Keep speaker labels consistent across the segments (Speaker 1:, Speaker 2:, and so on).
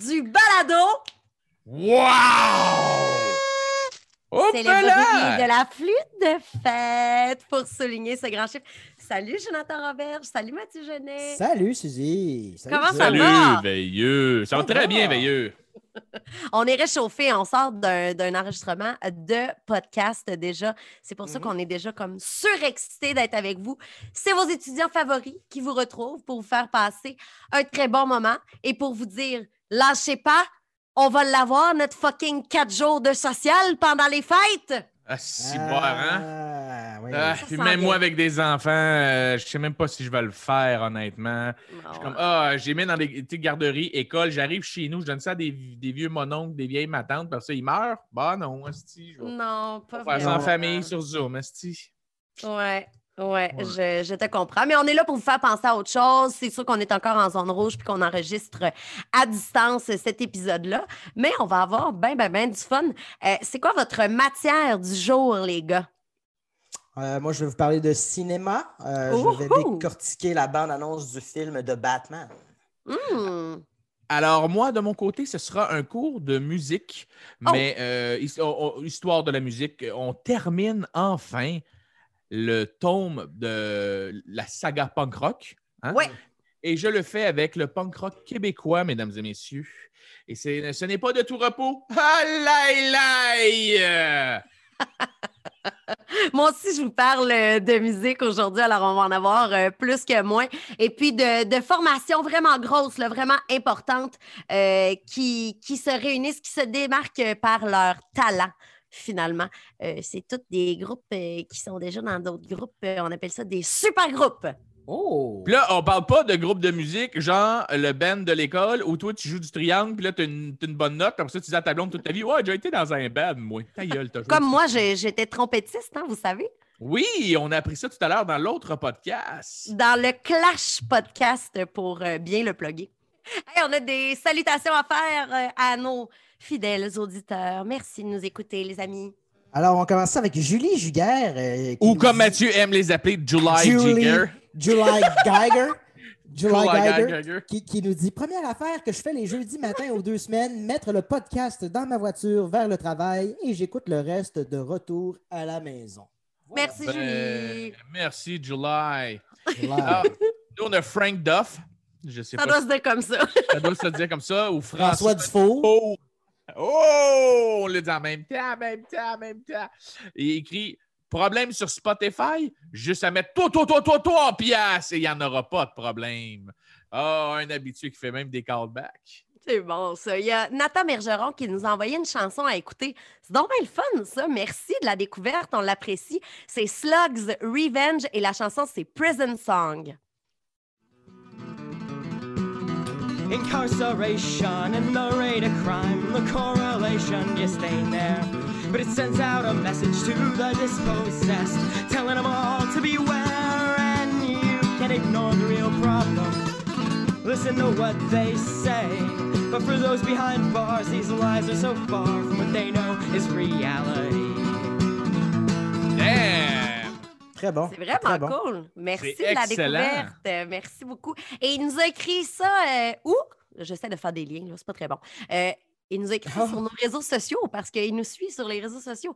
Speaker 1: l'épisode numéro 20 du balado.
Speaker 2: Wow!
Speaker 1: C'est le bruit de la flûte de fête pour souligner ce grand chiffre. Salut Jonathan Roberge, salut Mathieu Genet.
Speaker 3: Salut Suzy. Salut,
Speaker 1: Comment ça
Speaker 2: Salut,
Speaker 1: va?
Speaker 2: Veilleux. Ça va très bien, Veilleux.
Speaker 1: On est réchauffé, on sort d'un d'un enregistrement de podcast déjà. C'est pour ça
Speaker 2: Mhm.
Speaker 1: qu'on est déjà comme surexcité d'être avec vous. C'est vos étudiants favoris qui vous retrouvent pour vous faire passer un très bon moment et pour vous dire lâchez pas, on va l'avoir, notre fucking quatre jours de social pendant les fêtes.
Speaker 2: Ah, si boire, hein?
Speaker 3: Ah, oui.
Speaker 2: Ah,
Speaker 1: Ça
Speaker 2: puis même
Speaker 1: bien.
Speaker 2: moi avec des enfants, euh, je sais même pas si je vais le faire, honnêtement. Je suis comme, ah, j'ai mis dans des tu sais, garderies, écoles, j'arrive chez nous, je donne ça à des, des vieux mononcles, des vieilles matantes, parce que ça, ils meurent. Bah non, asti,
Speaker 1: non, pas
Speaker 2: faire ça en
Speaker 1: vraiment.
Speaker 2: famille sur Zoom, asti.
Speaker 1: Ouais. Ouais,
Speaker 2: Ouais.
Speaker 1: Je, je te comprends. Mais on est là pour vous faire penser à autre chose. C'est sûr qu'on est encore en zone rouge puis qu'on enregistre à distance cet épisode-là. Mais on va avoir ben, ben, ben du fun. Euh, c'est quoi votre matière du jour, les gars?
Speaker 3: Euh, moi, je vais vous parler de cinéma. Euh, je vais décortiquer la bande-annonce du film de Batman.
Speaker 1: Hmm.
Speaker 2: Alors, moi, de mon côté, ce sera un cours de musique,
Speaker 1: Oh!
Speaker 2: mais euh, oh, oh, histoire de la musique, on termine enfin le tome de la saga punk rock. hein?
Speaker 1: Ouais.
Speaker 2: Et je le fais avec le punk rock québécois, mesdames et messieurs. Et ce n'est pas de tout repos. Aïe, aïe!
Speaker 1: Moi aussi, je vous parle euh, de musique aujourd'hui, alors on va en avoir euh, plus que moins. Et puis de, de formations vraiment grosses, là, vraiment importantes, euh, qui, qui se réunissent, qui se démarquent par leur talent. Finalement, Euh, c'est tous des groupes euh, qui sont déjà dans d'autres groupes. Euh, on appelle ça des super groupes.
Speaker 3: Oh!
Speaker 2: Puis là, on parle pas de groupe de musique, genre le band de l'école, où toi, tu joues du triangle, puis là, tu as une, t'as une bonne note, après ça, tu dis à ta blonde toute ta vie, ouais, j'ai déjà été dans un band, moi. Ta gueule, t'as joué
Speaker 1: Comme moi, j'ai- j'étais trompettiste, hein, vous savez?
Speaker 2: Oui, on a appris ça tout à l'heure dans l'autre podcast.
Speaker 1: dans le Clash podcast pour euh, bien le plugger. Hey, on a des salutations à faire à nos fidèles auditeurs. Merci de nous écouter, les amis.
Speaker 3: Alors, on commence ça avec Julie Juguère. euh,
Speaker 2: Ou comme
Speaker 3: dit-
Speaker 2: Mathieu aime les appeler, July
Speaker 3: Julie,
Speaker 2: Jigger.
Speaker 3: July Geiger. July Geiger.
Speaker 2: Geiger.
Speaker 3: Qui, qui nous dit Première affaire que je fais les jeudis matins aux deux semaines, mettre le podcast dans ma voiture vers le travail et j'écoute le reste de retour à la maison. Voilà.
Speaker 1: Merci,
Speaker 2: Ben,
Speaker 1: Julie.
Speaker 2: merci, July.
Speaker 3: July.
Speaker 2: Ah, nous, on a Frank Duff. Je sais
Speaker 1: Ça
Speaker 2: pas
Speaker 1: doit se dire comme ça.
Speaker 2: ça doit se dire comme ça. Ou
Speaker 3: François
Speaker 2: François
Speaker 3: Dufault.
Speaker 2: Oh! Oh! On le dit en même temps, en même temps, en même temps. Il écrit Problème sur Spotify, juste à mettre toi, toi, toi, toi, toi en pièce et il n'y en aura pas de problème. Ah, un habitué qui fait même des callbacks.
Speaker 1: C'est bon, ça. Il y a Nathan Bergeron qui nous a envoyé une chanson à écouter. C'est donc bien le fun, ça. Merci de la découverte. On l'apprécie. C'est Slugs Revenge et la chanson, c'est Prison Song.
Speaker 4: Incarceration and the rate of crime, the correlation just ain't there. But it sends out a message to the dispossessed, telling them all to beware, and you can ignore the real problem. Listen to what they say. But for those behind bars, these lies are so far from what they know is reality.
Speaker 2: Damn!
Speaker 3: Très bon.
Speaker 1: C'est vraiment
Speaker 3: bon.
Speaker 1: cool. Merci de la découverte. Euh, Merci beaucoup. Et il nous a écrit ça euh, où? J'essaie de faire des liens, là, c'est pas très bon. Euh, il nous a écrit
Speaker 3: Oh.
Speaker 1: sur nos réseaux sociaux parce qu'il nous suit sur les réseaux sociaux.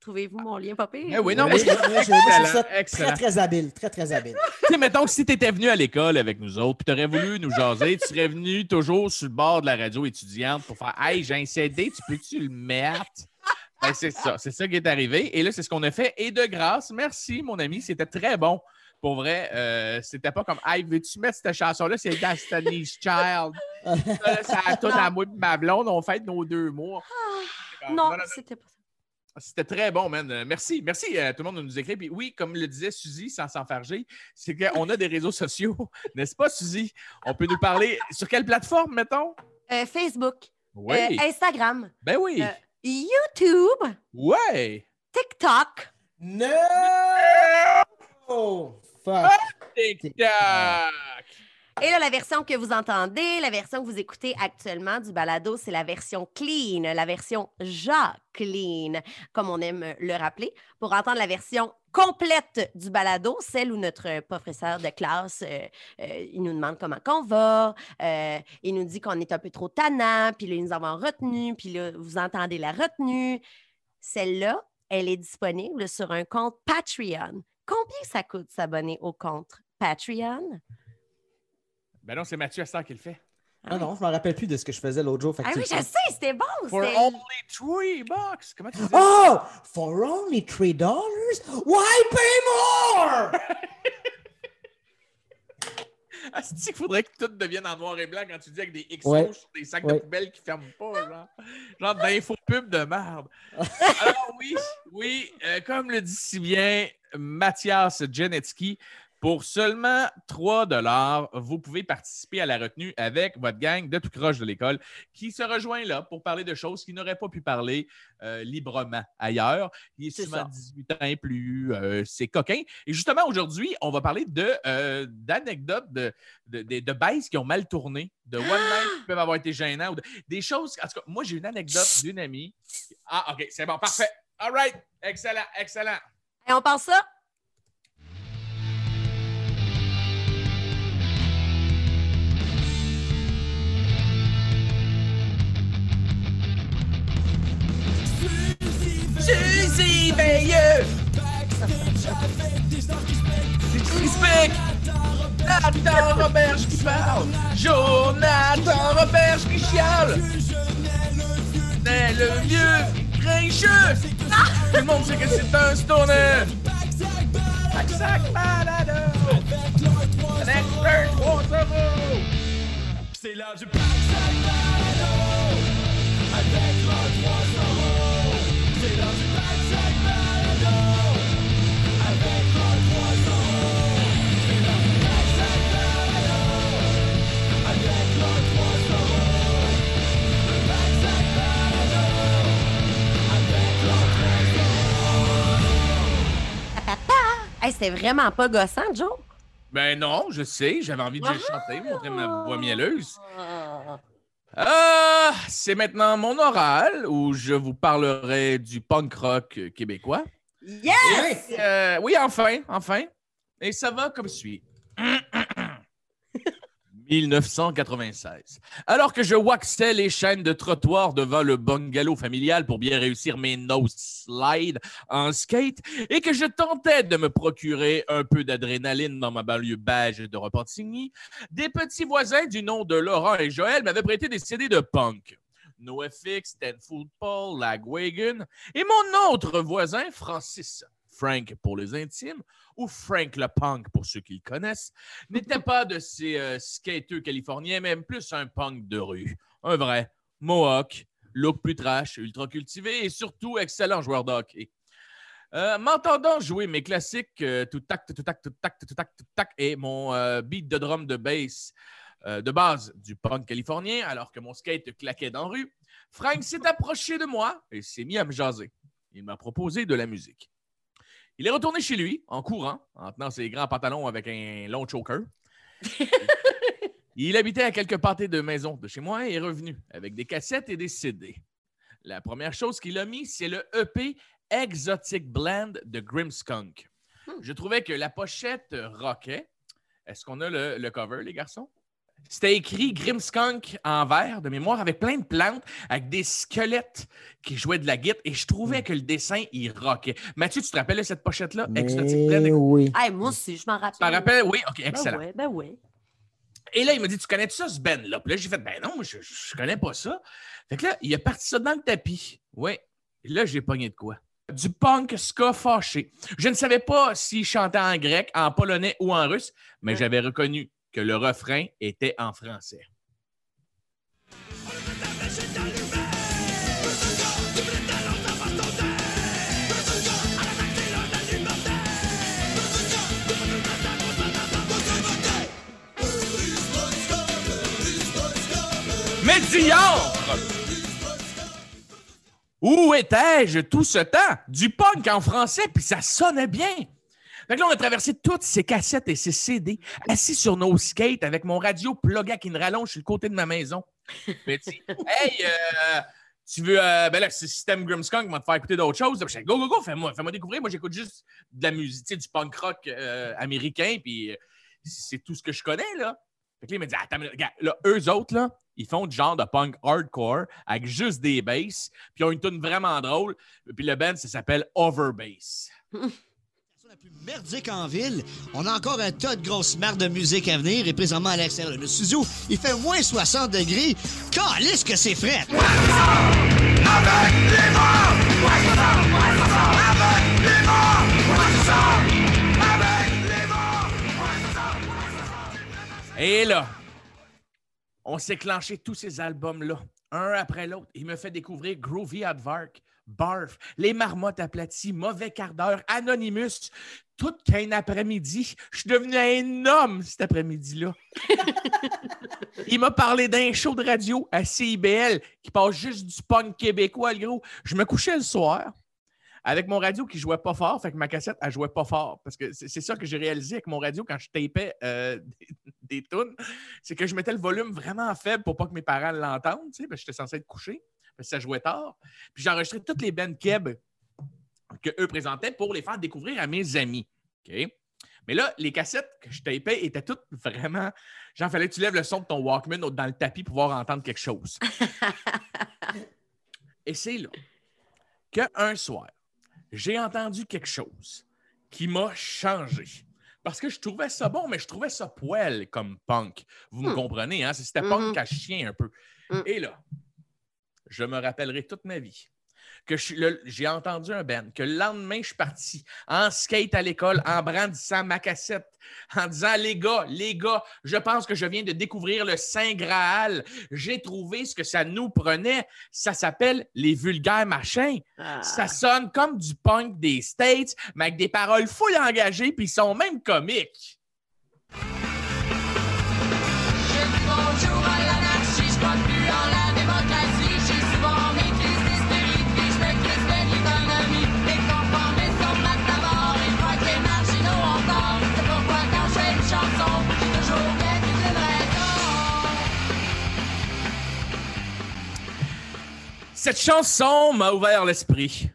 Speaker 1: Trouvez-vous mon lien, pire?
Speaker 2: Eh oui, non, mais
Speaker 3: je- moi, je trouve ça. Très, très habile. Très, très habile.
Speaker 2: Tu sais, mettons que si tu étais venu à l'école avec nous autres, puis tu aurais voulu nous jaser, tu serais venu toujours sur le bord de la radio étudiante pour faire Hey, j'ai un CD, tu peux-tu le mettre? Ben, c'est ça, c'est ça qui est arrivé. Et là, c'est ce qu'on a fait. Et de grâce, merci, mon ami, c'était très bon. Pour vrai, euh, c'était pas comme Hey, veux-tu mettre cette chanson-là? C'est Destiny's Child. Ça, là, ça a tout à moi et ma blonde, on fête nos deux mois.
Speaker 1: Ah, non, c'était pas ça.
Speaker 2: C'était très bon, man. Euh, Merci. Merci à tout le monde de nous écrire. Puis oui, comme le disait Suzy, sans s'enfarger, c'est qu'on a des réseaux sociaux, n'est-ce pas, Suzy? On peut nous parler sur quelle plateforme, mettons?
Speaker 1: Euh, Facebook,
Speaker 2: Oui.
Speaker 1: euh, Instagram,
Speaker 2: ben oui.
Speaker 1: YouTube,
Speaker 2: Ouais.
Speaker 1: TikTok.
Speaker 3: No! Oh, fuck.
Speaker 2: TikTok.
Speaker 1: Et là, la version que vous entendez, la version que vous écoutez actuellement du balado, c'est la version clean, la version Jacqueline, comme on aime le rappeler. Pour entendre la version complète du balado, celle où notre professeur de classe, euh, euh, il nous demande comment qu'on va, euh, il nous dit qu'on est un peu trop tannant, puis là, nous avons retenu, puis là, vous entendez la retenue. Celle-là, elle est disponible sur un compte Patreon. Combien ça coûte s'abonner au compte Patreon?
Speaker 2: Ben non, c'est Mathieu Assar qui le fait.
Speaker 3: Non, non, je me rappelle plus de ce que je faisais l'autre jour.
Speaker 1: Ah oui, je
Speaker 3: sais.
Speaker 1: sais, c'était bon.
Speaker 2: For only three bucks. Comment tu dis?
Speaker 3: Oh! For only three dollars? Why pay more?
Speaker 2: Asti qu'il faudrait que tout devienne en noir et blanc quand tu dis avec des XO
Speaker 3: Ouais.
Speaker 2: sur des sacs
Speaker 3: Ouais.
Speaker 2: de poubelle qui ferment pas, genre. Genre d'infopub de merde. Alors oui, oui, euh, comme le dit si bien Mathias Genetsky, pour seulement 3 vous pouvez participer à la retenue avec votre gang de tout croche de l'école qui se rejoint là pour parler de choses qu'ils n'auraient pas pu parler euh, librement ailleurs. Il est
Speaker 1: C'est
Speaker 2: souvent
Speaker 1: ça.
Speaker 2: 18 ans et plus, euh, c'est coquin. Et justement, aujourd'hui, on va parler de, euh, d'anecdotes de, de, de, qui ont mal tourné, de one night qui peuvent avoir été gênants, ou de- des choses. En tout cas, moi, j'ai une anecdote d'une amie. Ah, OK, c'est bon, parfait. All right, excellent, excellent.
Speaker 1: Et on pense ça?
Speaker 2: Suzy Veilleux! C'est Crispic! Nathan Roberge qui parle! Jonathan Roberge qui chiale! Mais le vieux grincheux! Tout le monde sait que c'est un stoner! Sac sac balado! Avec un trois euros!
Speaker 4: C'est l'heure du pack balado avec le 3 euros.
Speaker 1: Hey, c'était vraiment pas gossant, Joe?
Speaker 2: Ben non, je sais, j'avais envie de chanter, montrer ma voix mielleuse.
Speaker 1: Ah.
Speaker 2: Ah, c'est maintenant mon oral où je vous parlerai du punk rock québécois.
Speaker 1: Yes!
Speaker 2: Et, euh, oui, enfin, enfin. Et ça va comme suit. 1996. Alors que je waxais les chaînes de trottoir devant le bungalow familial pour bien réussir mes no slides en skate et que je tentais de me procurer un peu d'adrénaline dans ma banlieue beige de Repentigny, des petits voisins du nom de Laurent et Joël m'avaient prêté des CD de punk. NoFX, Ten Football, Lagwagon et mon autre voisin, Francis, Frank pour les intimes, ou Frank le Punk pour ceux qui le connaissent, n'était pas de ces euh, skateux californiens, mais plus un punk de rue. Un vrai mohawk, look plus trash, ultra cultivé et surtout excellent joueur de hockey. Euh, M'entendant jouer mes classiques euh, tout tac, tout tac, tout tac, tout tac, tout tac et mon euh, beat de drum de euh, de base du punk californien, alors que mon skate claquait dans la rue, Frank s'est approché de moi et s'est mis à me jaser. Il m'a proposé de la musique. Il est retourné chez lui en courant, en tenant ses grands pantalons avec un long choker. Il habitait à quelques pâtés de maison de chez moi et est revenu avec des cassettes et des CD. La première chose qu'il a mis, c'est le EP Exotic Blend de Grimskunk. Je trouvais que la pochette rockait. Est-ce qu'on a le, le cover, les garçons? C'était écrit Grimskunk en vert de mémoire avec plein de plantes, avec des squelettes qui jouaient de la guitare et je trouvais que le dessin, il rockait. Mathieu, tu te rappelles de cette pochette-là?
Speaker 3: Mais
Speaker 2: Tu
Speaker 3: oui.
Speaker 1: Hey, moi aussi, je m'en rappelle.
Speaker 2: t'en rappelles? Oui, OK,
Speaker 1: Ben
Speaker 2: excellent.
Speaker 1: ben ouais.
Speaker 2: Et là, il m'a dit, tu connais ça, ce? Puis là, j'ai fait, ben non, moi, je, je connais pas ça. Fait que là, il a parti ça dans le tapis. Oui. Et là, j'ai pogné de quoi? Du punk ska fâché. Je ne savais pas s'il chantait en grec, en polonais ou en russe, mais j'avais reconnu que le refrain était en français. Mais diantre! Où étais-je tout ce temps? Du punk en français, puis ça sonnait bien. Fait que là, on a traversé toutes ces cassettes et ces CD, assis sur nos skates avec mon radio plugé qui me rallonge sur le côté de ma maison. Mais tu hey, euh, tu veux. euh, ben là, c'est System Grimmskunk qui m'a te faire écouter d'autres choses. Je dis, go, go, go, fais-moi fais découvrir. Moi, j'écoute juste de la musique, tu sais, du punk rock euh, américain, puis c'est tout ce que je connais, là. Fait que là, il m'a dit, attends, regarde, là, eux autres, là, ils font du genre de punk hardcore avec juste des basses, puis ils ont une tune vraiment drôle. Puis le band, ça s'appelle Overbass.
Speaker 5: la plus merdique en ville. On a encore un tas de grosses marques de musique à venir et présentement à l'extérieur de notre studio, il fait moins 60 degrés. Calisse que c'est frais!
Speaker 2: Et là, on s'est clenché tous ces albums-là, un après l'autre. Il me fait découvrir Groovy Advark, Barf, Les Marmottes aplaties, Mauvais quart d'heure, Anonymous. Tout qu'un après-midi, je suis devenu un homme cet après-midi-là. Il m'a parlé d'un show de radio à CIBL qui passe juste du punk québécois, le gros. Je me couchais le soir avec mon radio qui jouait pas fort, fait que ma cassette, elle jouait pas fort. Parce que c'est ça que j'ai réalisé avec mon radio quand je tapais euh, des, des tunes, c'est que je mettais le volume vraiment faible pour pas que mes parents l'entendent, tu sais, parce que j'étais censé être couché, parce que ça jouait tard. Puis j'enregistrais toutes les bands Keb que eux présentaient pour les faire découvrir à mes amis. OK? Mais là, les cassettes que je tapais étaient toutes vraiment. Genre, fallait que tu lèves le son de ton Walkman dans le tapis pour pouvoir entendre quelque chose. Et c'est là qu'un soir, j'ai entendu quelque chose qui m'a changé. Parce que je trouvais ça bon, mais je trouvais ça poêle comme punk. Vous me
Speaker 1: Hmm.
Speaker 2: comprenez, hein? C'était
Speaker 1: Mhm.
Speaker 2: punk à chien un peu.
Speaker 1: Hmm.
Speaker 2: Et là, je me rappellerai toute ma vie que je suis le- j'ai entendu un band, que le lendemain, je suis parti en skate à l'école, en brandissant ma cassette, en disant Les gars, les gars, je pense que je viens de découvrir le Saint Graal. J'ai trouvé ce que ça nous prenait. Ça s'appelle les vulgaires machins.
Speaker 1: Ah.
Speaker 2: Ça sonne comme du punk des States, mais avec des paroles full engagées, puis ils sont même comiques. Cette chanson m'a ouvert l'esprit.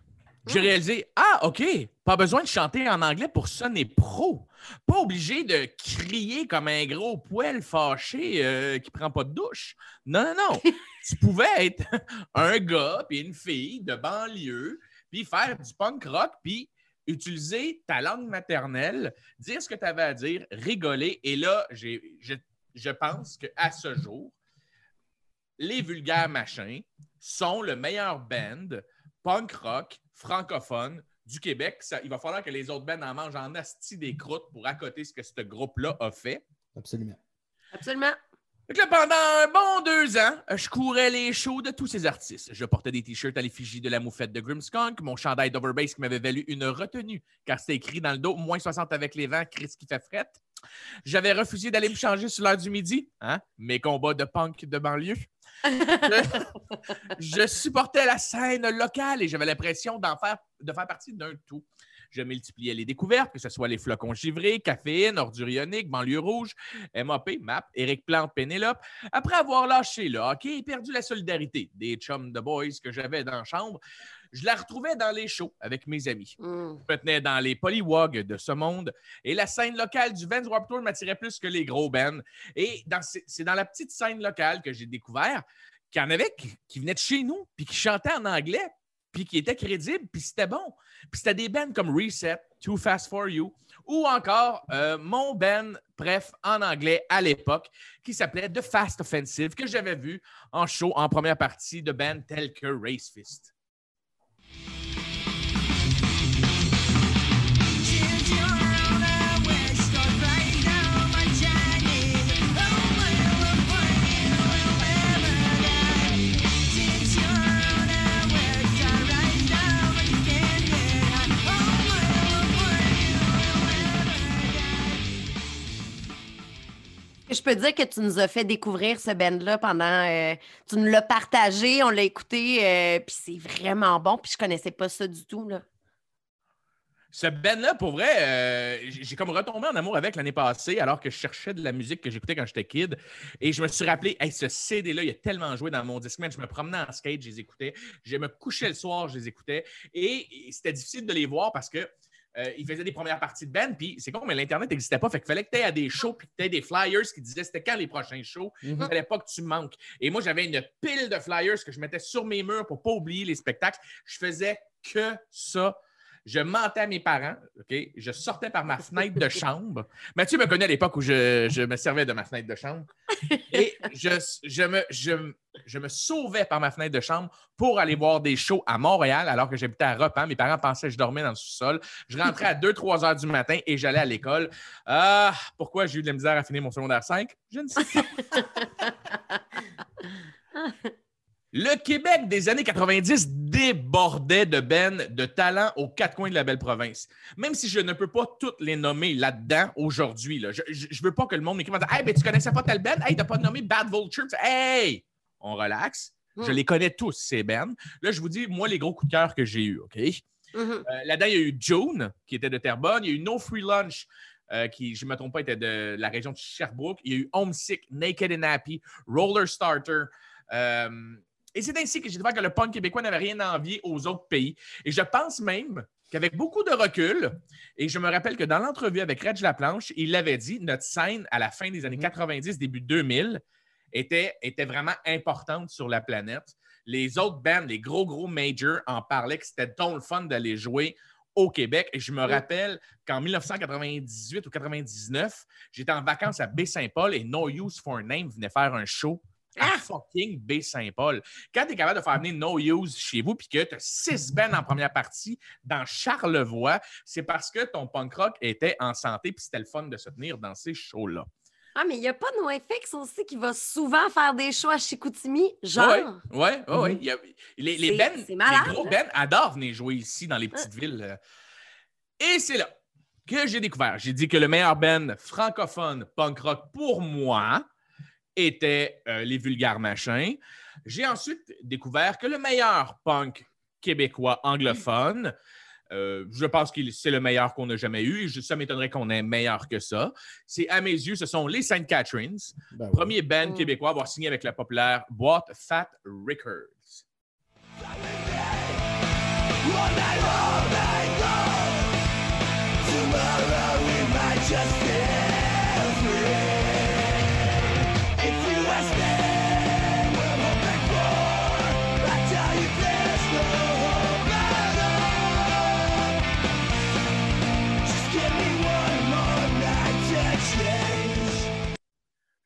Speaker 2: J'ai réalisé, ah, OK, pas besoin de chanter en anglais pour sonner pro. Pas obligé de crier comme un gros poêle fâché euh, qui prend pas de douche. Non, non, non. tu pouvais être un gars puis une fille de banlieue, puis faire du punk rock, puis utiliser ta langue maternelle, dire ce que tu avais à dire, rigoler. Et là, j'ai- je, je pense qu'à ce jour, les vulgaires machins sont le meilleur band punk rock francophone du Québec. Ça- il va falloir que les autres bands en mangent en asti des croûtes pour accoter ce que ce groupe-là a fait.
Speaker 3: Absolument.
Speaker 1: Absolument.
Speaker 2: Que là, pendant un bon deux ans, je courais les shows de tous ces artistes. Je portais des t-shirts à l'effigie de la moufette de Grimmskunk, mon chandail d'Overbass qui m'avait valu une retenue, car c'était écrit dans le dos moins 60 avec les vents, Chris qui fait fret. J'avais refusé d'aller me changer sur l'heure du midi, hein? mes combats de punk de banlieue. je, supportais la scène locale et j'avais l'impression d'en faire, de faire partie d'un tout. Je multipliais les découvertes, que ce soit les flocons givrés, caféine, ordures ioniques, banlieue rouge, MAP, MAP, Éric Plante, Pénélope. Après avoir lâché le hockey et perdu la solidarité des chums de boys que j'avais dans la chambre, je la retrouvais dans les shows avec mes amis.
Speaker 1: Mm.
Speaker 2: Je me tenais dans les polywogs de ce monde et la scène locale du Vans Warped Tour m'attirait plus que les gros bands. Et c'est c'est dans la petite scène locale que j'ai découvert qu'il y en avait qui, qui venaient de chez nous puis qui chantaient en anglais puis qui étaient crédibles puis c'était bon. Puis c'était des bands comme Reset, Too Fast For You ou encore euh, mon band, bref, en anglais à l'époque, qui s'appelait The Fast Offensive, que j'avais vu en show en première partie de bands tels que Race Fist.
Speaker 1: Je peux dire que tu nous as fait découvrir ce band-là pendant. euh, tu nous l'as partagé, on l'a écouté, euh, puis c'est vraiment bon, puis je connaissais pas ça du tout. Là.
Speaker 2: Ce band-là, pour vrai, euh, j'ai comme retombé en amour avec l'année passée, alors que je cherchais de la musique que j'écoutais quand j'étais kid. Et je me suis rappelé, hey, ce CD-là, il a tellement joué dans mon Discman. Je me promenais en skate, je les écoutais. Je me couchais le soir, je les écoutais. Et c'était difficile de les voir parce que. Euh, ils faisaient des premières parties de band, puis c'est con, mais l'Internet n'existait pas. Fait qu'il fallait que tu aies à des shows, puis que tu aies des flyers qui disaient c'était quand les prochains shows. Il
Speaker 3: Mhm.
Speaker 2: fallait pas que tu manques. Et moi, j'avais une pile de flyers que je mettais sur mes murs pour pas oublier les spectacles. Je faisais que ça. Je mentais à mes parents, OK? Je sortais par ma fenêtre de chambre. Mathieu me connaît à l'époque où je, je me servais de ma fenêtre de chambre. Et je, je me, je, me- je me sauvais par ma fenêtre de chambre pour aller voir des shows à Montréal alors que j'habitais à Repent. Mes parents pensaient que je dormais dans le sous-sol. Je rentrais à 2-3 heures du matin et j'allais à l'école. Ah, pourquoi j'ai eu de la misère à finir mon secondaire 5? Je ne sais pas. Le Québec des années 90 débordait de Ben de talents aux quatre coins de la belle province. Même si je ne peux pas toutes les nommer là-dedans aujourd'hui. là. Je ne veux pas que le monde m'écrive Hey, mais tu connaissais pas tel Ben? Hey, t'as pas nommé Bad Vulture? Hey! On relaxe. Je
Speaker 1: Mm.
Speaker 2: les connais tous, ces Ben. Là, je vous dis, moi, les gros coups de cœur que j'ai eus, OK?
Speaker 1: Mhm.
Speaker 2: Euh, Là-dedans, il y a eu June, qui était de Terrebonne. Il y a eu No Free Lunch, euh, qui, je ne me trompe pas, était de la région de Sherbrooke. Il y a eu Homesick, Naked and Happy, Roller Starter. Euh, et c'est ainsi que j'ai découvert que le punk québécois n'avait rien à envier aux autres pays. Et je pense même qu'avec beaucoup de recul, et je me rappelle que dans l'entrevue avec Reg Laplanche, il l'avait dit, notre scène à la fin des années 90, début 2000, était, était vraiment importante sur la planète. Les autres bands, les gros, gros majors, en parlaient que c'était donc le fun d'aller jouer au Québec. Et je me rappelle qu'en 1998 ou 99, j'étais en vacances à Baie-Saint-Paul et No Use for a Name venait faire un show à fucking Baie-Saint-Paul. Quand tu es capable de faire venir No Use chez vous puis que tu as six bands en première partie dans Charlevoix, c'est parce que ton punk rock était en santé puis c'était le fun de se tenir dans ces shows-là.
Speaker 1: Ah, mais il n'y a pas de NoFX aussi qui va souvent faire des shows à Chicoutimi, genre.
Speaker 2: Oui, oui, oui. Il y a- Les, les,
Speaker 1: malade,
Speaker 2: les gros
Speaker 1: hein?
Speaker 2: bands adorent venir jouer ici dans les petites villes. euh. Et c'est là que j'ai découvert. J'ai dit que le meilleur band francophone punk rock pour moi était euh, les Vulgaires Machins. J'ai ensuite découvert que le meilleur punk québécois anglophone, euh, je pense que c'est le meilleur qu'on a jamais eu. je- Ça m'étonnerait qu'on ait meilleur que ça. C'est à mes yeux, ce sont les Saint Catharines.
Speaker 3: Ben oui.
Speaker 2: Premier band
Speaker 1: Mm.
Speaker 2: québécois à avoir signé avec la populaire boîte Fat Records.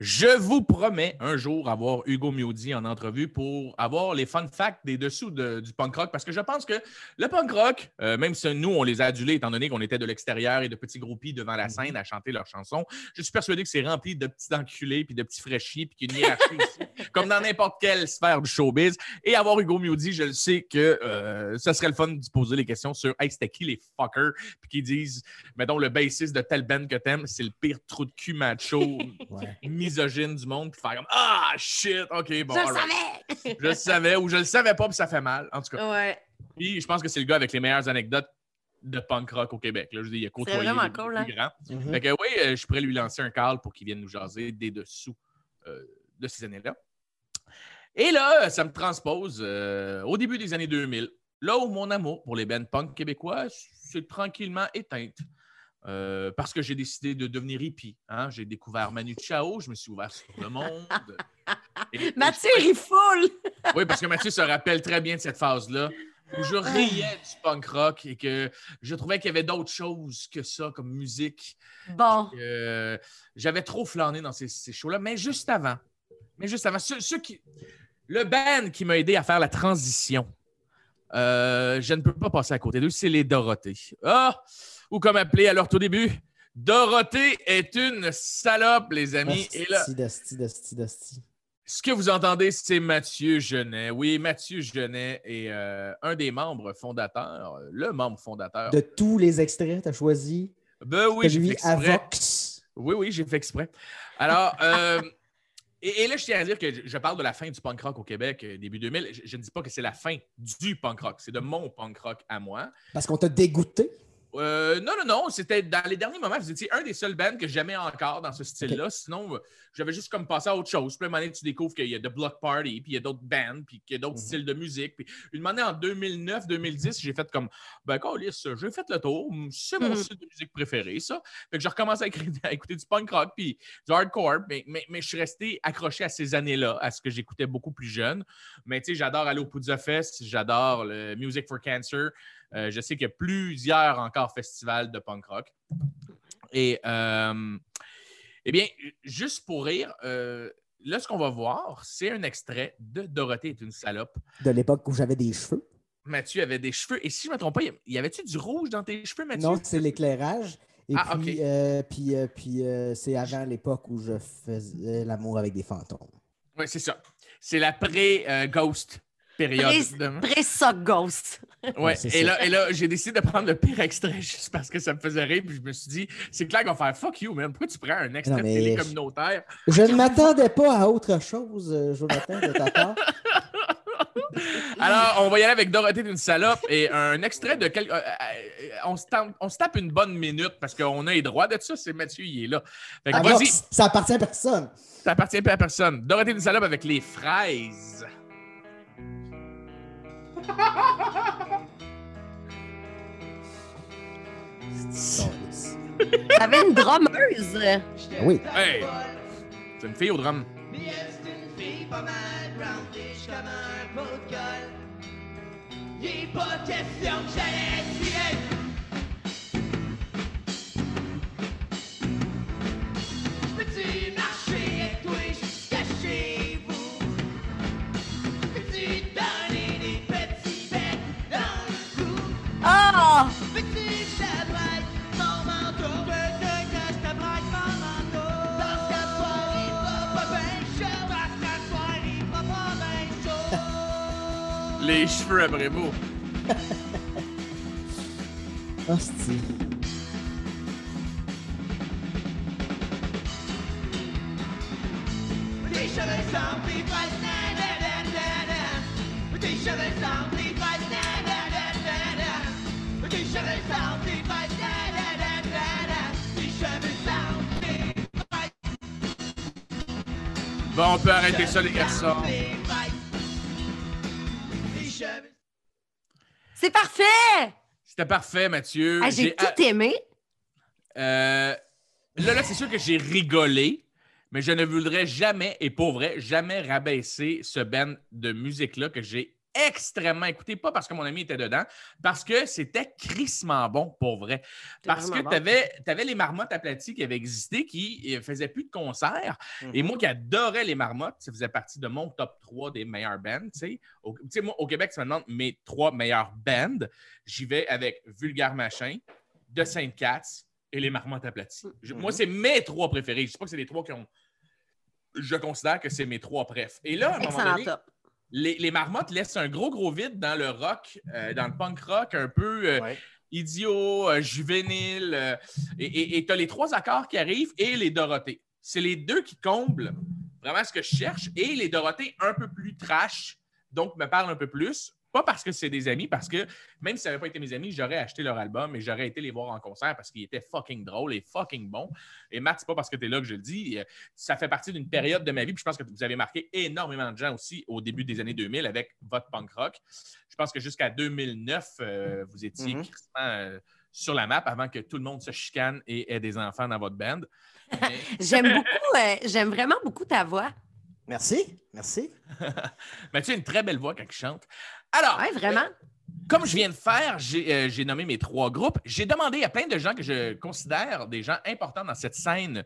Speaker 2: Je vous promets un jour avoir Hugo Miodi en entrevue pour avoir les fun facts des dessous de- du punk rock parce que je pense que le punk rock, euh, même si nous, on les a adulés étant donné qu'on était de l'extérieur et de petits groupies devant la scène à chanter leurs chansons, je suis persuadé que c'est rempli de petits enculés puis de petits fraîchis puis qu'il y a une hiérarchie aussi, comme dans n'importe quelle sphère du showbiz. Et avoir Hugo Miodi, je le sais que euh, ça serait le fun de se poser les questions sur Hey, c'était qui les fuckers? Puis qu'ils disent, mettons, le bassiste de tel band que t'aimes, c'est le pire trou de cul macho
Speaker 3: Ouais.
Speaker 2: Misogyne du monde, puis faire comme Ah, shit, ok, bon.
Speaker 1: Je le savais!
Speaker 2: Je le savais ou je le savais pas, puis ça fait mal. En tout cas,
Speaker 1: Ouais.
Speaker 2: puis je pense que c'est le gars avec les meilleures anecdotes de punk rock au Québec. Là, je dire, il a côtoyé
Speaker 1: vraiment
Speaker 2: les
Speaker 1: cool,
Speaker 2: plus
Speaker 1: hein?
Speaker 2: grands.
Speaker 3: Mhm.
Speaker 2: Fait que oui, euh, je pourrais lui lancer un call pour qu'il vienne nous jaser des dessous euh, de ces années-là. Et là, ça me transpose euh, au début des années 2000, là où mon amour pour les bands punk québécois s'est tranquillement éteinte. Euh, parce que j'ai décidé de devenir hippie. hein. J'ai découvert Manu Chao, je me suis ouvert sur le monde. Et-
Speaker 1: Mathieu, il foule!
Speaker 2: oui, parce que Mathieu se rappelle très bien de cette phase-là où je riais du punk rock et que je trouvais qu'il y avait d'autres choses que ça comme musique.
Speaker 1: Bon.
Speaker 2: Euh, J'avais trop flâné dans ces, ces shows-là, mais juste avant. Mais juste avant. Ceux, ceux qui... Le band qui m'a aidé à faire la transition, euh, je ne peux pas passer à côté d'eux, c'est les Dorothées. Ah! Ou comme appelé à leur tout début, Dorothée est une salope, les amis. Et là,
Speaker 3: Asti,
Speaker 2: ce que vous entendez, c'est Mathieu Genet. Oui, Mathieu Genet est euh, un des membres fondateurs, le membre fondateur.
Speaker 3: De tous les extraits, tu as choisi?
Speaker 2: Ben oui, j'ai fait exprès.
Speaker 3: Vox.
Speaker 2: Oui, oui, j'ai fait exprès. Alors, euh, et, et là, je tiens à dire que je, je parle de la fin du punk rock au Québec, euh, début 2000. Je, je ne dis pas que c'est la fin du punk rock, c'est de mon punk rock à moi.
Speaker 3: Parce qu'on t'a dégoûté.
Speaker 2: Euh, non, non, non. C'était dans les derniers moments, vous étiez un des seuls bands que j'aimais encore dans ce style-là. Sinon, euh, j'avais juste comme passé à autre chose. Puis, à un moment donné, tu découvres qu'il y a The Block Party, puis il y a d'autres bands, puis qu'il y a d'autres
Speaker 3: Mhm.
Speaker 2: styles de musique. Puis, une année en 2009-2010, j'ai fait comme, ben, câlisse, j'ai fait le tour. C'est mon
Speaker 1: Mhm.
Speaker 2: style de musique préféré, ça. Fait que j'ai recommencé à, écouter du punk rock, puis du hardcore. Mais, mais, mais je suis resté accroché à ces années-là, à ce que j'écoutais beaucoup plus jeune. Mais, tu sais, j'adore aller au Poudza Fest, j'adore le Music for Cancer. Euh, je sais qu'il y a plusieurs encore festivals de punk rock. Et, euh, eh bien, juste pour rire, euh, là, ce qu'on va voir, c'est un extrait de Dorothée est une salope.
Speaker 3: De l'époque où j'avais des cheveux.
Speaker 2: Mathieu avait des cheveux. Et si je ne me trompe pas, y- avait-tu du rouge dans tes cheveux, Mathieu?
Speaker 3: Non, c'est l'éclairage. Et
Speaker 2: Ah,
Speaker 3: puis,
Speaker 2: ok.
Speaker 3: euh, puis, euh, puis euh, c'est avant l'époque où je faisais l'amour avec des fantômes.
Speaker 2: Oui, c'est ça. C'est la pré-ghost période.
Speaker 1: Pré-
Speaker 2: de-
Speaker 1: Pré-sock ghost.
Speaker 2: Ouais, et
Speaker 3: ça.
Speaker 2: là, et là j'ai décidé de prendre le pire extrait juste parce que ça me faisait rire. Puis je me suis dit, c'est clair qu'on va faire fuck you, man. Pourquoi tu prends un extrait
Speaker 3: Non,
Speaker 2: de
Speaker 3: mais
Speaker 2: télé
Speaker 3: je-
Speaker 2: communautaire?
Speaker 3: Je ne m'attendais pas à autre chose, euh, Jonathan, de ta part.
Speaker 2: Alors, on va y aller avec Dorothée d'une salope et un extrait de quel... euh, euh, on, se tape, on se tape une bonne minute parce qu'on a les droits de ça. C'est Mathieu, il est là. Fait que
Speaker 3: Ah ça appartient à personne.
Speaker 2: ça appartient pas à personne. Dorothée d'une salope avec les fraises.
Speaker 1: T'avais une drummeuse.
Speaker 3: Ah oui.
Speaker 2: Hey! C'est une fille au drum.
Speaker 6: Mais elle, c'est une fille pas mal comme un pot de colle. Il est pas question que j'allais tirer.
Speaker 2: Les cheveux après vous.
Speaker 3: Hostie.
Speaker 6: Cheveux cheveux cheveux cheveux
Speaker 2: Bon, on peut arrêter ça, les garçons.
Speaker 1: Parfait!
Speaker 2: C'était parfait, Mathieu.
Speaker 1: Ah, J'ai tout aimé.
Speaker 2: euh, là, là, c'est sûr que j'ai rigolé, mais je ne voudrais jamais, et pour vrai, jamais rabaisser ce band de musique-là que j'ai extrêmement écouté. Pas parce que mon ami était dedans, parce que c'était crissement bon, pour vrai. Parce que tu avais, les marmottes aplaties qui avaient existé, qui ne faisaient plus de concerts.
Speaker 1: Mhm.
Speaker 2: Et moi qui adorais les marmottes, ça faisait partie de mon top 3 des meilleurs bands. Tu sais, au, moi, au Québec, tu me demandes mes trois meilleurs bands. J'y vais avec Vulgaire Machin, De Sainte Cats et les marmottes aplaties. Je- Moi, c'est mes trois préférés. Je ne sais pas que c'est les trois qui ont. Je considère que c'est mes trois préf. Et là, à un moment
Speaker 1: Excellent
Speaker 2: donné,
Speaker 1: top.
Speaker 2: Les, les marmottes laissent un gros, gros vide dans le rock, euh, dans le punk rock, un peu euh,
Speaker 7: Ouais.
Speaker 2: idiot, euh, juvénile. et tu as les trois accords qui arrivent et les Dorothées. C'est les deux qui comblent vraiment ce que je cherche. Et les Dorothées un peu plus trash, donc me parlent un peu plus. Pas parce que c'est des amis, parce que même si ça n'avait pas été mes amis, j'aurais acheté leur album et j'aurais été les voir en concert parce qu'ils étaient fucking drôles et fucking bons. Et Matt, c'est pas parce que tu es là que je le dis. euh, Ça fait partie d'une période de ma vie. Puis je pense que vous avez marqué énormément de gens aussi au début des années 2000 avec votre punk rock. Je pense que jusqu'à 2009, euh, vous étiez
Speaker 7: Mhm.
Speaker 2: euh, sur la map avant que tout le monde se chicane et ait des enfants dans votre band. Mais-
Speaker 1: J'aime beaucoup, euh, j'aime vraiment beaucoup ta voix.
Speaker 3: Merci. Merci.
Speaker 2: Mathieu a une très belle voix quand il chante. Alors,
Speaker 1: Ouais, vraiment.
Speaker 2: comme je viens de faire, j'ai euh, j'ai nommé mes trois groupes. J'ai demandé à plein de gens que je considère des gens importants dans cette scène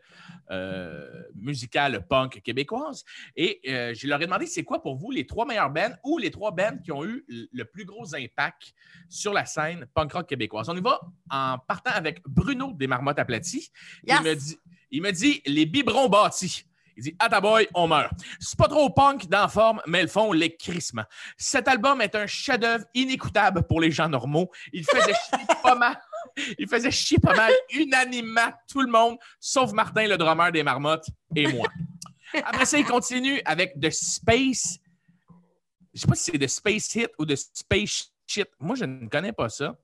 Speaker 2: euh, musicale punk québécoise. Et euh, je leur ai demandé c'est quoi pour vous les trois meilleurs bands ou les trois bands qui ont eu le- le plus gros impact sur la scène punk rock québécoise? On y va en partant avec Bruno des Marmottes Aplaties.
Speaker 1: Yes.
Speaker 2: Il, me dit, il me dit les biberons bâtis. Il dit Ah, ta boy, on meurt. C'est pas trop punk dans la forme, mais le fond, les. Cet album est un chef-d'œuvre inécoutable pour les gens normaux. Il faisait chier pas mal. Il faisait chier pas mal unanimement tout le monde, sauf Martin, le drummer des Marmottes, et moi. Après ça, il continue avec The Space. Je sais pas si c'est The Space Hit ou The Space Shit. Moi, je ne connais pas ça.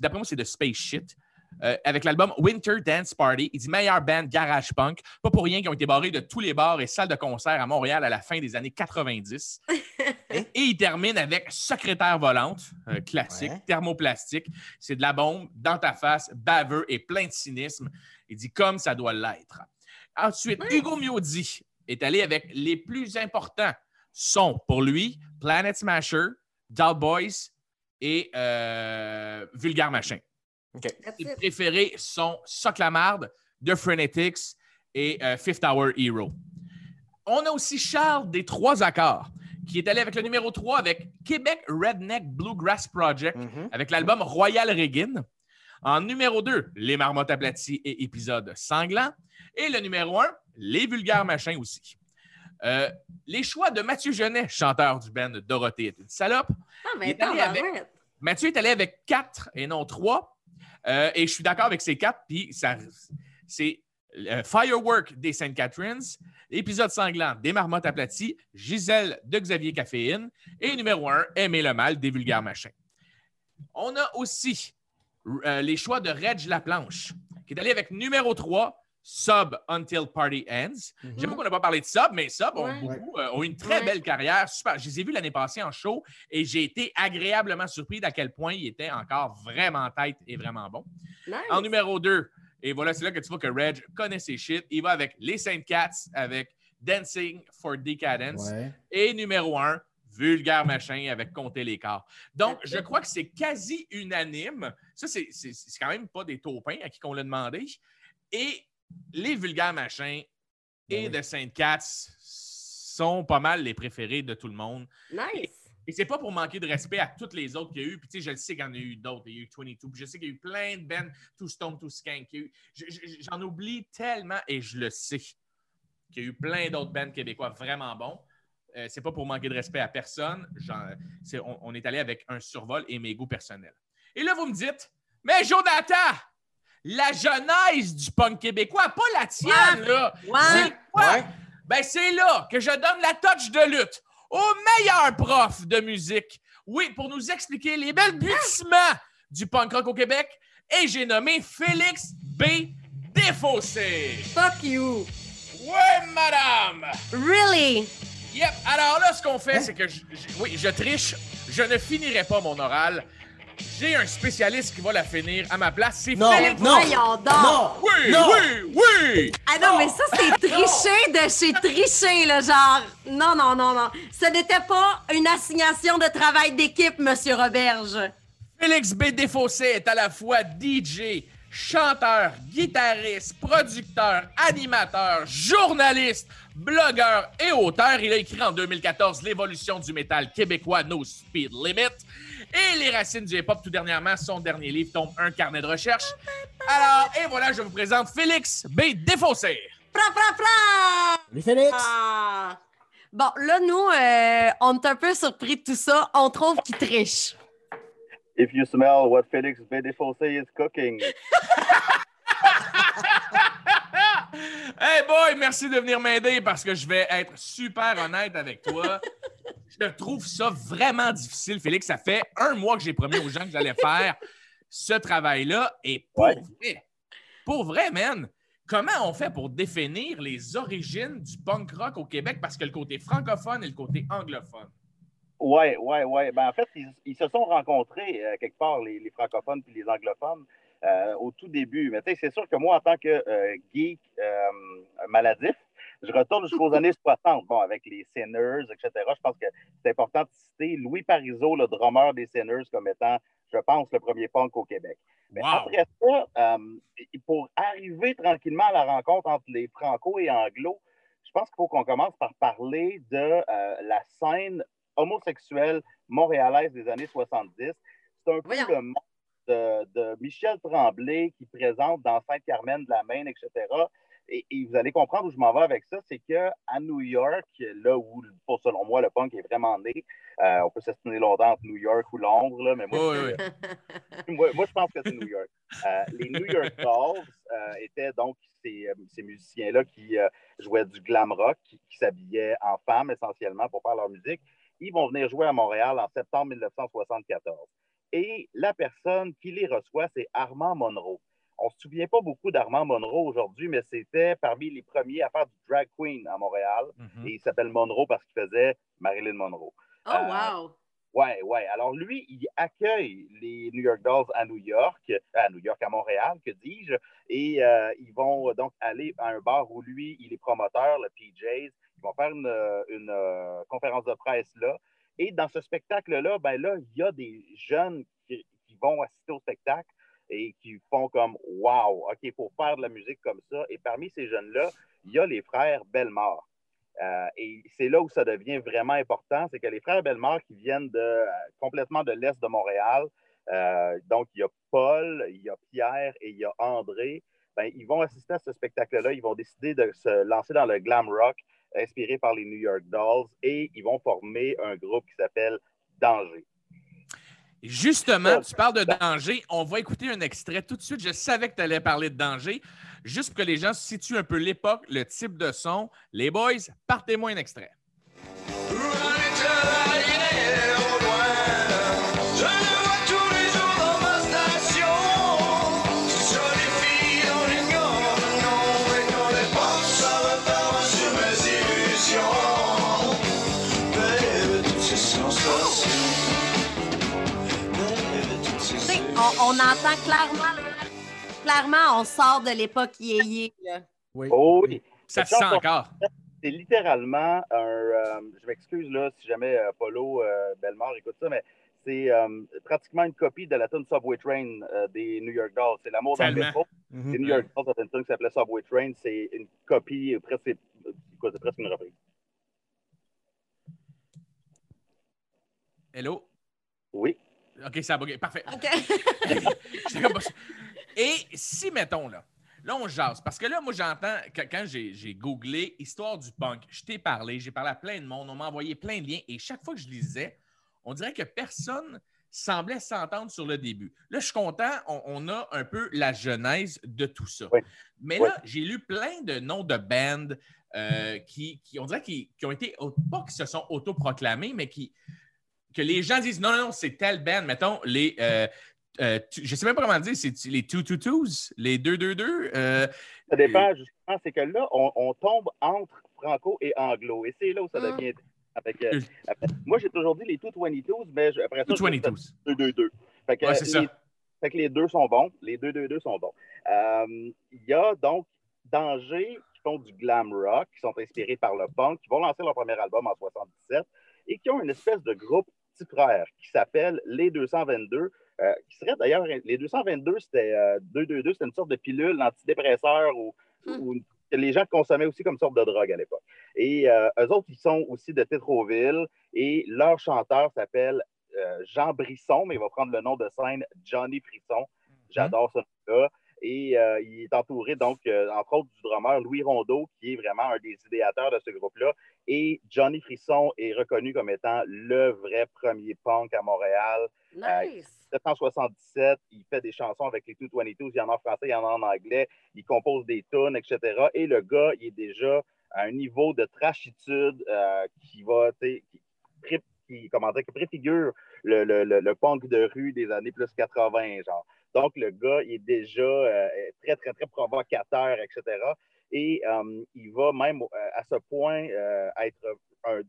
Speaker 2: d'après moi, c'est de Space Shit. Euh, avec l'album Winter Dance Party. Il dit meilleure band garage punk. Pas pour rien qu'ils ont été barrés de tous les bars et salles de concert à Montréal à la fin des années 90. et il termine avec Secrétaire volante, euh, classique,
Speaker 3: Ouais.
Speaker 2: thermoplastique. C'est de la bombe dans ta face, baveux et plein de cynisme. Il dit comme ça doit l'être. Ensuite, Hugo Miodi est allé avec les plus importants sons pour lui Planet Smasher, Doll Boys et euh, Vulgaire Machin.
Speaker 1: That's
Speaker 2: Ses préférés sont Sock la marde, The Frenetics et euh, Fifth Hour Hero. On a aussi Charles des Trois Accords, qui est allé avec le numéro 3 avec Québec Redneck Bluegrass Project,
Speaker 7: Mhm.
Speaker 2: avec l'album Royal Regin. En numéro 2, Les Marmottes aplaties et épisode sanglant. Et le numéro 1, Les Vulgaires Machins aussi. Euh, les choix de Mathieu Genet, chanteur du band Dorothée est une salope.
Speaker 1: Ah,
Speaker 2: Il
Speaker 1: mais
Speaker 2: est allé
Speaker 1: attends,
Speaker 2: avec-. Mathieu est allé avec quatre et non trois. Euh, et je suis d'accord avec ces quatre. Puis c'est euh, Firework des Sainte Catharines, épisode sanglant des Marmottes aplaties, Gisèle de Xavier Caféine et numéro un, Aimer le mal des vulgaires machins. On a aussi euh, les choix de Reg Laplanche, qui est allé avec numéro 3, Sub Until Party Ends. J'avoue qu'on n'a pas parlé de Sub, mais Sub ont, beaucoup, euh, ont une très
Speaker 1: Ouais.
Speaker 2: belle carrière. Super. Je les ai vus l'année passée en show et j'ai été agréablement surpris d'à quel point ils étaient encore vraiment tête et vraiment bons.
Speaker 1: Nice.
Speaker 2: En numéro 2, et voilà, c'est là que tu vois que Reg connaît ses shit. Il va avec les Saint Cats, avec Dancing for Decadence.
Speaker 3: Ouais.
Speaker 2: Et numéro 1, Vulgaire Machin avec Compter les corps. Donc, je crois que c'est quasi unanime. Ça, c'est quand même pas des taupins à qui qu'on l'a demandé. Et les Vulgaires Machins et
Speaker 3: Ben oui.
Speaker 2: The Saint Cats sont pas mal les préférés de tout le monde.
Speaker 1: Nice.
Speaker 2: Et c'est pas pour manquer de respect à toutes les autres qu'il y a eu. Puis, tu sais, je le sais qu'il y en a eu d'autres. Il y a eu 22. Puis, je sais qu'il y a eu plein de bands, Too Stone, Too Skank. J'en oublie tellement et je le sais qu'il y a eu plein d'autres bands québécois vraiment bons. Euh, c'est pas pour manquer de respect à personne. On, on est allé avec un survol et mes goûts personnels. Et là, vous me dites, mais Jonathan, la genèse du punk québécois, pas la tienne, là.
Speaker 1: Ouais.
Speaker 2: C'est quoi?
Speaker 7: Ouais.
Speaker 2: Ben, c'est là que je donne la touch de lutte au meilleur prof de musique. Oui, pour nous expliquer les balbutiements du punk rock au Québec. Et j'ai nommé Félix B. Défaussé.
Speaker 1: Fuck you.
Speaker 2: Ouais, madame!
Speaker 1: Really?
Speaker 2: Yep. Alors là, ce qu'on fait,
Speaker 3: Hein?
Speaker 2: c'est que je, je- oui, je triche. Je ne finirai pas mon oral. J'ai un spécialiste qui va la finir à ma place. C'est
Speaker 3: Non,
Speaker 2: Félix.
Speaker 3: non,
Speaker 1: Voyons donc.
Speaker 3: non,
Speaker 2: Oui,
Speaker 3: non.
Speaker 2: oui, oui!
Speaker 1: Ah non, mais ça, c'est tricher de chez tricher, là, genre. Non, non, non, non. Ce n'était pas une assignation de travail d'équipe, Monsieur Roberge.
Speaker 2: Félix B. Défaussé est à la fois DJ, chanteur, guitariste, producteur, animateur, journaliste, blogueur et auteur. Il a écrit en 2014 L'évolution du métal québécois No Speed Limit et Les racines du hip-hop tout dernièrement. Son dernier livre tombe un carnet de recherche. Alors, et voilà, je vous présente Félix B. Défaussé.
Speaker 1: Fra, fra, fra!
Speaker 3: Salut Félix.
Speaker 1: Ah. Bon, là, nous, euh, on est un peu surpris de tout ça. On trouve qu'il triche.
Speaker 8: If you smell what Felix B. Défoncé is cooking.
Speaker 2: hey boy, merci de venir m'aider parce que je vais être super honnête avec toi. Je trouve ça vraiment difficile, Félix. Ça fait un mois que j'ai promis aux gens que j'allais faire ce travail-là. Et pour
Speaker 8: Ouais.
Speaker 2: vrai, pour vrai, man, comment on fait pour définir les origines du punk rock au Québec? Parce que le côté francophone et le côté anglophone.
Speaker 8: Ouais, ouais, ouais. Ben, en fait, ils, ils se sont rencontrés euh, quelque part, les, les francophones puis les anglophones, euh, au tout début. Mais tu sais, c'est sûr que moi, en tant que euh, geek euh, maladif, je retourne jusqu'aux années 60, bon, avec les Sinners, etc. Je pense que c'est important de citer Louis Parizeau, le drummer des Sinners, comme étant, je pense, le premier punk au Québec. Mais
Speaker 2: Wow!
Speaker 8: après ça, euh, pour arriver tranquillement à la rencontre entre les franco et anglo, je pense qu'il faut qu'on commence par parler de euh, la scène homosexuelle montréalaise des années 70. C'est un peu
Speaker 1: Voyons.
Speaker 8: le monde de, de Michel Tremblay qui présente dans Sainte-Carmen de la Maine, etc. Et, et vous allez comprendre où je m'en vais avec ça, c'est qu'à New York, là où, pour, selon moi, le punk est vraiment né, euh, on peut s'estimer longtemps entre New York ou Londres, là, mais moi,
Speaker 2: Oui, oui.
Speaker 8: moi, moi, je pense que c'est New York. Euh, les New York Dolls euh, étaient donc ces, euh, ces musiciens-là qui euh, jouaient du glam rock, qui, qui s'habillaient en femmes essentiellement pour faire leur musique. Ils vont venir jouer à Montréal en septembre 1974. Et la personne qui les reçoit, c'est Armand Monroe. On ne se souvient pas beaucoup d'Armand Monroe aujourd'hui, mais c'était parmi les premiers à faire du drag queen à Montréal.
Speaker 2: Mhm.
Speaker 8: Et il s'appelle Monroe parce qu'il faisait Marilyn Monroe.
Speaker 1: Oh,
Speaker 8: Euh,
Speaker 1: wow!
Speaker 8: Ouais, ouais. Alors lui, il accueille les New York Dolls à New York, à New York, à Montréal, que dis-je, et euh, ils vont donc aller à un bar où lui, il est promoteur, le PJs. Ils vont faire une, euh, une, euh, conférence de presse là. Et dans ce spectacle-là, ben là, il y a des jeunes qui, vont assister au spectacle et qui font comme Wow, OK, pour faire de la musique comme ça. Et parmi ces jeunes-là, il y a les frères Bellemare. Euh, et c'est là où ça devient vraiment important, c'est que les frères Bellemare qui viennent complètement de l'Est de Montréal, euh, donc il y a Paul, il y a Pierre et il y a André, ben, ils vont assister à ce spectacle-là, ils vont décider de se lancer dans le glam rock inspiré par les New York Dolls et ils vont former un groupe qui s'appelle Danger.
Speaker 2: Justement, tu parles de danger. On va écouter un extrait tout de suite. Je savais que tu allais parler de danger. Juste pour que les gens se situent un peu l'époque, le type de son. Les boys, partez-moi un extrait.
Speaker 1: Clairement, clairement, on sort de l'époque yéyé. là.
Speaker 3: Oui.
Speaker 8: Oh oui,
Speaker 2: Ça se sent encore.
Speaker 8: c'est littéralement un. euh, je m'excuse là si jamais euh, Polo euh, Bellemare écoute ça, mais c'est euh, pratiquement une copie de la tune Subway Train euh, des New York Dolls. C'est l'amour dans le métro.
Speaker 3: Mhm.
Speaker 8: Les New York Dolls avaient une tune qui s'appelait Subway Train. C'est une copie, presque, c'est quoi, c'est presque une reprise.
Speaker 2: Hello?
Speaker 8: Oui.
Speaker 2: OK, ça a bugué. Parfait.
Speaker 1: OK.
Speaker 2: Et si, mettons, là, là, on jase. Parce que là, moi, j'entends, quand j'ai j'ai googlé Histoire du punk, je t'ai parlé, j'ai parlé à plein de monde, on m'a envoyé plein de liens, et chaque fois que je lisais, on dirait que personne semblait s'entendre sur le début. Là, je suis content, on, on a un peu la genèse de tout ça.
Speaker 8: Oui.
Speaker 2: Mais
Speaker 8: Oui.
Speaker 2: là, j'ai lu plein de noms de bands euh, qui, qui, on dirait, qui, qui ont été, pas qui se sont autoproclamés, mais qui, que les gens disent non, non, non, c'est telle band. Mettons, les. euh, euh, tu- je sais même pas comment dire, c'est les 222s, les 222. Euh,
Speaker 8: Ça dépend, justement, c'est que là, on, on tombe entre franco et anglo. Et c'est là où ça
Speaker 1: Mm.
Speaker 8: devient. Avec, euh, moi, j'ai toujours dit les 222s, mais je- après ça, je
Speaker 2: 222s.
Speaker 8: 2-2-2. Fait que,
Speaker 2: Ouais,
Speaker 8: les,
Speaker 2: ça.
Speaker 8: fait que les deux sont bons. Les 2-2-2 sont bons. Euh, Il y a donc Danger qui font du glam rock, qui sont inspirés par le punk, qui vont lancer leur premier album en 77 et qui ont une espèce de groupe petit frère qui s'appelle Les 222, euh, qui serait d'ailleurs, les 222, c'était euh, 222, c'était une sorte de pilule antidépresseur ou,
Speaker 1: Hmm.
Speaker 8: ou une- que les gens consommaient aussi comme sorte de drogue à l'époque. Et euh, eux autres, ils sont aussi de Tétroville et leur chanteur s'appelle euh, Jean Brisson, mais il va prendre le nom de scène Johnny Frisson. J'adore ce nom-là. Et euh, il est entouré, donc, euh, entre autres, du drummer Louis Rondeau, qui est vraiment un des idéateurs de ce groupe-là. Et Johnny Frisson est reconnu comme étant le vrai premier punk à Montréal.
Speaker 1: Nice.
Speaker 8: 1977, il fait des chansons avec les 222, il y en a en français, il y en a en anglais, il compose des tunes, etc. Et le gars, il est déjà à un niveau de trashitude euh, qui va, tu sais, qui, qui, comment dire, qui préfigure le, le- le- le punk de rue des années plus 80, genre. Donc, le gars, il est déjà euh, très, très, très provocateur, etc. Et euh, il va même euh, à ce point euh, être un,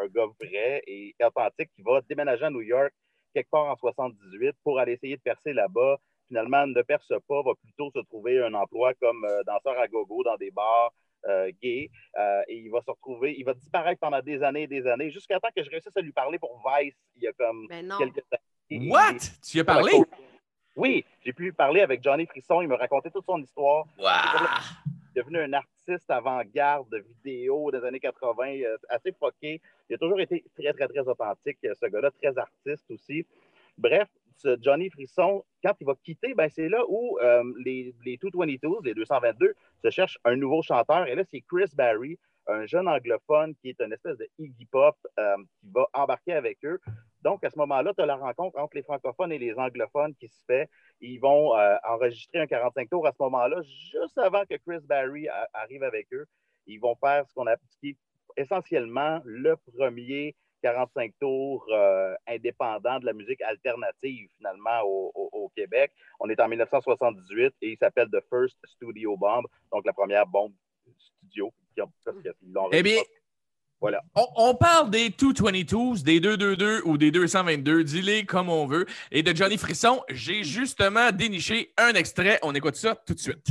Speaker 8: un gars vrai et authentique qui va déménager à New York quelque part en 78 pour aller essayer de percer là-bas. Finalement, ne perce pas, va plutôt se trouver un emploi comme euh, danseur à gogo dans des bars euh, gays. Euh, et il va se retrouver, il va disparaître pendant des années et des années, jusqu'à temps que je réussisse à lui parler pour Vice il y a comme
Speaker 1: Mais non.
Speaker 8: quelques années.
Speaker 2: What? Tu y as parlé?
Speaker 8: Oui, j'ai pu parler avec Johnny Frisson. Il me racontait toute son histoire.
Speaker 2: Wow!
Speaker 8: Il est devenu un artiste avant-garde de vidéo des années 80, euh, assez foqué. Il a toujours été très, très, très authentique, ce gars-là, très artiste aussi. Bref, ce Johnny Frisson, quand il va quitter, ben, c'est là où euh, les, les 222, les 222, se cherchent un nouveau chanteur. Et là, c'est Chris Barry, un jeune anglophone qui est une espèce de Iggy Pop euh, qui va embarquer avec eux. Donc, à ce moment-là, tu as la rencontre entre les francophones et les anglophones qui se fait. Ils vont euh, enregistrer un 45 tours à ce moment-là, juste avant que Chris Barry a- arrive avec eux. Ils vont faire ce qu'on a qui est essentiellement le premier 45 tours euh, indépendant de la musique alternative, finalement, au, au- au Québec. On est en 1978 et il s'appelle The First Studio Bomb, donc la première bombe studio. qui ont- parce qu'ils l'ont
Speaker 2: Eh bien,
Speaker 8: Voilà.
Speaker 2: on, parle des 222s, des 222 ou des 222, dis-les comme on veut. Et de Johnny Frisson, j'ai justement déniché un extrait. On écoute ça tout de suite.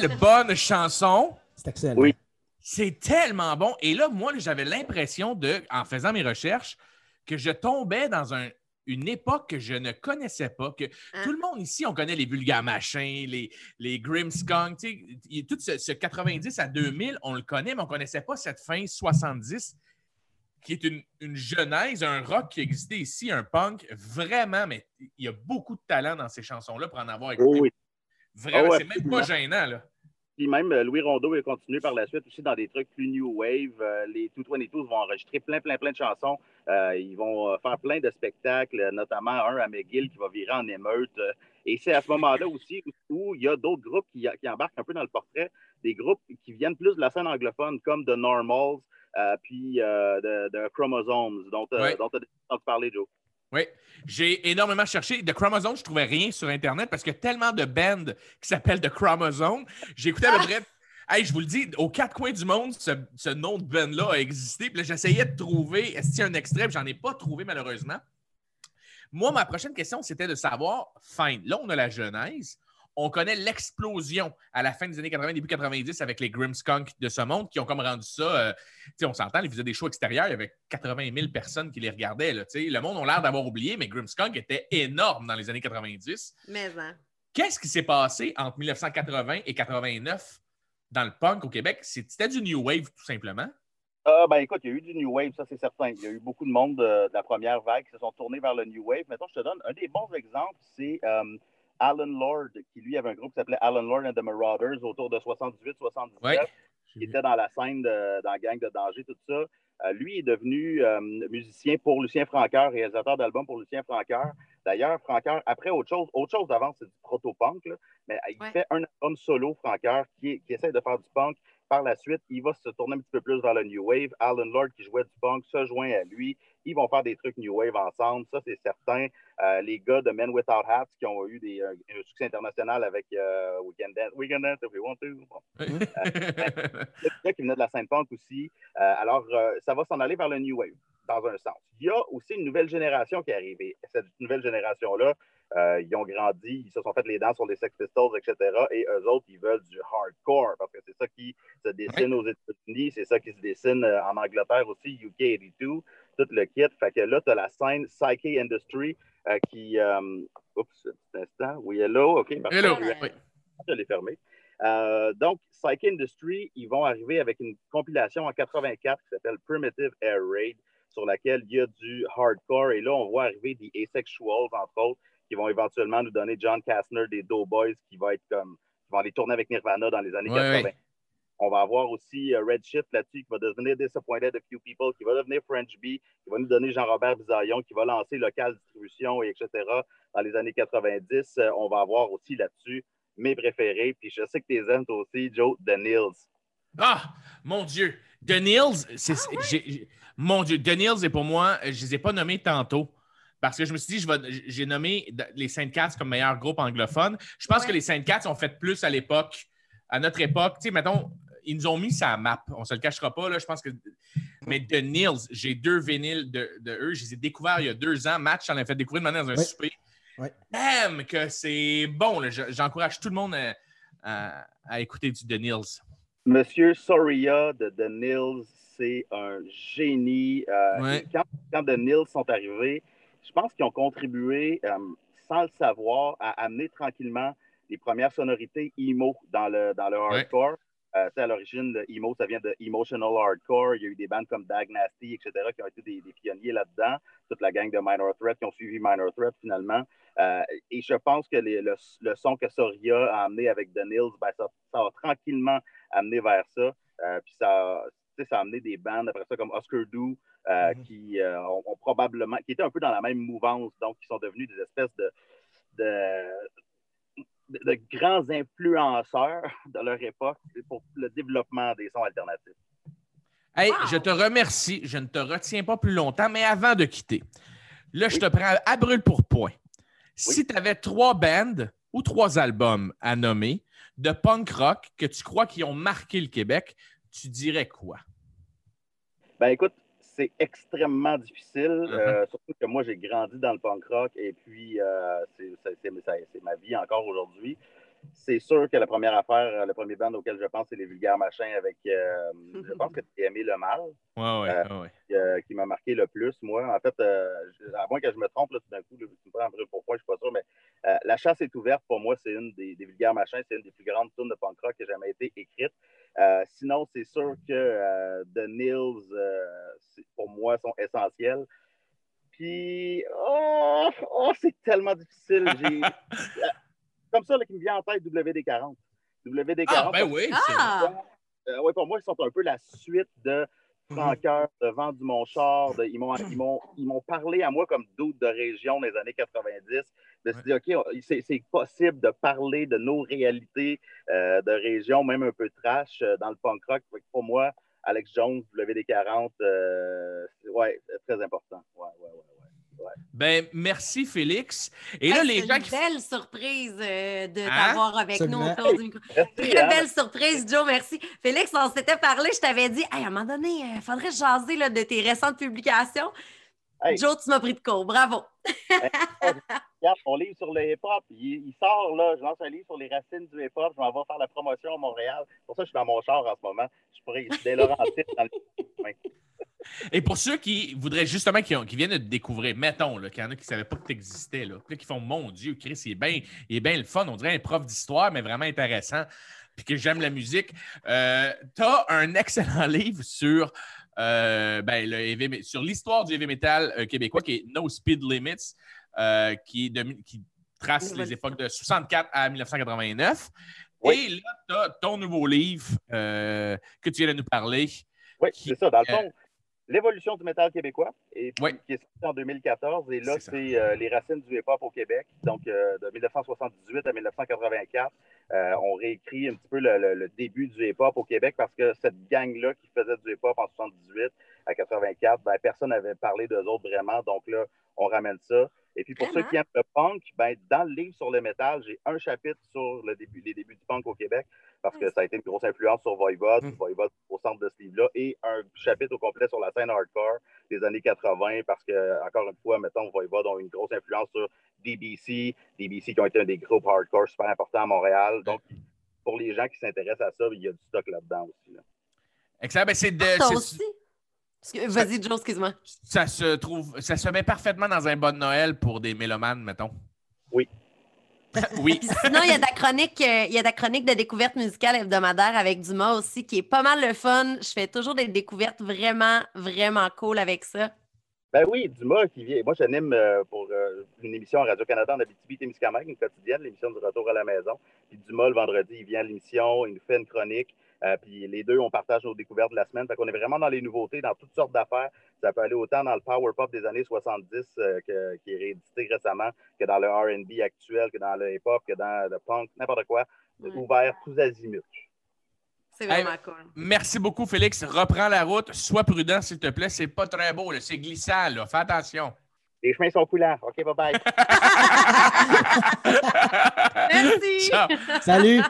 Speaker 2: Quelle bonne chanson!
Speaker 3: C'est excellent.
Speaker 8: Oui.
Speaker 2: C'est tellement bon. Et là, moi, j'avais l'impression de, en faisant mes recherches, que je tombais dans un- une époque que je ne connaissais pas. Que
Speaker 1: Hein?
Speaker 2: tout le monde ici, on connaît les vulgaires machins, les, les a tout ce, ce 90 à 2000, on le connaît, mais on ne connaissait pas cette fin 70 qui est une, une genèse, un rock qui existait ici, un punk, vraiment, mais il y a beaucoup de talent dans ces chansons-là pour en avoir écouté.
Speaker 8: Oh oui.
Speaker 2: Vraiment,
Speaker 8: Oh,
Speaker 2: c'est même pas gênant, là.
Speaker 8: Puis même euh, Louis Rondeau a continué par la suite aussi dans des trucs plus new wave. Euh, les 222 vont enregistrer plein, plein, plein de chansons. Euh, ils vont euh, faire plein de spectacles, notamment un à McGill qui va virer en émeute. Et c'est à ce moment-là aussi où- il y a d'autres groupes qui, qui embarquent un peu dans le portrait, des groupes qui viennent plus de la scène anglophone, comme The Normals, euh, puis de, de Chromosomes, dont tu
Speaker 2: Ouais.
Speaker 8: as entendu parler, Joe.
Speaker 2: Oui, j'ai énormément cherché. The Chromosome, je trouvais rien sur Internet parce qu'il y a tellement de bands qui s'appellent The Chromosome. J'ai écouté à peu près. Hey, je vous le dis, aux quatre coins du monde, ce, ce nom de band-là a existé. Puis là, j'essayais de trouver, est-ce qu'il y a un extrait? J'en ai pas trouvé, malheureusement. Moi, ma prochaine question, c'était de savoir, fine, là, on a la genèse. On connaît l'explosion à la fin des années 80, début 90 avec les Grimmskunk de ce monde qui ont comme rendu ça. euh, tu sais, on s'entend, ils faisaient des shows extérieurs, il y avait 80 000 personnes qui les regardaient. Là, le monde a l'air d'avoir oublié, mais Grimmskunk était énorme dans les années 90.
Speaker 1: Mais, hein.
Speaker 2: Qu'est-ce qui s'est passé entre 1980 et 89 dans le punk au Québec? C'est- C'était du New Wave, tout simplement.
Speaker 8: Ah, ben écoute, il y a eu du New Wave, ça c'est certain. Il y a eu beaucoup de monde de, de la première vague qui se sont tournés vers le New Wave. Maintenant, je te donne un des bons exemples, c'est euh, Alan Lord, qui lui avait un groupe qui s'appelait Alan Lord and the Marauders autour de 78-79,
Speaker 2: Ouais.
Speaker 8: qui était dans la scène de, dans Gang de Danger, tout ça. Euh, lui est devenu euh, musicien pour Lucien Francoeur, réalisateur d'albums pour Lucien Francoeur. D'ailleurs, Francoeur, après autre chose, autre chose d'avant, c'est du proto-punk, là, mais il
Speaker 1: Ouais.
Speaker 8: fait un album solo, Francoeur, qui, qui essaie de faire du punk. Par la suite, il va se tourner un petit peu plus vers le New Wave. Alan Lord, qui jouait du punk, se joint à lui. Ils vont faire des trucs New Wave ensemble, ça c'est certain. Euh, les gars de Men Without Hats qui ont eu des, un, un succès international avec euh, We, Can Dance, We Can Dance If We Want To. Bon. Le gars qui venait de la scène punk aussi. Euh, alors, euh, ça va s'en aller vers le New Wave, dans un sens. Il y a aussi une nouvelle génération qui est arrivée. Cette nouvelle génération-là, euh, ils ont grandi, ils se sont fait les dents sur les Sex Pistols, etc. Et eux autres, ils veulent du hardcore, parce que c'est ça qui se dessine aux États-Unis, c'est ça qui se dessine euh, en Angleterre aussi, UK 82, tout le kit. Fait que là, tu as la scène Psyche Industry euh, qui... euh, oups, un petit instant. Oui, hello, OK. parfait.
Speaker 2: Hello. Oui.
Speaker 8: Je l'ai fermé. Euh, donc, Psyche Industry, ils vont arriver avec une compilation en 84 qui s'appelle Primitive Air Raid, sur laquelle il y a du hardcore. Et là, on voit arriver des Asexuals, entre autres, qui vont éventuellement nous donner John Kastner des Doughboys, qui va être comme, qui vont aller tourner avec Nirvana dans les années
Speaker 2: Ouais,
Speaker 8: 80.
Speaker 2: ouais.
Speaker 8: On va avoir aussi euh, Redshift là-dessus, qui va devenir Disappointed a Few People, qui va devenir French Bee, qui va nous donner Jean-Robert Bisaillon, qui va lancer Local Distribution, et etc. dans les années 90. Euh, on va avoir aussi là-dessus mes préférés. Puis je sais que tu les aimes toi aussi, Joe, The Nils.
Speaker 2: Ah, mon Dieu. The Nils, c'est, j'ai- j'ai- mon Dieu, The Nils, et pour moi, je ne les ai pas nommés tantôt. Parce que je me suis dit, je vais- j'ai nommé les Saint Cats comme meilleur groupe anglophone. Je pense
Speaker 1: Ouais.
Speaker 2: que les Saint Cats ont fait plus à l'époque, à notre époque. Tu sais, mettons, ils nous ont mis ça à map. On ne se le cachera pas. Là, je pense que. Mais The Nils, j'ai deux vinyles de, de eux. Je les ai découverts il y a deux ans. Match, j'en ai fait découvrir maintenant dans un
Speaker 3: Ouais.
Speaker 2: souper.
Speaker 3: Ouais.
Speaker 2: Damn, que c'est bon. J'encourage tout le monde à, à- à écouter du The Nils.
Speaker 8: Monsieur Soria de The Nils, c'est un génie. Euh,
Speaker 2: Ouais.
Speaker 8: Quand, quand The Nils sont arrivés, je pense qu'ils ont contribué, euh, sans le savoir, à amener tranquillement les premières sonorités emo dans le, dans le
Speaker 2: Ouais.
Speaker 8: hardcore. Euh, tu sais, à l'origine, le emo, ça vient de emotional hardcore. Il y a eu des bandes comme Dag Nasty, etc., qui ont été des, des pionniers là-dedans. toute la gang de Minor Threat qui ont suivi Minor Threat finalement. Euh, et je pense que les- le, le son que Soria a amené avec The Nils, ben, ça, ça a tranquillement amené vers ça. Euh, puis ça, ça a amené des bandes après ça comme Oscar Do, euh,
Speaker 3: Mhm.
Speaker 8: qui euh, ont, ont probablement, qui étaient un peu dans la même mouvance, donc qui sont devenus des espèces de, de, de- de grands influenceurs de leur époque pour le développement des sons alternatifs.
Speaker 2: Hey,
Speaker 1: Wow.
Speaker 2: je te remercie. Je ne te retiens pas plus longtemps, mais avant de quitter, là, je te prends à brûle pour point. Si tu avais trois bands ou trois albums à nommer de punk rock que tu crois qui ont marqué le Québec, tu dirais quoi?
Speaker 8: Ben écoute, c'est extrêmement difficile,
Speaker 2: Uh-huh.
Speaker 8: euh, surtout que moi j'ai grandi dans le punk rock et puis euh, c'est- ma vie encore aujourd'hui. C'est sûr que la première affaire, euh, le premier band auquel je pense, c'est les Vulgaires Machins avec, euh, je pense que c'est Aimé le Mal.
Speaker 2: Ouais, ouais, ouais.
Speaker 8: qui m'a marqué le plus, moi. En fait, à moins que je me trompe, là, tout d'un coup, tu me prends un peu pourquoi, je suis pas sûr, mais La chasse est ouverte, pour moi, c'est une des, des vulgaires machins, c'est une des plus grandes tunes de punk rock qui a jamais été écrite. Euh, sinon, c'est sûr que euh, The Nils, euh, pour moi, sont essentiels. Puis, oh, oh, c'est tellement difficile. J'ai- euh, Comme ça, là, qui me vient en tête WD-40. WD-40.
Speaker 2: Ah, ben oui.
Speaker 1: Ah!
Speaker 8: Pour moi, ils sont un peu la suite de Franqueur, de Vent du Montchar. De, ils m'ont ils m'ont- ils m'ont parlé à moi comme d'autres de région des années 90. De se dire, OK, c'est c'est possible de parler de nos réalités euh, de région, même un peu trash, euh, dans le punk rock. Pour moi, Alex Jones, WD-40, euh, c'est- ouais, c'est très important. Ouais, ouais, ouais, ouais.
Speaker 2: Ben, merci, Félix. Et là,
Speaker 1: Hey,
Speaker 2: les
Speaker 1: c'est
Speaker 2: gens
Speaker 1: une
Speaker 2: qui.
Speaker 1: belle surprise euh, de
Speaker 2: Hein?
Speaker 1: t'avoir avec nous autour du micro.
Speaker 8: Merci,
Speaker 1: Très
Speaker 8: hein.
Speaker 1: belle surprise, Joe, merci. Félix, on s'était parlé, je t'avais dit, Hey, à un moment donné, il faudrait jaser là, de tes récentes publications.
Speaker 8: Hey.
Speaker 1: Joe, tu m'as pris de court, bravo.
Speaker 8: Regarde, mon livre sur le hip-hop, il, il sort là. Je lance un livre sur les racines du hip-hop. Je m'en vais faire la promotion à Montréal. Pour ça, je suis dans mon char en ce moment. Je pourrais dès Laurentides dans le
Speaker 2: Et pour ceux qui voudraient justement, qui, ont- qui viennent de te découvrir, mettons, là, qu'il y en a qui ne savaient pas que tu existais, là, puis là, qui font Mon Dieu, Chris, il est bien bien le fun. On dirait un prof d'histoire, mais vraiment intéressant. Puis que j'aime la musique. Euh, tu as un excellent livre sur, euh, ben, le heavy sur l'histoire du heavy metal euh, québécois qui est No Speed Limits, euh, qui, de- qui trace les époques de 64 à 1989.
Speaker 8: Oui.
Speaker 2: Et là, tu as ton nouveau livre que tu viens de nous parler.
Speaker 8: Oui, c'est ça. Dans le fond, l'évolution du métal québécois, et puis,
Speaker 2: Oui.
Speaker 8: qui est sorti en 2014. Et là,
Speaker 2: C'est
Speaker 8: euh, les racines du hip-hop au Québec. Donc, euh, de 1978 à 1984, euh, on réécrit un petit peu le, le- le début du hip-hop au Québec parce que cette gang-là qui faisait du hip-hop en 78 à 84, ben, personne n'avait parlé d'eux autres vraiment. Donc là, on ramène ça. Et puis pour
Speaker 1: Vraiment?
Speaker 8: ceux qui aiment le punk, ben, dans le livre sur le métal, j'ai un chapitre sur le début, les débuts du punk au Québec parce que ça a été une grosse influence sur Voivod,
Speaker 3: Mm.
Speaker 8: Voivod au centre de ce livre-là, et un chapitre au complet sur la scène hardcore des années 80 parce que, encore une fois, mettons, Voivod ont une grosse influence sur DBC, DBC qui ont été un des groupes hardcore super importants à Montréal. Donc, pour les gens qui s'intéressent à ça, il y a du stock là-dedans aussi. là.
Speaker 2: Excellent. Ben, c'est de-
Speaker 1: Toi
Speaker 2: c'est-
Speaker 1: aussi? Excuse- Vas-y, Joe, excuse-moi.
Speaker 2: ça se trouve, ça se met parfaitement dans un bon Noël pour des mélomanes, mettons.
Speaker 8: Oui.
Speaker 2: oui.
Speaker 1: Sinon, il y a ta chronique, euh, il y a ta chronique de découverte musicale hebdomadaire avec Dumas aussi, qui est pas mal le fun. Je fais toujours des découvertes vraiment, vraiment cool avec ça.
Speaker 8: Ben oui, Dumas qui vient. Moi, j'anime euh, pour euh, une émission à Radio-Canada en Abitibi-Témiscamingue, une quotidienne, l'émission du retour à la maison. Puis Dumas, le vendredi, il vient à l'émission, il nous fait une chronique. Euh, puis les deux, on partage nos découvertes de la semaine. Fait qu'on est vraiment dans les nouveautés, dans toutes sortes d'affaires. Ça peut aller autant dans le power pop des années 70 euh, que- qui est réédité récemment, que dans le R&B actuel, que dans le hip-hop, que dans le punk, n'importe quoi.
Speaker 1: Ouais.
Speaker 8: Ouvert tous azimuts.
Speaker 1: C'est vraiment cool.
Speaker 2: Merci beaucoup, Félix. Reprends la route. Sois prudent, s'il te plaît. C'est pas très beau. C'est glissant. Là. Fais attention.
Speaker 8: Les chemins sont coulants. OK, bye-bye.
Speaker 1: Merci.
Speaker 2: Ciao.
Speaker 3: Salut!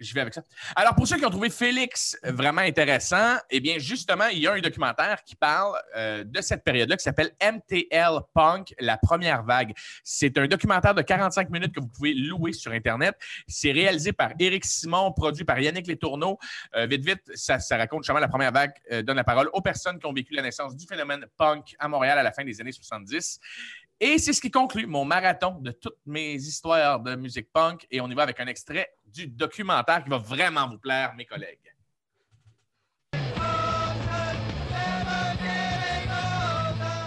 Speaker 2: Je vais avec ça. Alors, pour ceux qui ont trouvé Félix vraiment intéressant, eh bien, justement, il y a un documentaire qui parle euh, de cette période-là qui s'appelle MTL Punk, la première vague. C'est un documentaire de 45 minutes que vous pouvez louer sur Internet. C'est réalisé par Éric Simon, produit par Yannick Letourneau. Euh, vite, vite, ça, raconte justement la première vague, euh, donne la parole aux personnes qui ont vécu la naissance du phénomène punk à Montréal à la fin des années 70. Et c'est ce qui conclut mon marathon de toutes mes histoires de musique punk. Et on y va avec un extrait du documentaire qui va vraiment vous plaire, mes collègues.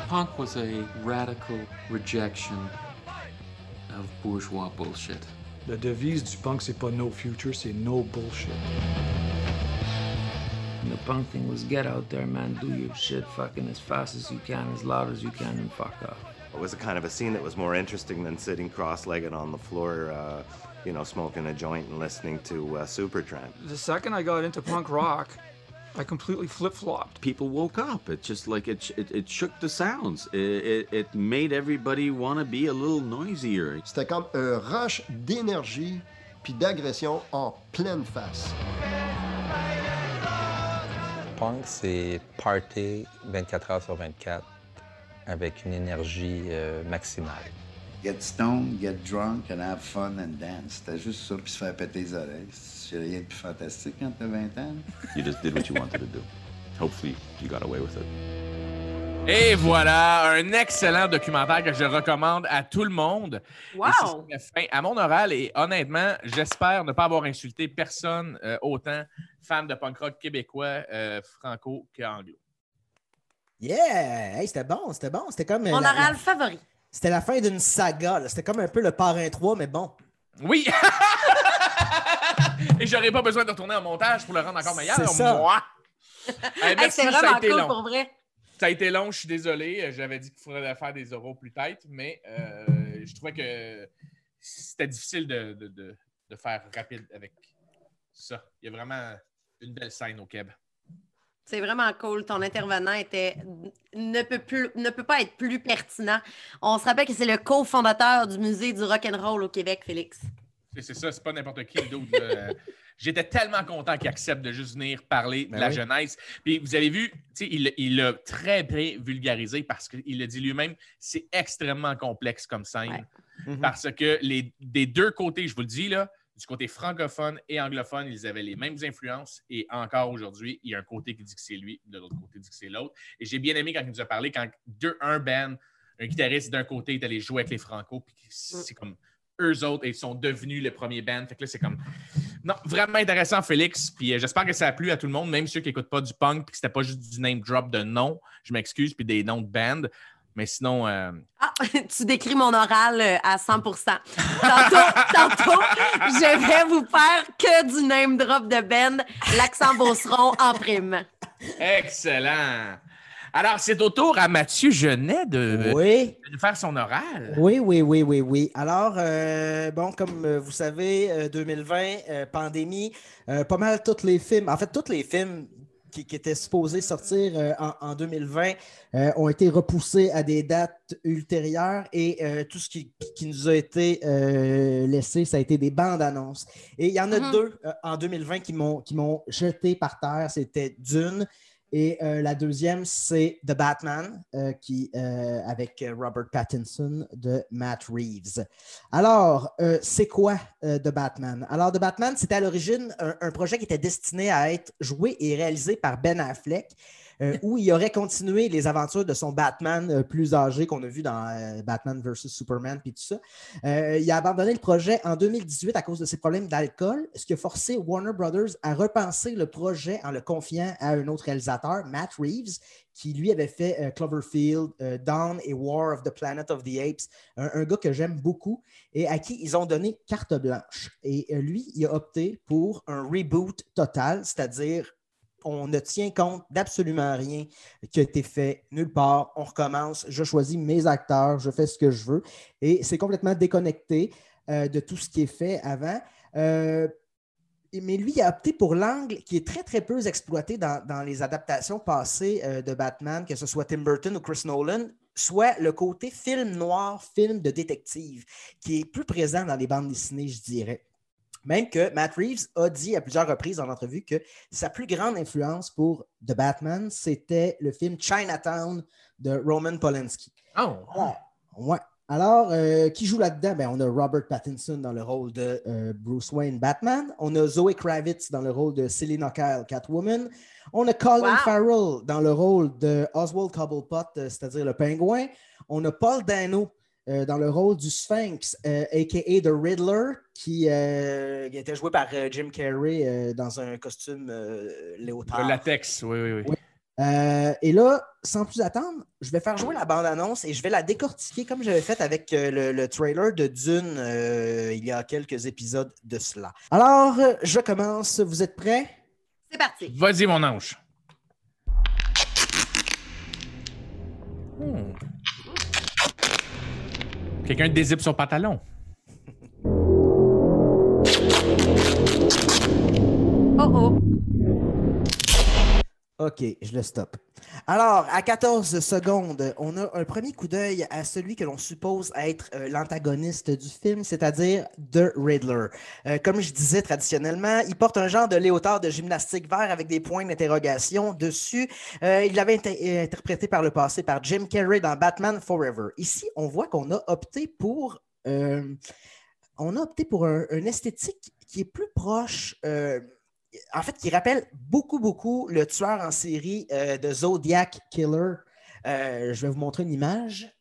Speaker 7: Punk was a radical rejection of bourgeois bullshit.
Speaker 9: La devise du punk, c'est pas no future, c'est no bullshit.
Speaker 10: And the punk thing was get out there, man, do your shit fucking as fast as you can, as loud as you can, and fuck off.
Speaker 11: It was a kind of a scene that was more interesting than sitting cross-legged on the floor, uh, you know, smoking a joint and listening to uh, Supertramp.
Speaker 9: The second I got into punk rock, I completely flip-flopped.
Speaker 12: People woke up. It just like it, sh- it, it shook the sounds. It, it, it made everybody want to be a little noisier.
Speaker 13: C'était comme un rush d'énergie puis d'agression en pleine face.
Speaker 14: Punk, c'est party 24 heures sur 24 avec une énergie euh, maximale.
Speaker 15: Get stoned, get drunk, and have fun and dance. C'était juste ça, puis se faire péter les oreilles. C'est rien de plus fantastique quand t'as 20 ans.
Speaker 12: You just did what you wanted to do. Hopefully, you got away with it.
Speaker 2: Et voilà, un excellent documentaire que je recommande à tout le monde.
Speaker 1: Wow!
Speaker 2: Et fin à mon oral et honnêtement, j'espère ne pas avoir insulté personne euh, autant fan de punk rock québécois, euh, franco qu'anglo.
Speaker 3: Yeah! Hey, c'était bon, c'était bon. C'était comme. euh,
Speaker 1: Mon
Speaker 3: la-
Speaker 1: oral
Speaker 3: la-
Speaker 1: favori.
Speaker 3: C'était la fin d'une saga. là. C'était comme un peu le parrain 3, mais bon.
Speaker 2: Oui! et j'aurais pas besoin de retourner en montage pour le rendre encore meilleur,
Speaker 3: C'est ça.
Speaker 2: moi! Hey,
Speaker 1: Hey,
Speaker 2: merci,
Speaker 1: c'est
Speaker 2: ça a
Speaker 1: vraiment
Speaker 2: été
Speaker 1: cool
Speaker 2: long.
Speaker 1: pour vrai.
Speaker 2: Ça a été long, je suis désolé. Euh, J'avais dit qu'il faudrait faire des oraux plus tête, mais euh, je trouvais que c'était difficile de, de- de- de faire rapide avec ça. Il y a vraiment une belle scène au Québec.
Speaker 1: C'est vraiment cool. Ton intervenant était ne peut plus ne peut pas être plus pertinent. On se rappelle que c'est le cofondateur du musée du rock and roll au Québec, Félix.
Speaker 2: C'est ça, c'est pas n'importe qui. Euh, J'étais tellement content qu'il accepte de juste venir parler
Speaker 3: Ben
Speaker 2: de la
Speaker 3: oui.
Speaker 2: jeunesse. Puis vous avez vu, tu sais, il il l'a très bien vulgarisé parce qu'il le dit lui-même, c'est extrêmement complexe comme scène.
Speaker 3: Mhm.
Speaker 2: Parce que les, des deux côtés, je vous le dis, là, du côté francophone et anglophone, ils avaient les mêmes influences. Et encore aujourd'hui, il y a un côté qui dit que c'est lui, de l'autre côté dit que c'est l'autre. Et j'ai bien aimé quand il nous a parlé, quand deux, un band, un guitariste d'un côté est allé jouer avec les Franco, puis c'est comme eux autres, et ils sont devenus le premier band. Fait que là, c'est comme. Non, vraiment intéressant, Félix. Puis euh, j'espère que ça a plu à tout le monde, même ceux qui n'écoutent pas du punk, puis que c'était pas juste du name drop de nom. Je m'excuse, puis des noms de band. Mais sinon, euh,
Speaker 1: Ah, tu décris mon oral euh, à 100 Tantôt, tantôt, je vais vous faire que du name drop de Ben, l'accent Beauceron en prime.
Speaker 2: excellent. Alors, c'est au tour à Mathieu Genet de,
Speaker 3: Oui.
Speaker 2: de nous faire son oral.
Speaker 3: Oui, oui, oui, oui, oui. Alors, euh, bon, comme vous savez, euh, 2020, euh, pandémie, euh, pas mal tous les films, en fait, tous les films qui, qui étaient supposés sortir euh, en, en 2020 euh, ont été repoussés à des dates ultérieures et euh, tout ce qui, qui nous a été laissé, ça a été des bandes annonces. Et il y en a
Speaker 1: Mhm.
Speaker 3: deux en 2020 qui m'ont qui m'ont jeté par terre. C'était Dune et euh, la deuxième, c'est The Batman, euh, euh, avec Robert Pattinson de Matt Reeves. Alors, c'est quoi The Batman? Alors, The Batman, c'était à l'origine un projet qui était destiné à être joué et réalisé par Ben Affleck, euh, où il aurait continué les aventures de son Batman euh, plus âgé qu'on a vu dans euh, Batman vs. Superman, puis tout ça. Il a abandonné le projet en 2018 à cause de ses problèmes d'alcool, ce qui a forcé Warner Brothers à repenser le projet en le confiant à un autre réalisateur, Matt Reeves, qui lui avait fait Cloverfield, Dawn et War of the Planet of the Apes, un, gars que j'aime beaucoup et à qui ils ont donné carte blanche. Et lui, il a opté pour un reboot total, c'est-à-dire on ne tient compte d'absolument rien qui a été fait nulle part. On recommence, je choisis mes acteurs, je fais ce que je veux. Et c'est complètement déconnecté euh, de tout ce qui est fait avant. Euh, mais lui, il a opté pour l'angle qui est très, très peu exploité dans, dans les adaptations passées euh, de Batman, que ce soit Tim Burton ou Chris Nolan, soit le côté film noir, film de détective, qui est plus présent dans les bandes dessinées, je dirais. Même que Matt Reeves a dit à plusieurs reprises en entrevue que sa plus grande influence pour The Batman, c'était le film Chinatown de Roman Polanski.
Speaker 2: Oh!
Speaker 3: Alors, ouais. Alors, euh, qui joue là-dedans? Ben, on a Robert Pattinson dans le rôle de euh, Bruce Wayne Batman. On a Zoe Kravitz dans le rôle de Selina Kyle Catwoman. On a Colin
Speaker 1: Wow.
Speaker 3: Farrell dans le rôle de Oswald Cobblepot, euh, c'est-à-dire le pingouin. On a Paul Dano euh, dans le rôle du Sphinx, euh, a.k.a. The Riddler, qui, euh, qui était joué par euh, Jim Carrey euh, dans un costume euh, léotard.
Speaker 2: Le latex, oui, oui, oui.
Speaker 3: Oui. Euh, et là, sans plus attendre, je vais faire jouer la bande-annonce et je vais la décortiquer comme j'avais fait avec euh, le, le trailer de Dune euh, il y a quelques épisodes de cela. Alors, euh, je commence. Vous êtes prêts?
Speaker 1: C'est parti.
Speaker 2: Vas-y, mon ange. Quelqu'un dézippe son pantalon.
Speaker 1: Oh oh.
Speaker 3: OK, je le stoppe. Alors, à 14 secondes, on a un premier coup d'œil à celui que l'on suppose être euh, l'antagoniste du film, c'est-à-dire The Riddler. Euh, comme je disais traditionnellement, il porte un genre de léotard de gymnastique vert avec des points d'interrogation dessus. Euh, il l'avait inter- interprété par le passé par Jim Carrey dans Batman Forever. Ici, on voit qu'on a opté pour... on a opté pour un esthétique qui est plus proche... en fait, qui rappelle beaucoup, beaucoup le tueur en série euh, de Zodiac Killer. Euh, je vais vous montrer une image.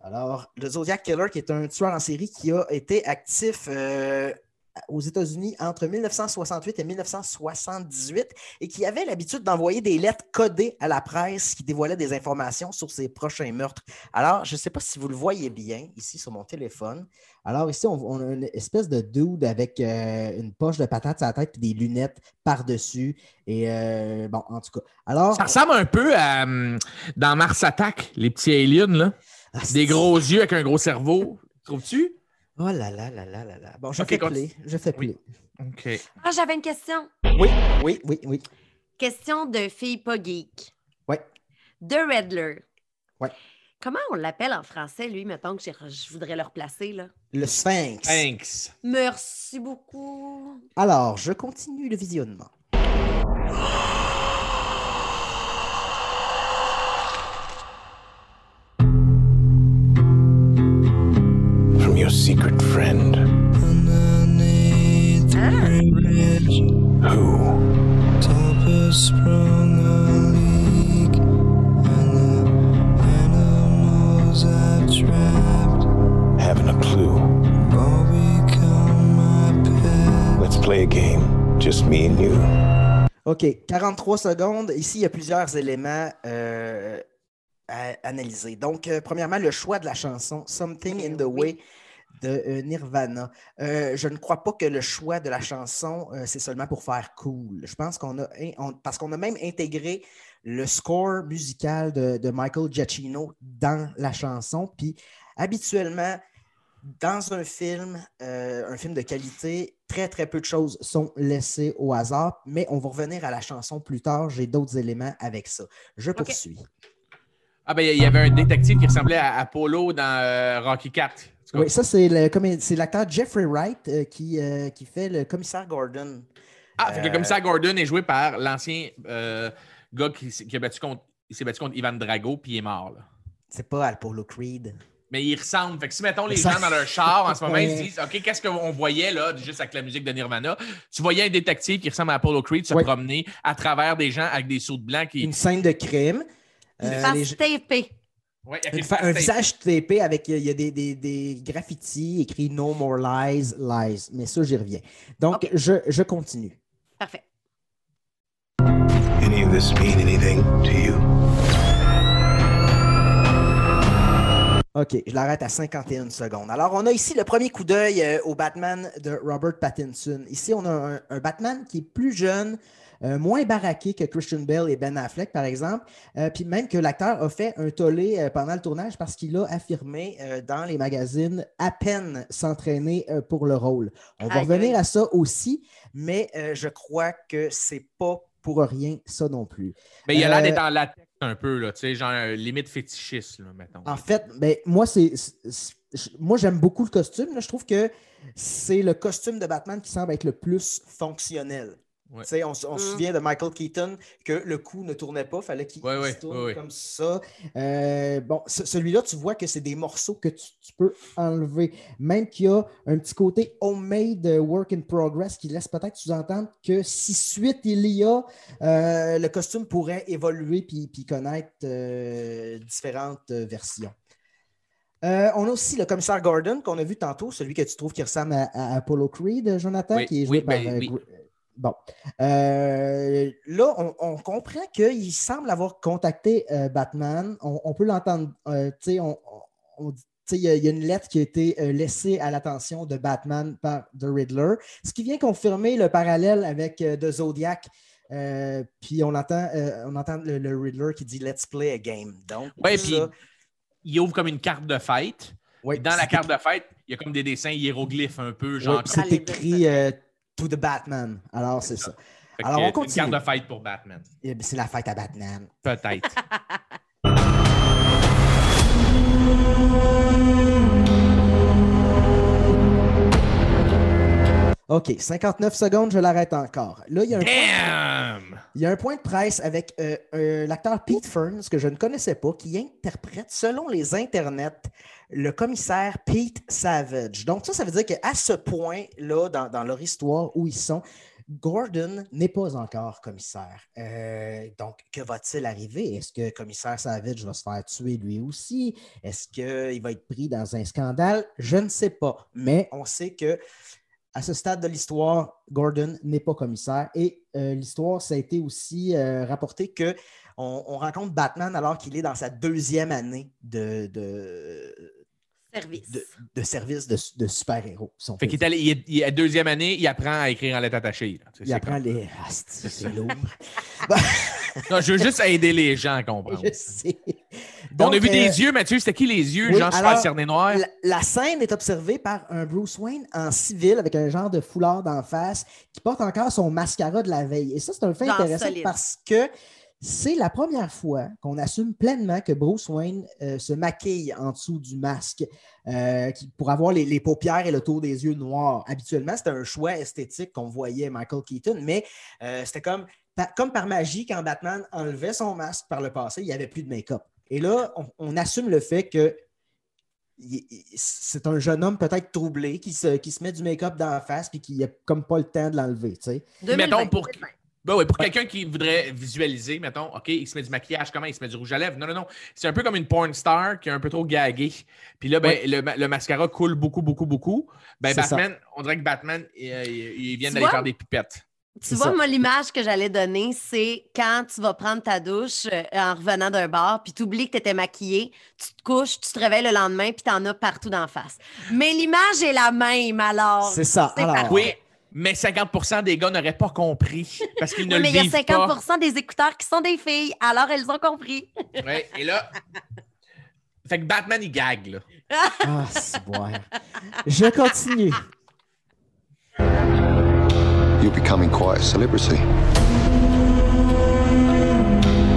Speaker 3: Alors, le Zodiac Killer, qui est un tueur en série qui a été actif euh, aux États-Unis entre 1968 et 1978 et qui avait l'habitude d'envoyer des lettres codées à la presse qui dévoilaient des informations sur ses prochains meurtres. Alors, je ne sais pas si vous le voyez bien ici sur mon téléphone. Alors, ici, on, on a une espèce de dude avec euh, une poche de patates à la tête et des lunettes par-dessus. Et euh, bon, en tout cas. Alors,
Speaker 2: Ça ressemble un peu à hum, dans Mars Attack, les petits aliens, là.
Speaker 3: Ah,
Speaker 2: Des gros yeux avec un gros cerveau. Trouves-tu?
Speaker 3: Oh là là là là là là. Bon, je fais play. Je fais play.
Speaker 2: OK.
Speaker 1: Ah, j'avais une question.
Speaker 3: Oui, oui, oui, oui.
Speaker 1: Question de fille pas geek.
Speaker 3: Ouais.
Speaker 1: The Riddler.
Speaker 3: Ouais.
Speaker 1: Comment on l'appelle en français, lui, mettons que je voudrais le replacer, là?
Speaker 3: Le Sphinx.
Speaker 2: Thanks.
Speaker 1: Merci beaucoup.
Speaker 3: Alors, je continue le visionnement. OK, 43 secondes. Ici, il y a plusieurs éléments euh, à analyser. Donc, euh, premièrement, le choix de la chanson Something in the Way de euh, Nirvana. Je ne crois pas que le choix de la chanson, c'est seulement pour faire cool. Je pense qu'on a, on- parce qu'on a même intégré le score musical de, de Michael Giacchino dans la chanson. Puis, habituellement, dans un film, euh, un film de qualité, très, très peu de choses sont laissées au hasard, mais on va revenir à la chanson plus tard. J'ai d'autres éléments avec ça. Je poursuis.
Speaker 2: Ah, ben, il y avait un détective qui ressemblait à Apollo dans euh, Rocky 4.
Speaker 3: Oui, ça, c'est le comé- c'est l'acteur Jeffrey Wright euh, qui, euh, qui fait le commissaire Gordon.
Speaker 2: Ah, fait que le commissaire Gordon est joué par l'ancien euh, gars qui, s- qui a battu contre, il s'est battu contre Ivan Drago, puis il est mort. là.
Speaker 3: C'est pas Apollo Creed.
Speaker 2: Mais il ressemble. Fait que si, mettons, les
Speaker 3: Ça-
Speaker 2: gens dans leur char en ce moment, ils se disent OK, qu'est-ce qu'on voyait là, juste avec la musique de Nirvana? Tu voyais un détective qui ressemble à Apollo Creed se
Speaker 3: Ouais.
Speaker 2: promener à travers des gens avec des sauts de blanc qui.
Speaker 3: Une scène de crime.
Speaker 1: Une
Speaker 3: Euh,
Speaker 1: face
Speaker 3: les
Speaker 1: tapée.
Speaker 2: Ouais,
Speaker 3: Une
Speaker 2: une
Speaker 3: fa- un visage tapé avec il y a des, des, des graffitis écrits No more lies, lies. Mais ça, j'y reviens. Donc, je, je continue.
Speaker 1: Parfait.
Speaker 16: Any of this mean anything to you?
Speaker 3: OK, je l'arrête à 51 secondes. Alors, on a ici le premier coup d'œil euh, au Batman de Robert Pattinson. Ici, on a un, un Batman qui est plus jeune, euh, moins baraqué que Christian Bale et Ben Affleck, par exemple. Euh, puis même que l'acteur a fait un tollé euh, pendant le tournage parce qu'il a affirmé euh, dans les magazines à peine s'entraîner euh, pour le rôle. On va revenir à ça aussi, mais euh, je crois que c'est pas pour rien ça non plus.
Speaker 2: Mais il a l'air d'être en latex un peu, tu sais, genre euh, limite fétichiste, mettons.
Speaker 3: En fait, ben, moi, c'est, moi, j'aime beaucoup le costume. Je trouve que c'est le costume de Batman qui semble être le plus fonctionnel.
Speaker 2: Ouais.
Speaker 3: Tu sais, On, se- on se
Speaker 1: Mm.
Speaker 3: souvient de Michael Keaton que le cou ne tournait pas, fallait qu'il
Speaker 2: Ouais, ouais,
Speaker 3: tourne
Speaker 2: ouais, ouais.
Speaker 3: comme ça. Euh, bon, ce- celui-là, tu vois que c'est des morceaux que tu, tu peux enlever. Même qu'il y a un petit côté homemade euh, work in progress qui laisse peut-être sous-entendre que si suite il y a, euh, le costume pourrait évoluer puis, puis connaître euh, différentes versions. Euh, on a aussi le commissaire Gordon qu'on a vu tantôt, celui que tu trouves qui ressemble à, à Apollo Creed, Jonathan,
Speaker 2: Oui,
Speaker 3: qui est joué
Speaker 2: oui,
Speaker 3: par
Speaker 2: ben,
Speaker 3: euh,
Speaker 2: oui.
Speaker 3: Bon. Euh, là, on, on comprend qu'il semble avoir contacté euh, Batman. On, on peut l'entendre. euh, on, on- il y, a- il y a une lettre qui a été euh, laissée à l'attention de Batman par The Riddler, ce qui vient confirmer le parallèle avec euh, The Zodiac. Euh, puis on entend, euh, on entend le, le Riddler qui dit Let's play a game. Donc,
Speaker 2: Ouais,
Speaker 3: ça-
Speaker 2: puis il ouvre comme une carte de fête.
Speaker 3: Ouais,
Speaker 2: dans la carte de fête, il y a comme des dessins hiéroglyphes un peu, genre.
Speaker 3: Ouais, c'est écrit euh, To the Batman. Alors, c'est ça. Alors, on
Speaker 2: une
Speaker 3: continue.
Speaker 2: carte de fête pour Batman.
Speaker 3: Eh bien, C'est la fête à Batman.
Speaker 2: Peut-être.
Speaker 3: OK, 59 secondes, je l'arrête encore. Là, il y a un,
Speaker 2: Damn!
Speaker 3: il y a un point de presse avec euh, euh, l'acteur Pete Ferns, que je ne connaissais pas, qui interprète, selon les internets, le commissaire Pete Savage. Donc, ça, ça veut dire qu'à ce point-là, dans, dans leur histoire où ils sont, Gordon n'est pas encore commissaire. Euh, donc, que va-t-il arriver? Est-ce que commissaire Savage va se faire tuer lui aussi? Est-ce qu'il va être pris dans un scandale? Je ne sais pas. Mais on sait que à ce stade de l'histoire, Gordon n'est pas commissaire. Et euh, l'histoire, ça a été aussi euh, rapporté que on, on rencontre Batman alors qu'il est dans sa deuxième année de,
Speaker 1: Service.
Speaker 3: de, de service de, de super-héros. si
Speaker 2: Fait qu'il est allé, il est, il est deuxième année, il apprend à écrire en lettres attachées. là.
Speaker 3: Il apprend
Speaker 2: comme-
Speaker 3: les. Ah, c'est lourd.
Speaker 2: Non, je veux juste aider les gens à comprendre.
Speaker 3: Je sais.
Speaker 2: On a vu
Speaker 3: euh,
Speaker 2: des yeux, Mathieu. C'était qui les yeux?
Speaker 3: oui,
Speaker 2: Jean Super
Speaker 3: alors,
Speaker 2: cerné noir?
Speaker 3: La, la scène est observée par un Bruce Wayne en civil avec un genre de foulard d'en face qui porte encore son mascara de la veille. Et ça, c'est un fait
Speaker 1: Genre
Speaker 3: intéressant
Speaker 1: solide.
Speaker 3: parce que c'est la première fois qu'on assume pleinement que Bruce Wayne euh, se maquille en dessous du masque euh, qui- pour avoir les, les paupières et le tour des yeux noirs. Habituellement, c'était un choix esthétique qu'on voyait Michael Keaton, mais euh, c'était comme, par- comme par magie quand Batman enlevait son masque par le passé, il n'y avait plus de make-up. Et là, on, on assume le fait que c'est un jeune homme peut-être troublé qui se, qui se met du make-up dans la face puis qui n'a comme pas le temps de l'enlever. tu sais.
Speaker 2: Mettons pour. Ben oui, pour quelqu'un qui voudrait visualiser, mettons, OK, il se met du maquillage, comment il se met du rouge à lèvres? Non, non, non. C'est un peu comme une porn star qui est un peu trop gaguée. Puis là, ben,
Speaker 3: Ouais.
Speaker 2: le, ma- le mascara coule beaucoup, beaucoup, beaucoup. Ben,
Speaker 3: ça.
Speaker 2: Batman, on dirait que Batman, il, il- il vient d'aller faire des pipettes.
Speaker 1: Tu vois, moi, l'image que j'allais donner, c'est quand tu vas prendre ta douche euh, en revenant d'un bar, puis tu oublies que tu étais maquillée, tu te couches, tu te réveilles le lendemain, puis tu en as partout d'en face. Mais l'image est la même, alors.
Speaker 3: C'est ça. Alors.
Speaker 2: Oui, mais 50% des gars n'auraient pas compris parce qu'ils ne
Speaker 1: Oui,
Speaker 2: le
Speaker 1: mais il y a
Speaker 2: vivent
Speaker 1: 50
Speaker 2: pas.
Speaker 1: des écouteurs qui sont des filles, alors elles ont compris.
Speaker 2: Ouais, et là, fait que Batman, il gague, là.
Speaker 3: Ah, c'est bon. Je continue.
Speaker 17: You're becoming quite a celebrity.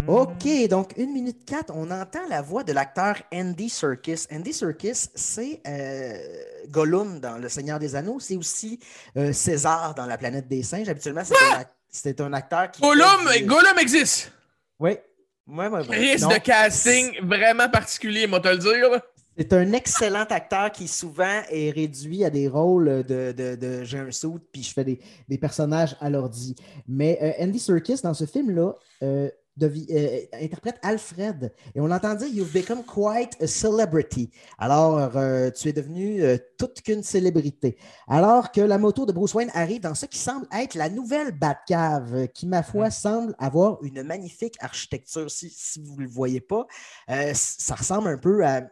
Speaker 3: OK, donc une minute 4, on entend la voix de l'acteur Andy Serkis. Andy Serkis, c'est euh, Gollum dans Le Seigneur des Anneaux. C'est aussi euh, César dans La planète des singes. Habituellement, c'est un, acteur qui.
Speaker 2: Gollum,
Speaker 3: du-
Speaker 2: Gollum existe!
Speaker 3: Oui. Ouais, ouais, ouais.
Speaker 2: Risque de casting vraiment particulier, moi te le dire. là.
Speaker 3: C'est un excellent acteur qui souvent est réduit à des rôles de, de, de j'ai un suit puis je fais des, des personnages à l'ordi. Mais euh, Andy Serkis, dans ce film-là, euh, devi- euh, interprète Alfred. Et on l'entend dire You've become quite a celebrity. Alors, euh, tu es devenu euh, toute qu'une célébrité. Alors que la moto de Bruce Wayne arrive dans ce qui semble être la nouvelle Batcave, euh, qui, ma foi, semble avoir une magnifique architecture. Si, si vous ne le voyez pas, euh, ça ressemble un peu à.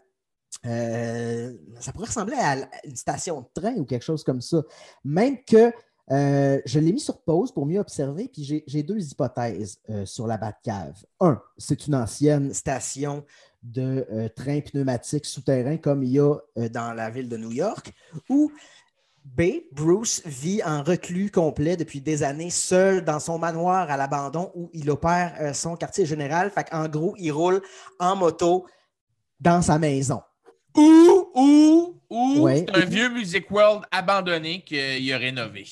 Speaker 3: euh, ça pourrait ressembler à une station de train ou quelque chose comme ça. Même que euh, je l'ai mis sur pause pour mieux observer, puis j'ai- deux hypothèses euh, sur la Batcave. Un, c'est une ancienne station de euh, train pneumatique souterrain comme il y a euh, dans la ville de New York, ou B, Bruce vit en reclus complet depuis des années, seul dans son manoir à l'abandon où il opère son quartier général. Fait en gros, il roule en moto dans sa maison.
Speaker 2: Ou, ou, ou,
Speaker 3: Ouais.
Speaker 2: c'est un vieux Music World abandonné qu'il a rénové.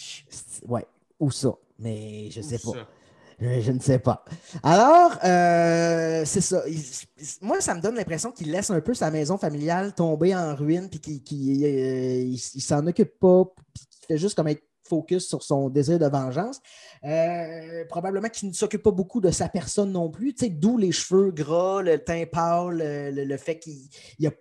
Speaker 3: Ouais, ou ça. Mais je sais
Speaker 2: Ou
Speaker 3: pas. Je, je ne sais pas. Alors, euh, c'est ça. Il- moi, ça me donne l'impression qu'il laisse un peu sa maison familiale tomber en ruine, puis qu'il qu'il, euh, s'en occupe pas, puis qu'il fait juste comme être focus sur son désir de vengeance. Euh, probablement qu'il ne s'occupe pas beaucoup de sa personne non plus. D'où les cheveux gras, le teint pâle, le, le- fait qu'il.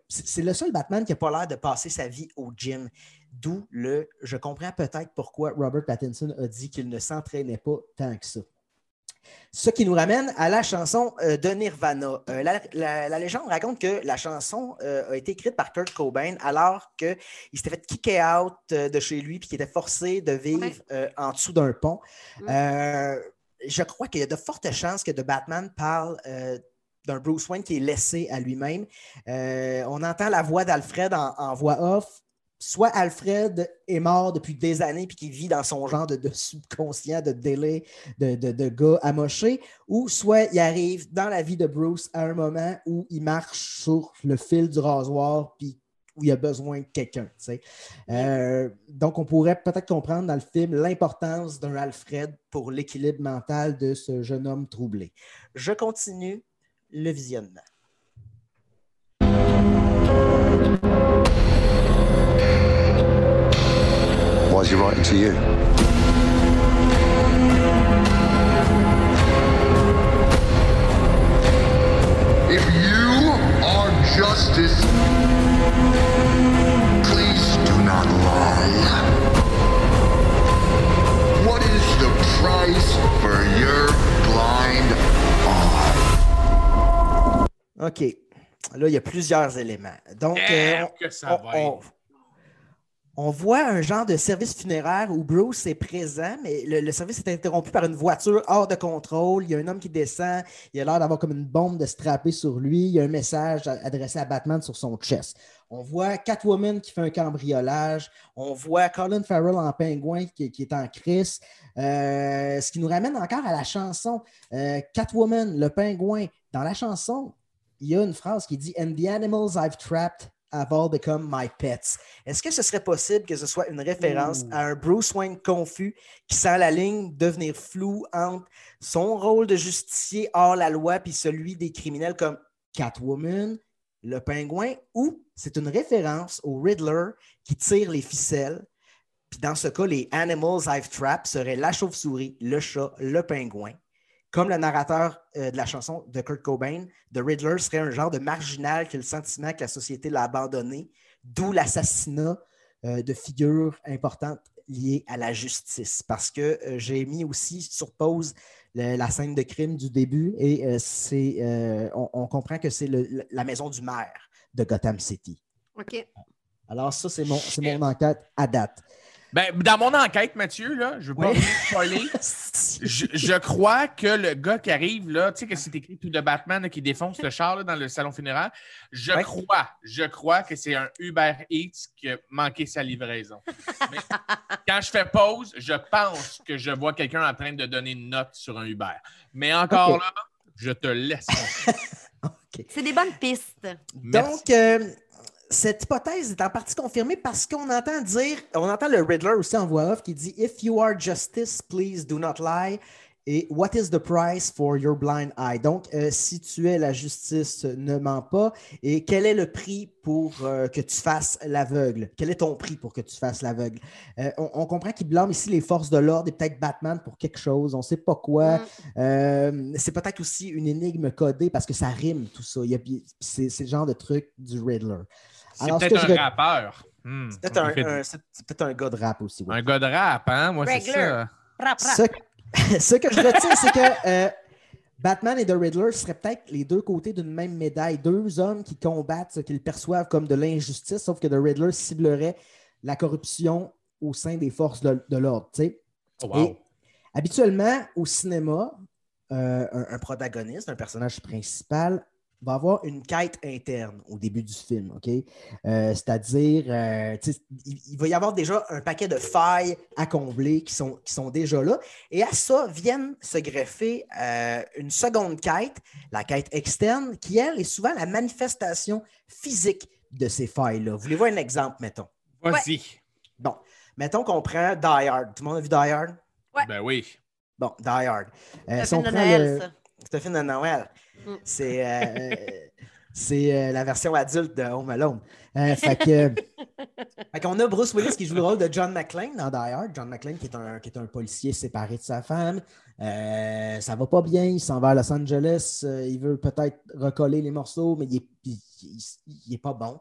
Speaker 3: c'est le seul Batman qui n'a pas l'air de passer sa vie au gym. D'où le. Je comprends peut-être pourquoi Robert Pattinson a dit qu'il ne s'entraînait pas tant que ça. Ce qui nous ramène à la chanson euh, de Nirvana. Euh, la, la- la légende raconte que la chanson euh, a été écrite par Kurt Cobain alors qu'il s'était fait kicker out de chez lui puis qu'il était forcé de vivre en dessous d'un pont. Je crois qu'il y a de fortes chances que The Batman parle d'un Bruce Wayne qui est laissé à lui-même. On entend la voix d'Alfred en, en voix off. Soit Alfred est mort depuis des années puis qu'il vit dans son genre de, de subconscient, de délai, de, de, de gars amoché, ou soit il arrive dans la vie de Bruce à un moment où il marche sur le fil du rasoir puis où il a besoin de quelqu'un. Euh, donc, on pourrait peut-être comprendre dans le film l'importance d'un Alfred pour l'équilibre mental de ce jeune homme troublé. Je continue le visionnement.
Speaker 17: Why is he writing to you?
Speaker 18: If you are justice, please do not lie. What is the price for your blind eye?
Speaker 3: OK. Là, il y a plusieurs éléments. Donc, euh, on-
Speaker 2: que ça
Speaker 3: on-
Speaker 2: va
Speaker 3: on- on voit un genre de service funéraire où Bruce est présent, mais le, service est interrompu par une voiture hors de contrôle. Il y a un homme qui descend. Il a l'air d'avoir comme une bombe de strapper sur lui. Il y a un message adressé à Batman sur son chest. On voit Catwoman qui fait un cambriolage. On voit Colin Farrell en pingouin qui, qui est en crise. Euh, ce qui nous ramène encore à la chanson. Euh, Catwoman, le pingouin. Dans la chanson, il y a une phrase qui dit And the animals I've trapped all become my pets. Est-ce que ce serait possible que ce soit une référence à un Bruce Wayne confus qui sent la ligne devenir floue entre son rôle de justicier hors la loi puis celui des criminels comme Catwoman, le pingouin, ou c'est une référence au Riddler qui tire les ficelles. Puis dans ce cas, les animals I've trapped seraient la chauve-souris, le chat, le pingouin. Comme le narrateur euh, de la chanson de Kurt Cobain, The Riddler serait un genre de marginal qui a le sentiment que la société l'a abandonné, d'où l'assassinat euh, de figures importantes liées à la justice. Parce que euh, j'ai mis aussi sur pause le- la scène de crime du début et c'est, on, on comprend que c'est la maison du maire de Gotham City.
Speaker 1: OK.
Speaker 3: Alors ça, c'est mon, c'est mon enquête à date.
Speaker 2: Ben, dans mon enquête, Mathieu, là, je veux pas
Speaker 3: Oui.
Speaker 2: je, je crois que le gars qui arrive, là, tu sais que c'est écrit tout de Batman là, qui défonce le char là, dans le salon funéraire. Je
Speaker 3: Ouais.
Speaker 2: crois, je crois que c'est un Uber Eats qui a manqué sa livraison. Mais quand je fais pause, je pense que je vois quelqu'un en train de donner une note sur un Uber. Mais encore là, je te laisse.
Speaker 1: C'est des bonnes pistes.
Speaker 3: Donc, euh, cette hypothèse est en partie confirmée parce qu'on entend dire, on entend le Riddler aussi en voix off qui dit If you are justice, please do not lie. Et what is the price for your blind eye? Donc, euh, si tu es la justice, ne mens pas. Et quel est le prix pour euh, que tu fasses l'aveugle? Quel est ton prix pour que tu fasses l'aveugle? Euh, on, on comprend qu'il blâme ici les forces de l'ordre et peut-être Batman pour quelque chose. On ne sait pas quoi. Euh, c'est peut-être aussi une énigme codée parce que ça rime tout ça. Il y a- C'est c'est le genre de truc du Riddler.
Speaker 2: C'est peut-être un
Speaker 3: je-
Speaker 2: rappeur. Hmm.
Speaker 3: C'est peut-être un,
Speaker 2: fait-
Speaker 3: un- un gars de rap aussi.
Speaker 2: un gars de rap, hein? Moi, c'est ça.
Speaker 1: Rap, rap.
Speaker 3: Ce, ce que je retiens, c'est que euh, Batman et The Riddler seraient peut-être les deux côtés d'une même médaille. Deux hommes qui combattent ce qu'ils perçoivent comme de l'injustice, sauf que The Riddler ciblerait la corruption au sein des forces de, de l'ordre. tu sais.
Speaker 2: Oh, wow.
Speaker 3: Et habituellement, au cinéma, euh, un, un protagoniste, un personnage principal, va avoir une quête interne au début du film, OK? Euh, C'est-à-dire, euh, il, il va y avoir déjà un paquet de failles à combler qui sont, qui sont déjà là. Et à ça viennent se greffer euh, une seconde quête, la quête externe, qui, elle, est souvent la manifestation physique de ces failles-là. Voulez-vous un exemple, mettons?
Speaker 2: Vas-y.
Speaker 3: Bon, mettons qu'on prend Die Hard. Tout le monde a vu Die Hard?
Speaker 2: Ben oui.
Speaker 3: Bon, Die Hard.
Speaker 1: C'est un film de Noël,
Speaker 3: le-
Speaker 1: ça.
Speaker 3: C'est un film de Noël.
Speaker 1: Mm.
Speaker 3: C'est euh, euh, la version adulte de Home Alone. Euh, fait que, Fait qu'on a Bruce Willis qui joue le rôle de John McClane dans Die Hard. John McClane qui est un, qui est un policier séparé de sa femme. Ça va pas bien, il s'en va à Los Angeles. il veut peut-être recoller les morceaux, mais il est, il- il- il est pas bon.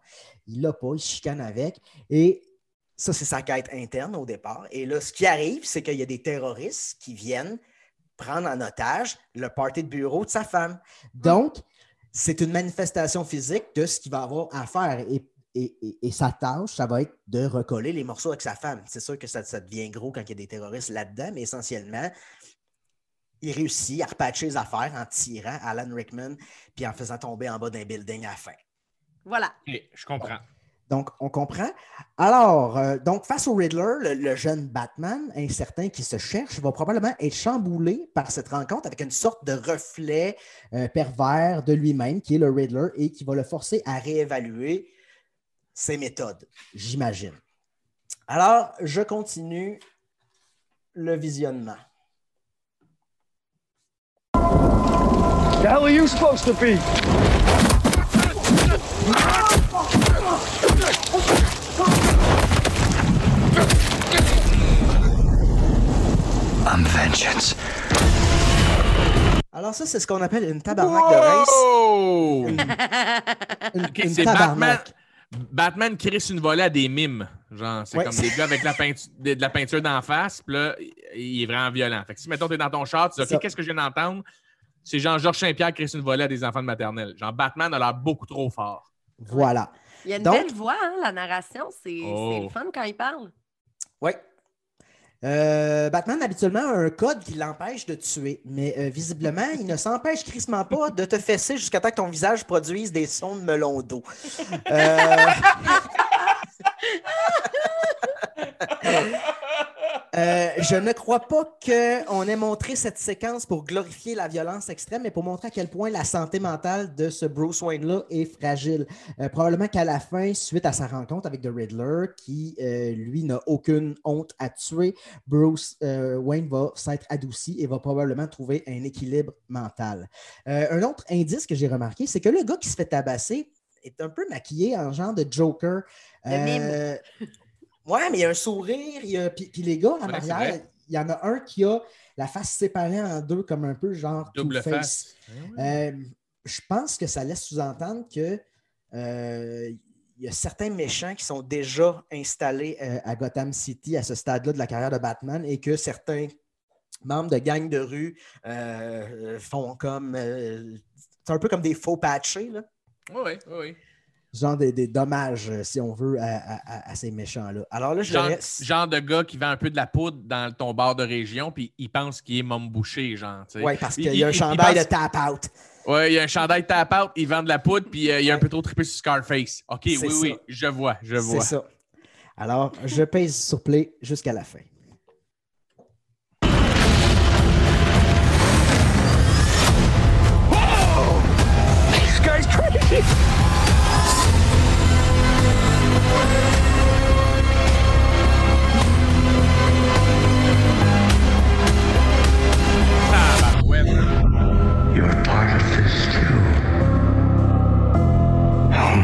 Speaker 3: Il l'a pas, il chicane avec. Et ça, c'est sa quête interne au départ. Et là, ce qui arrive, c'est qu'il y a des terroristes qui viennent prendre en otage le party de bureau de sa femme. Donc, c'est une manifestation physique de ce qu'il va avoir à faire. Et, et- et- et sa tâche, ça va être de recoller les morceaux avec sa femme. C'est sûr que ça, ça devient gros quand il y a des terroristes là-dedans, mais essentiellement, il réussit à repatcher les affaires en tirant Alan Rickman puis en faisant tomber en bas d'un building à la fin.
Speaker 1: Voilà.
Speaker 2: Ok, je comprends.
Speaker 3: Donc, on comprend. Alors, euh, donc, face au Riddler, le, jeune Batman, incertain qui se cherche, va probablement être chamboulé par cette rencontre avec une sorte de reflet euh, pervers de lui-même, qui est le Riddler, et qui va le forcer à réévaluer ses méthodes, j'imagine. Alors, je continue le visionnement.
Speaker 19: The are you supposed to be?
Speaker 3: I'm vengeance. Alors ça, c'est ce qu'on appelle une tabarnak de race.
Speaker 2: Oh!
Speaker 3: Une, une-
Speaker 2: Batman.
Speaker 3: tabarnak.
Speaker 2: Batman crisse une volée à des mimes. Genre, c'est
Speaker 3: Ouais.
Speaker 2: comme des gars avec la peinture, de, de la peinture d'en face, puis là, il est vraiment violent. Fait que si, mettons, t'es dans ton char, tu dis. OK, qu'est-ce que je viens d'entendre? C'est genre Georges Saint-Pierre crisse une volée à des enfants de maternelle. Genre, Batman a l'air beaucoup trop fort.
Speaker 3: Voilà.
Speaker 1: Il y a une
Speaker 3: Donc-
Speaker 1: belle voix, hein, la narration. C'est
Speaker 2: Oh.
Speaker 1: c'est le fun quand il parle.
Speaker 3: Oui. Euh, Batman, habituellement, a un code qui l'empêche de tuer, mais euh, visiblement, il ne s'empêche crissement pas de te fesser jusqu'à temps que ton visage produise des sons de melon d'eau. Euh, euh, je ne crois pas qu'on ait montré cette séquence pour glorifier la violence extrême, mais pour montrer à quel point la santé mentale de ce Bruce Wayne-là est fragile. Euh, probablement qu'à la fin, suite à sa rencontre avec The Riddler, qui, euh, lui, n'a aucune honte à tuer, Bruce Wayne va s'être adouci et va probablement trouver un équilibre mental. Un autre indice que j'ai remarqué, c'est que le gars qui se fait tabasser est un peu maquillé en genre de Joker.
Speaker 1: Mime.
Speaker 3: Ouais, mais il y a un sourire. il y a- Puis, puis les gars, en arrière, il y en a un qui a la face séparée en deux, comme un peu genre
Speaker 2: Double face.
Speaker 3: Euh, je pense que ça laisse sous-entendre que euh, il y a certains méchants qui sont déjà installés euh, à Gotham City à ce stade-là de la carrière de Batman et que certains membres de gangs de rue euh, font comme. euh, c'est un peu comme des faux patchés, là.
Speaker 2: Oui, oui, oui.
Speaker 3: Genre des, des dommages, euh, si on veut, à, à- à- à ces méchants-là. Alors là, je
Speaker 2: Genre, genre de gars qui vend un peu de la poudre dans ton bar de région, puis il pense qu'il est môme bouché, genre.
Speaker 3: Oui, parce
Speaker 2: Il-
Speaker 3: qu'il y a un
Speaker 2: il- il
Speaker 3: chandail
Speaker 2: pense-
Speaker 3: de tap-out.
Speaker 2: Ouais, il y a un chandail tap out, il vend de la poudre, puis euh, il a un peu trop trippé sur Scarface. OK, oui,
Speaker 3: C'est
Speaker 2: oui, je vois, je
Speaker 3: C'est
Speaker 2: vois.
Speaker 3: ça. Alors, je pèse sur play jusqu'à la fin.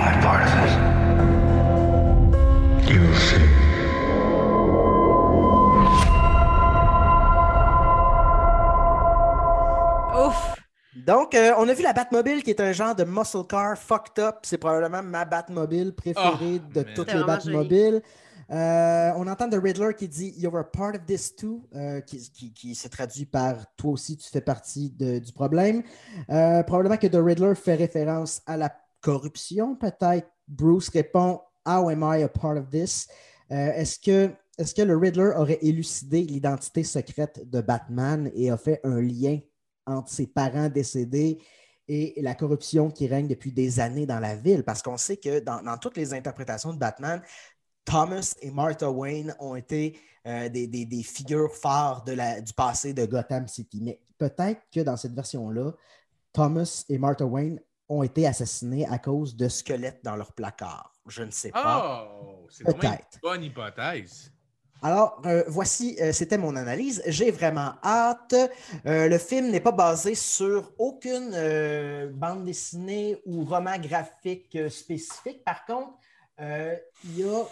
Speaker 16: How am I part of it? You'll see.
Speaker 1: Ouf!
Speaker 3: Donc, euh, on a vu la Batmobile qui est un genre de muscle car fucked up. C'est probablement ma Batmobile préférée
Speaker 2: Oh,
Speaker 3: de
Speaker 2: man.
Speaker 3: toutes les Batmobiles. Euh, on entend The Riddler qui dit You're a part of this too, euh, qui, qui- qui se traduit par Toi aussi, tu fais partie de- du problème. Euh, probablement que The Riddler fait référence à la corruption, peut-être. Bruce répond How am I a part of this? Euh, est-ce, que, est-ce que le Riddler aurait élucidé l'identité secrète de Batman et a fait un lien entre ses parents décédés et la corruption qui règne depuis des années dans la ville? Parce qu'on sait que dans, toutes les interprétations de Batman, Thomas et Martha Wayne ont été euh, des, figures phares du passé de Gotham City. Mais peut-être que dans cette version-là, Thomas et Martha Wayne ont été assassinés à cause de squelettes dans leur placard. Je ne sais pas.
Speaker 2: Oh, c'est une
Speaker 3: Peut-être.
Speaker 2: bonne hypothèse.
Speaker 3: Alors, euh, voici, euh, c'était mon analyse. J'ai vraiment hâte. Euh, le film n'est pas basé sur aucune bande dessinée ou roman graphique spécifique. Par contre, il y a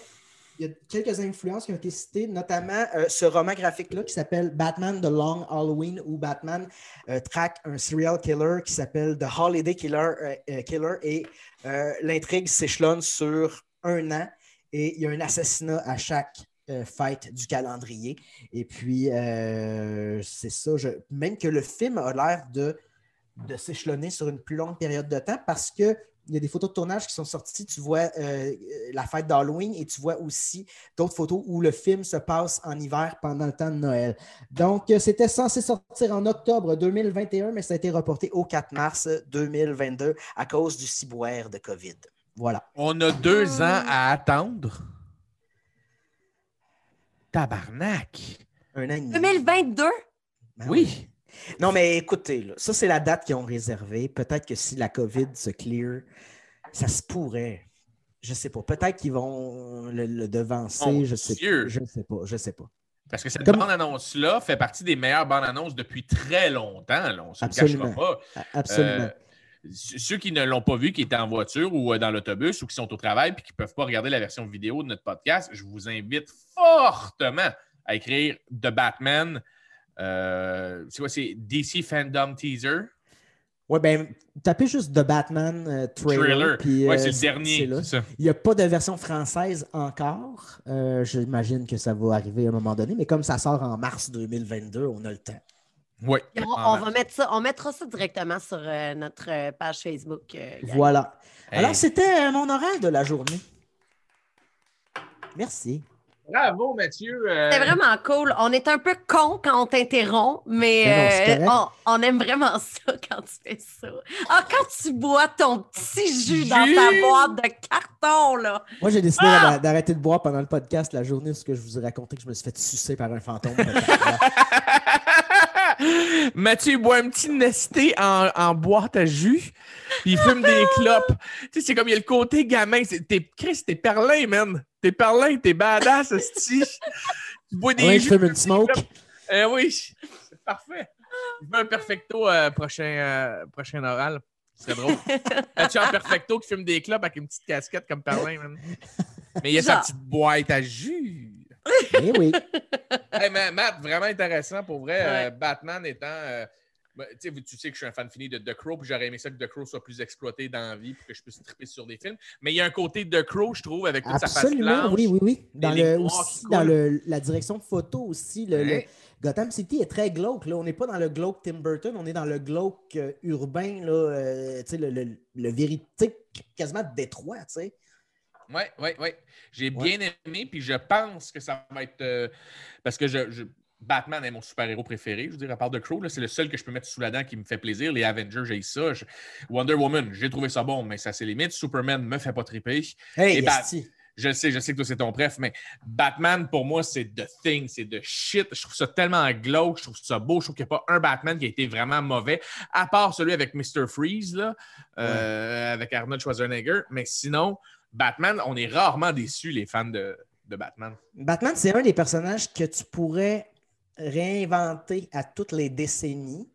Speaker 3: il y a quelques influences qui ont été citées, notamment euh, ce roman graphique-là qui s'appelle Batman The Long Halloween, où Batman euh, traque un serial killer qui s'appelle The Holiday Killer, euh, Killer et l'intrigue s'échelonne sur un an et il y a un assassinat à chaque fête du calendrier. Et puis, c'est ça. même que le film a l'air de s'échelonner sur une plus longue période de temps parce que il y a des photos de tournage qui sont sorties. Tu vois euh, la fête d'Halloween et tu vois aussi d'autres photos où le film se passe en hiver pendant le temps de Noël. Donc, euh, c'était censé sortir en octobre 2021, mais ça a été reporté au 4 mars 2022 à cause du ciboire de COVID. Voilà.
Speaker 2: On a deux ans à attendre. Tabarnak.
Speaker 3: Un an et demi.
Speaker 1: 2022?
Speaker 3: Ben oui. Non, mais écoutez, là, ça, c'est la date qu'ils ont réservée. Peut-être que si la COVID se clear, ça se pourrait. Je sais pas. Peut-être qu'ils vont le, le devancer.
Speaker 2: Mon
Speaker 3: je sais
Speaker 2: Dieu.
Speaker 3: pas. Je sais pas. Je sais pas.
Speaker 2: Parce que cette
Speaker 3: Comme-
Speaker 2: bande-annonce-là fait partie des meilleures bandes-annonces depuis très longtemps. Là. On ne se
Speaker 3: Absolument.
Speaker 2: cachera pas.
Speaker 3: Absolument.
Speaker 2: Euh, ceux qui ne l'ont pas vu, qui étaient en voiture ou euh, dans l'autobus ou qui sont au travail puis qui ne peuvent pas regarder la version vidéo de notre podcast, je vous invite fortement à écrire The Batman. Euh, c'est quoi? C'est DC Fandom Teaser?
Speaker 3: Ouais, ben, tapez juste The Batman euh, trailer.
Speaker 2: Trailer.
Speaker 3: puis,
Speaker 2: Ouais,
Speaker 3: euh,
Speaker 2: c'est le dernier,
Speaker 3: là.
Speaker 2: c'est ça.
Speaker 3: Il n'y a pas de version française encore. Euh, J'imagine que ça va arriver à un moment donné, mais comme ça sort en mars 2022, on a le temps.
Speaker 2: Oui.
Speaker 1: On, on va mettre ça, on mettra ça directement sur euh, notre page Facebook. euh.
Speaker 3: Voilà.
Speaker 2: Hey.
Speaker 3: Alors, c'était euh, mon oral de la journée. Merci.
Speaker 2: Bravo, Mathieu. Euh,
Speaker 1: C'était vraiment cool. On est un peu con quand on t'interrompt, mais
Speaker 3: Mais non, c'est
Speaker 1: euh, on, on aime vraiment ça quand tu fais ça. Ah, quand tu bois ton petit jus dans ta boîte de carton, là.
Speaker 3: Moi, j'ai décidé
Speaker 1: Ah!
Speaker 3: d'a- d'arrêter de boire pendant le podcast la journée où ce que je vous ai raconté que je me suis fait sucer par un fantôme.
Speaker 2: Mathieu il boit un petit nesté en, en boîte à jus, puis il fume des clopes. Tu sais, c'est comme il y a le côté gamin. c'est- T'es, Chris, t'es perlin, man. T'es perlin, t'es badass, esti. Tu bois des
Speaker 3: Ouais, je
Speaker 2: jus.
Speaker 3: fume une smoke.
Speaker 2: Eh oui, c'est parfait. Je veux un perfecto euh, prochain, euh, prochain oral. Ce serait drôle. Mathieu en perfecto qui fume des clopes avec une petite casquette comme perlin, man? Mais il y a sa petite boîte à jus.
Speaker 3: Eh oui.
Speaker 2: Hey, Ma- Matt, vraiment intéressant pour vrai.
Speaker 1: Ouais.
Speaker 2: Euh, Batman étant. euh, ben, tu sais, tu sais que je suis un fan fini de The Crow, puis j'aurais aimé ça que The Crow soit plus exploité dans la vie pour que je puisse triper sur des films. Mais il y a un côté de The Crow, je trouve, avec toute sa face
Speaker 3: Absolument,
Speaker 2: blanche.
Speaker 3: oui, oui, oui. Dans, le, aussi, dans le- la direction photo aussi, le. Gotham City est très glauque. Là. On n'est pas dans le glauque Tim Burton, on est dans le glauque euh, urbain, là, euh, tu sais, le, le, vérité quasiment de Détroit. tu sais.
Speaker 2: Oui, oui, oui. J'ai bien aimé, puis je pense que ça va être. euh, parce que je, je- Batman est mon super-héros préféré, je veux dire, à part de Crow, c'est le seul que je peux mettre sous la dent qui me fait plaisir. Les Avengers, j'ai ça. Je- Wonder Woman, j'ai trouvé ça bon, mais ça c'est limite. Superman me fait pas triper.
Speaker 3: Hey,
Speaker 2: Et Bat- je sais, je sais que toi c'est ton préf, mais Batman pour moi c'est The Thing, c'est de shit. Je trouve ça tellement glauque, je trouve ça beau. Je trouve qu'il n'y a pas un Batman qui a été vraiment mauvais, à part celui avec Mr. Freeze, là, euh, avec Arnold Schwarzenegger. Mais sinon, Batman, on est rarement déçus, les fans de, de Batman.
Speaker 3: Batman, c'est un des personnages que tu pourrais réinventer à toutes les décennies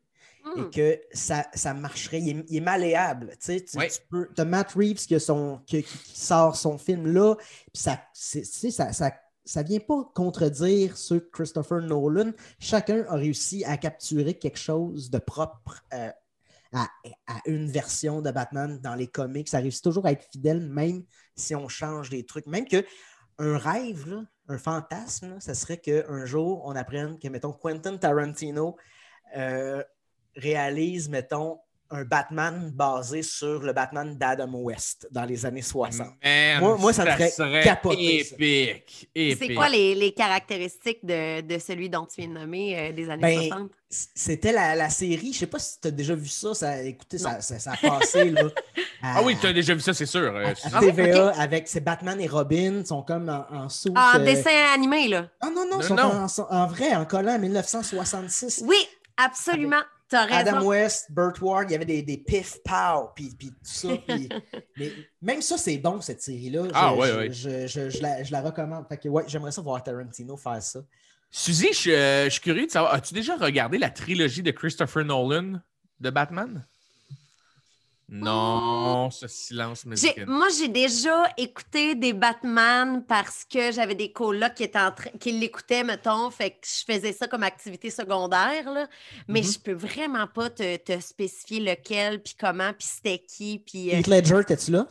Speaker 1: Hmm.
Speaker 3: et que ça, ça marcherait. Il est, il est malléable. Tu sais, tu,
Speaker 2: Oui.
Speaker 3: tu peux. T'as Matt Reeves qui, a son, qui, sort son film là, puis ça, tu sais, ça, ça, ça vient pas contredire ceux de Christopher Nolan. Chacun a réussi à capturer quelque chose de propre euh, à, à une version de Batman dans les comics. Ça réussit toujours à être fidèle, même si on change des trucs. Même que un rêve, un fantasme, ça serait qu'un jour, on apprenne que, mettons, Quentin Tarantino euh, réalise, mettons, un Batman basé sur le Batman d'Adam West dans les années 60.
Speaker 2: Man,
Speaker 3: moi, moi, ça me
Speaker 2: serait
Speaker 3: capoter. ça.
Speaker 2: épique.
Speaker 1: C'est quoi les, les caractéristiques de, de celui dont tu viens de nommer euh, des années
Speaker 3: Ben,
Speaker 1: 60?
Speaker 3: c- C'était la, la série, je sais pas si tu as déjà vu ça, ça écoutez, ça, ça, ça a passé là, à,
Speaker 2: Ah oui, tu as déjà vu ça, c'est sûr. euh,
Speaker 3: à
Speaker 2: Suzy.
Speaker 3: TVA avec c'est Batman et Robin, sont comme en, en soute,
Speaker 1: Ah, En
Speaker 3: euh,
Speaker 1: dessin animé, là.
Speaker 3: Ah non, non,
Speaker 2: Non,
Speaker 3: sont
Speaker 2: non.
Speaker 3: En, sont en vrai, en collant en 1966.
Speaker 1: Oui, absolument. T'as raison.
Speaker 3: Adam West, Burt Ward, il y avait des, des pif pow puis, puis tout ça. puis- mais même ça, c'est bon, cette série-là. Je-
Speaker 2: Ah, ouais,
Speaker 3: je,
Speaker 2: ouais.
Speaker 3: Je, je- je la, je la recommande. Fait que, ouais, j'aimerais ça voir Tarantino faire ça.
Speaker 2: Suzy, je, suis, euh, je suis curieux de savoir, as-tu déjà regardé la trilogie de Christopher Nolan de Batman? Non, ce silence musical.
Speaker 1: moi, j'ai déjà écouté des Batman parce que j'avais des colocs qui, étaient en train- qui l'écoutaient, mettons. Fait que je faisais ça comme activité secondaire. là. Mais
Speaker 3: Mhm.
Speaker 1: je peux vraiment pas te, te spécifier lequel, puis comment, puis c'était qui. Puis, euh,
Speaker 3: Heath Ledger, t'es-tu là?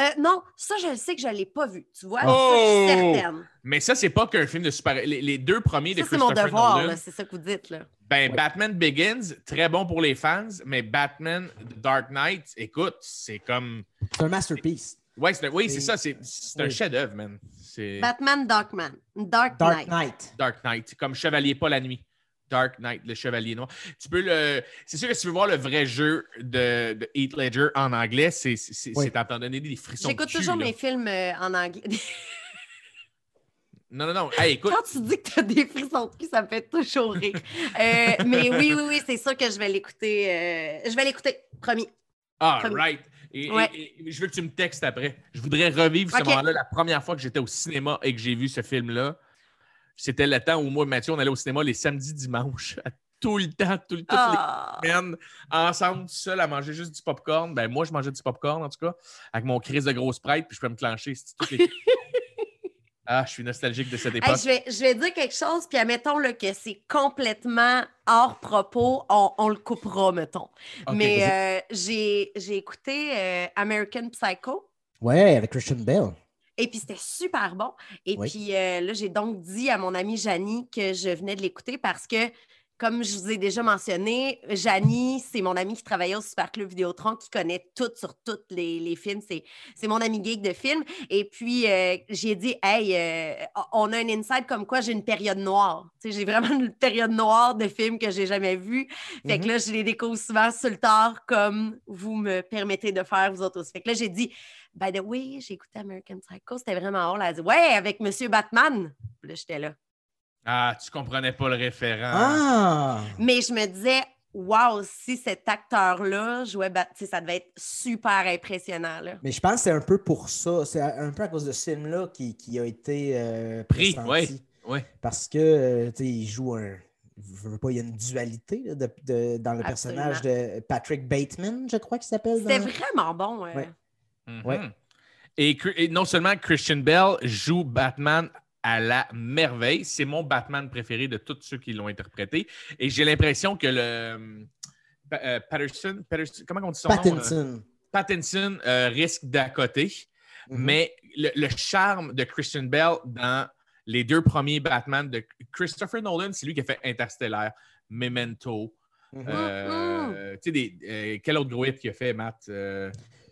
Speaker 1: Euh, non, ça, je le sais que je l'ai pas vu. Tu vois?
Speaker 2: Oh!
Speaker 1: Ça, je suis certaine.
Speaker 2: Mais ça, c'est pas qu'un film de super. Les, les deux premiers de
Speaker 1: Ça, c'est mon
Speaker 2: Christopher
Speaker 1: devoir, c'est ça que vous dites. Là.
Speaker 2: Ben, Batman Begins, très bon pour les fans, mais Batman The Dark Knight, écoute, c'est comme.
Speaker 3: C'est un masterpiece.
Speaker 2: Ouais, c'est un- oui, c'est ça, c'est c'est un
Speaker 3: oui.
Speaker 2: chef-d'œuvre, man.
Speaker 1: Batman Darkman. Dark,
Speaker 3: Dark
Speaker 1: Knight.
Speaker 3: Knight.
Speaker 2: Dark Knight, comme Chevalier pas la nuit. Dark Knight, le Chevalier Noir. Tu peux le. C'est sûr que si tu veux voir le vrai jeu de, de Heath Ledger en anglais, c'est c'est
Speaker 3: Oui.
Speaker 2: c'est en t'en donner des frissons. de
Speaker 1: J'écoute toujours
Speaker 2: là.
Speaker 1: mes films euh, en anglais.
Speaker 2: Non, non, non. Hey, écoute.
Speaker 1: Quand tu dis que tu as des frissons de cul, ça me fait toujours rire. Euh, mais oui, oui, oui, c'est sûr que je vais l'écouter. euh, je vais l'écouter, promis.
Speaker 2: Ah, right. Et,
Speaker 1: Ouais.
Speaker 2: et je veux que tu me textes après. Je voudrais revivre ce moment-là. La première fois que j'étais au cinéma et que j'ai vu ce film-là, c'était le temps où moi et Mathieu, on allait au cinéma les samedis, dimanches. Tout le temps, tout le, toutes
Speaker 1: Ah.
Speaker 2: les semaines, ensemble, tout seul, à manger juste du popcorn. Ben, moi, je mangeais du popcorn, en tout cas, avec mon crise de grosse prête, puis je peux me clencher. les- ah, je suis nostalgique de cette
Speaker 1: Hey,
Speaker 2: époque.
Speaker 1: je, vais, je vais dire quelque chose, puis admettons là, que c'est complètement hors propos, on, on le coupera, mettons. Mais euh, j'ai j'ai écouté euh, American Psycho.
Speaker 3: Ouais, avec Christian Bale.
Speaker 1: Et puis c'était super bon. Et
Speaker 3: Oui.
Speaker 1: puis euh, là, j'ai donc dit à mon amie Janie que je venais de l'écouter parce que, comme je vous ai déjà mentionné, Janie, c'est mon amie qui travaillait au Super Club Vidéotron, qui connaît tout sur tous les, les films. C'est, mon amie geek de films. Et puis, euh, j'ai dit, hey, euh, on a un inside comme quoi j'ai une période noire. J'ai vraiment une période noire de films que j'ai jamais vus. Fait que
Speaker 3: Mhm.
Speaker 1: là, je les découvre souvent sur le tard, comme vous me permettez de faire, vous autres aussi. Fait que là, j'ai dit, by the way, j'ai écouté American Psycho, c'était vraiment drôle. Elle a dit, ouais, avec Monsieur Batman. Puis Là, j'étais là.
Speaker 2: Ah, tu comprenais pas le référent.
Speaker 3: Ah!
Speaker 1: Mais je me disais, wow, si cet acteur-là jouait sais, ça devait être super impressionnant. Là.
Speaker 3: Mais je pense que c'est un peu pour ça. C'est un peu à cause de ce film-là qui, qui a été euh,
Speaker 2: Pris, oui. Oui.
Speaker 3: Parce que, euh, tu sais, il joue un. Je veux pas, il y a une dualité là, de- de- dans le
Speaker 1: Absolument.
Speaker 3: personnage de Patrick Bateman, je crois qu'il s'appelle.
Speaker 1: C'était
Speaker 3: dans-
Speaker 1: vraiment bon. euh.
Speaker 3: Ouais.
Speaker 2: Mhm.
Speaker 3: Ouais.
Speaker 2: Et, Cri- et non seulement Christian Bell joue Batman à la merveille, c'est mon Batman préféré de tous ceux qui l'ont interprété. Et j'ai l'impression que le Pa- euh, Patterson, Patterson- comment on dit son nom? euh?
Speaker 3: Pattinson.
Speaker 2: Pattinson euh, risque côté,
Speaker 3: Mhm.
Speaker 2: mais le, le charme de Christian Bell dans les deux premiers Batman de Christopher Nolan, c'est lui qui a fait Interstellar, Memento.
Speaker 3: Mhm.
Speaker 2: euh, tu sais, des- euh, quel autre gros hit qu'il a fait, Matt?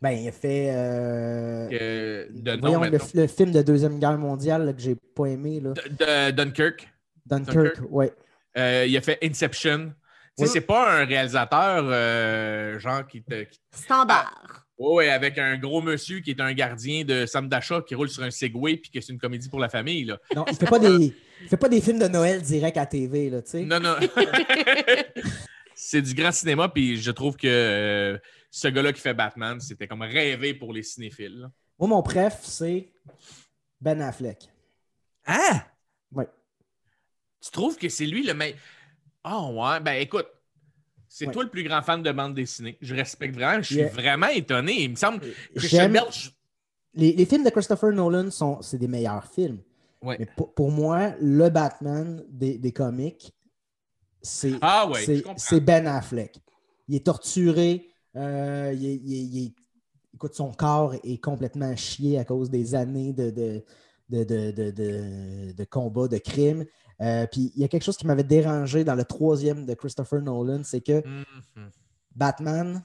Speaker 3: Ben, il a fait. euh,
Speaker 2: que- de nom,
Speaker 3: voyons, le, film de Deuxième Guerre mondiale là, que j'ai pas aimé. Là.
Speaker 2: De Dunkirk.
Speaker 3: Dunkirk,
Speaker 2: Dunkirk?
Speaker 3: ouais.
Speaker 2: Euh, il a fait Inception. Tu sais,
Speaker 3: Oui.
Speaker 2: c'est pas un réalisateur euh, genre qui te. qui-
Speaker 1: Standard.
Speaker 2: Ouais, avec un gros monsieur qui est un gardien de centre d'achat qui roule sur un Segway puis que c'est une comédie pour la famille. Là.
Speaker 3: Non, il fait pas des. Il fait pas des films de Noël direct à TV, là, tu sais.
Speaker 2: Non, non. c'est du grand cinéma, puis je trouve que euh, ce gars-là qui fait Batman, c'était comme rêvé pour les cinéphiles. là.
Speaker 3: Moi, mon préf, c'est Ben Affleck.
Speaker 2: Hein?
Speaker 3: Ouais.
Speaker 2: Tu trouves que c'est lui le meilleur? Ah ouais, ben écoute, c'est
Speaker 3: Ouais.
Speaker 2: toi le plus grand fan de bande dessinée. Je respecte vraiment, je suis
Speaker 3: Yeah.
Speaker 2: vraiment étonné. Il me semble que je-
Speaker 3: Les, les films de Christopher Nolan sont c'est des meilleurs films.
Speaker 2: Ouais.
Speaker 3: Mais pour, pour moi, le Batman des, des comics, c'est
Speaker 2: Ah ouais,
Speaker 3: Ben Affleck. Il est torturé. Euh, il écoute, son corps est complètement chié à cause des années de, de, de, de, combats, de crimes. Euh, puis il y a quelque chose qui m'avait dérangé dans le troisième de Christopher Nolan, c'est que
Speaker 2: Mhm.
Speaker 3: Batman,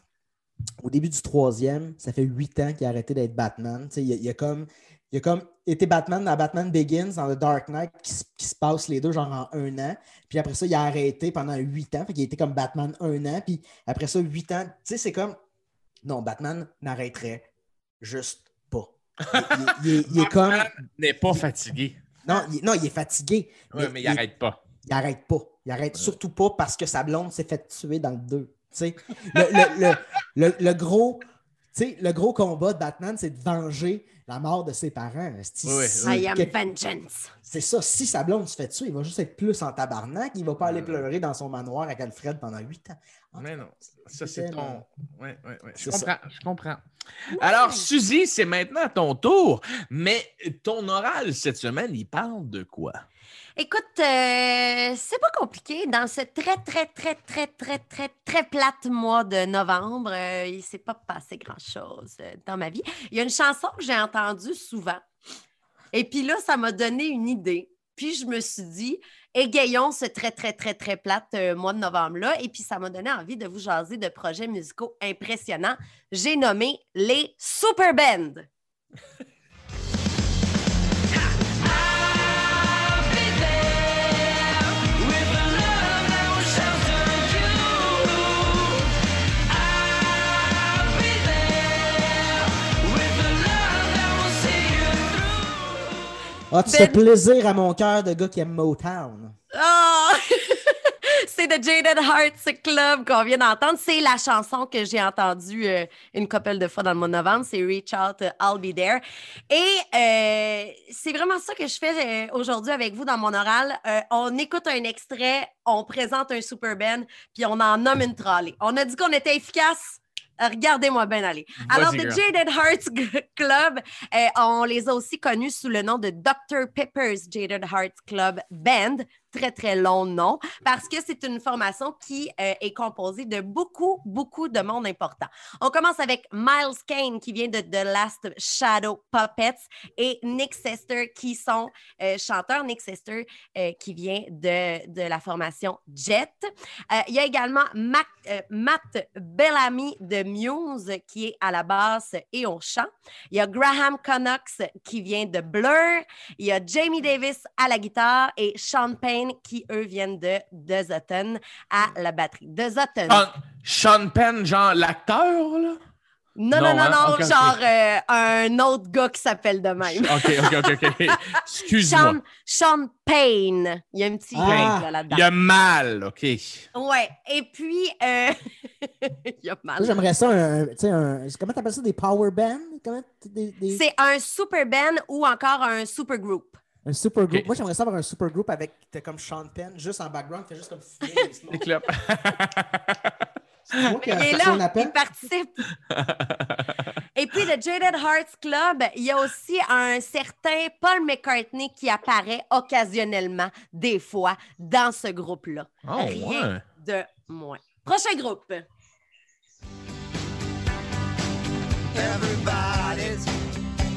Speaker 3: au début du troisième, ça fait huit ans qu'il a arrêté d'être Batman. Il a, il a comme, il a comme été Batman dans Batman Begins, dans The Dark Knight, qui, se- qui se passe les deux genre en un an. Puis après ça, il a arrêté pendant huit ans. Fait qu'il a été comme Batman un an. Puis après ça, huit ans. Tu sais, c'est comme. Non, Batman n'arrêterait juste pas. Il, il- il est- il est comme.
Speaker 2: n'est pas fatigué.
Speaker 3: Non, il, non, il est fatigué.
Speaker 2: Ouais, mais il arrête pas.
Speaker 3: Il arrête pas. Il arrête surtout pas parce que sa blonde s'est fait tuer dans le 2. Tu sais, le- le- le- le gros sais, le gros combat de Batman, c'est de venger la mort de ses parents.
Speaker 2: Oui, oui,
Speaker 1: I am vengeance.
Speaker 3: C'est ça. Si sa blonde se fait tuer, il va juste être plus en tabarnak. Il va pas aller
Speaker 2: Hmm.
Speaker 3: pleurer dans son manoir avec Alfred pendant huit ans.
Speaker 2: Mais non, ça c'est ton.
Speaker 3: euh,
Speaker 2: Ouais, ouais, ouais. Je comprends, je comprends. Alors, Suzy, c'est maintenant ton tour, mais ton oral cette semaine, il parle de quoi?
Speaker 1: Écoute, euh, c'est pas compliqué. Dans ce très, très, très, très, très, très, très plate mois de novembre, euh, il s'est pas passé grand-chose euh, dans ma vie. Il y a une chanson que j'ai entendue souvent. Et puis là, ça m'a donné une idée. Puis je me suis dit, égayons ce très, très, très, très plate euh, mois de novembre-là. Et puis ça m'a donné envie de vous jaser de projets musicaux impressionnants. J'ai nommé les Super Band.
Speaker 3: Ah, tu
Speaker 1: Ben-
Speaker 3: fais plaisir à mon cœur de gars qui aime Motown.
Speaker 1: Ah! c'est The Jaded Hearts Club qu'on vient d'entendre. C'est la chanson que j'ai entendue euh, une couple de fois dans le mois de novembre. C'est Reach Out, euh, I'll Be There. Et euh, c'est vraiment ça que je fais euh, aujourd'hui avec vous dans mon oral. On écoute un extrait, on présente un super band, puis on en nomme une trolley. On a dit qu'on était efficace. Euh, Regardez-moi bien aller. Alors, The. Jaded Hearts Club, euh, on les a aussi connus sous le nom de Dr. Pepper's Jaded Hearts Club Band. Très, très long nom, parce que c'est une formation qui euh, est composée de beaucoup, beaucoup de monde important. On commence avec Miles Kane, qui vient de The Last Shadow Puppets, et Nick Sester, qui sont euh, chanteurs. Nick Sester, euh, qui vient de, de la formation Jet. Il y a également Matt Bellamy de Muse, qui est à la basse et au chant. Il y a Graham Connox, qui vient de Blur. Il y a Jamie Davis à la guitare et Sean Payne, qui, eux, viennent de The Zotten à la batterie. The Zotten.
Speaker 2: Sean, Sean Penn, genre l'acteur, là?
Speaker 1: Non, non, non,
Speaker 2: hein?
Speaker 1: non,
Speaker 2: ok.
Speaker 1: genre euh, un autre gars qui s'appelle de même.
Speaker 2: OK, OK, OK, OK. Excuse-moi.
Speaker 1: Sean, Sean Payne. Il y a un petit
Speaker 2: Ah,
Speaker 1: là, là-dedans.
Speaker 2: il y a mal, OK.
Speaker 1: Ouais. Et puis, euh, il y a mal.
Speaker 3: J'aimerais ça, un, tu sais, un, comment t'appelles ça, des power bands? Des-
Speaker 1: C'est un super band ou encore un super group.
Speaker 3: Un super group.
Speaker 2: Ok.
Speaker 3: Moi, j'aimerais ça avoir un super group avec, t'as comme Sean Penn, juste en background, fait juste comme des
Speaker 2: clopes.
Speaker 3: C'est moi qui ai
Speaker 1: Il est là, il participe. Et puis, le Jaded Hearts Club, il y a aussi un certain Paul McCartney qui apparaît occasionnellement, des fois, dans ce groupe-là.
Speaker 2: Oh,
Speaker 1: Rien
Speaker 2: ouais.
Speaker 1: de moins. Prochain groupe.
Speaker 6: Everybody's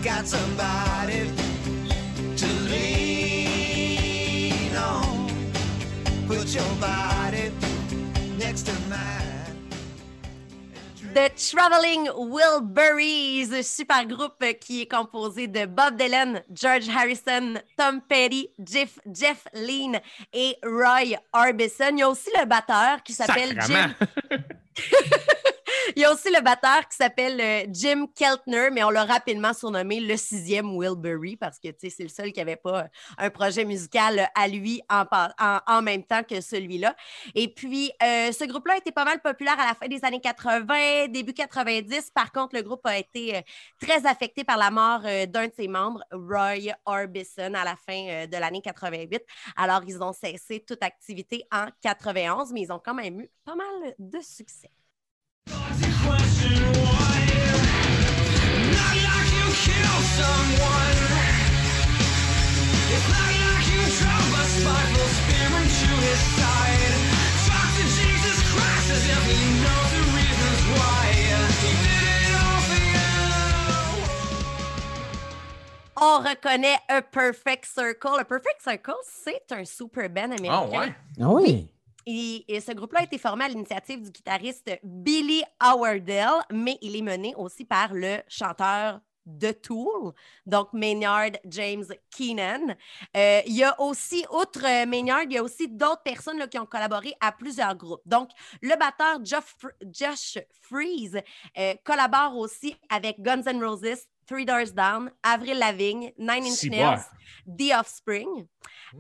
Speaker 6: got somebody
Speaker 1: The Traveling Wilburys, super groupe qui est composé de Bob Dylan, George Harrison, Tom Petty, Jeff, Jeff Lynne et Roy Orbison. Il y a aussi le batteur qui s'appelle Jim. Il y a aussi le batteur qui s'appelle euh, Jim Keltner, mais on l'a rapidement surnommé le sixième Wilbury parce que c'est le seul qui n'avait pas euh, un projet musical euh, à lui en, même temps que celui-là. Et puis, ce groupe-là a été pas mal populaire à la fin des années 80, début 90. Par contre, le groupe a été très affecté par la mort d'un de ses membres, Roy Orbison, à la fin de l'année 88. Alors, ils ont cessé toute activité en 91, mais ils ont quand même eu pas mal de succès. On reconnaît A Perfect Circle. A Perfect Circle, c'est un super band américain.
Speaker 2: Ah ouais?
Speaker 3: Ah oui?
Speaker 1: Et, ce groupe-là a été formé à l'initiative du guitariste Billy Howardell, mais il est mené aussi par le chanteur de Tool, donc Maynard James Keenan. Euh, il y a aussi, outre euh, Maynard, il y a aussi d'autres personnes qui ont collaboré à plusieurs groupes. Donc, le batteur Josh Freeze euh, collabore aussi avec Guns N' Roses, Three Doors Down, Avril Lavigne, Nine Inch Nails. The Offspring.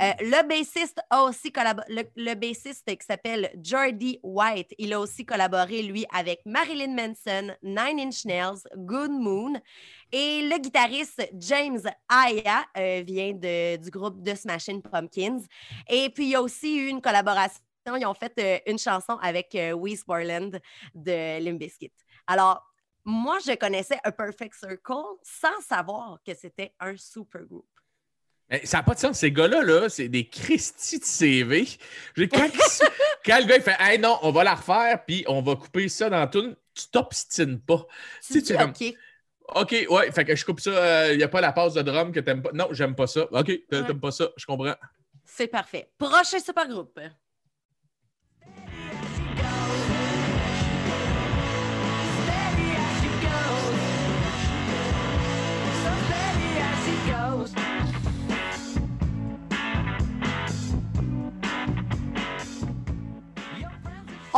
Speaker 1: Euh, le bassiste a aussi collaboré, le, le bassiste qui s'appelle Jordy White, il a aussi collaboré, lui, avec Marilyn Manson, Nine Inch Nails, Good Moon. Et le guitariste James Aya euh, vient de- du groupe The Smashing Pumpkins. Et puis, il y a aussi eu une collaboration. Ils ont fait euh, une chanson avec Wes Borland de Limp Bizkit. Alors, moi, je connaissais A Perfect Circle sans savoir que c'était un supergroup.
Speaker 2: Mais ça n'a pas de sens. Ces gars-là, là, c'est des Christy de CV. Quand, quand le gars il fait Hey non, on va la refaire, puis on va couper ça dans tout, tu t'obstines pas.
Speaker 1: Tu
Speaker 2: sais,
Speaker 1: dis
Speaker 2: es comme,
Speaker 1: OK.
Speaker 2: OK, ouais, fait que je coupe ça. Il n'y a pas la passe de drum que t'aimes pas. Non, j'aime pas ça. OK, t'a- t'aimes pas ça, je comprends.
Speaker 1: C'est parfait. Prochain supergroupe.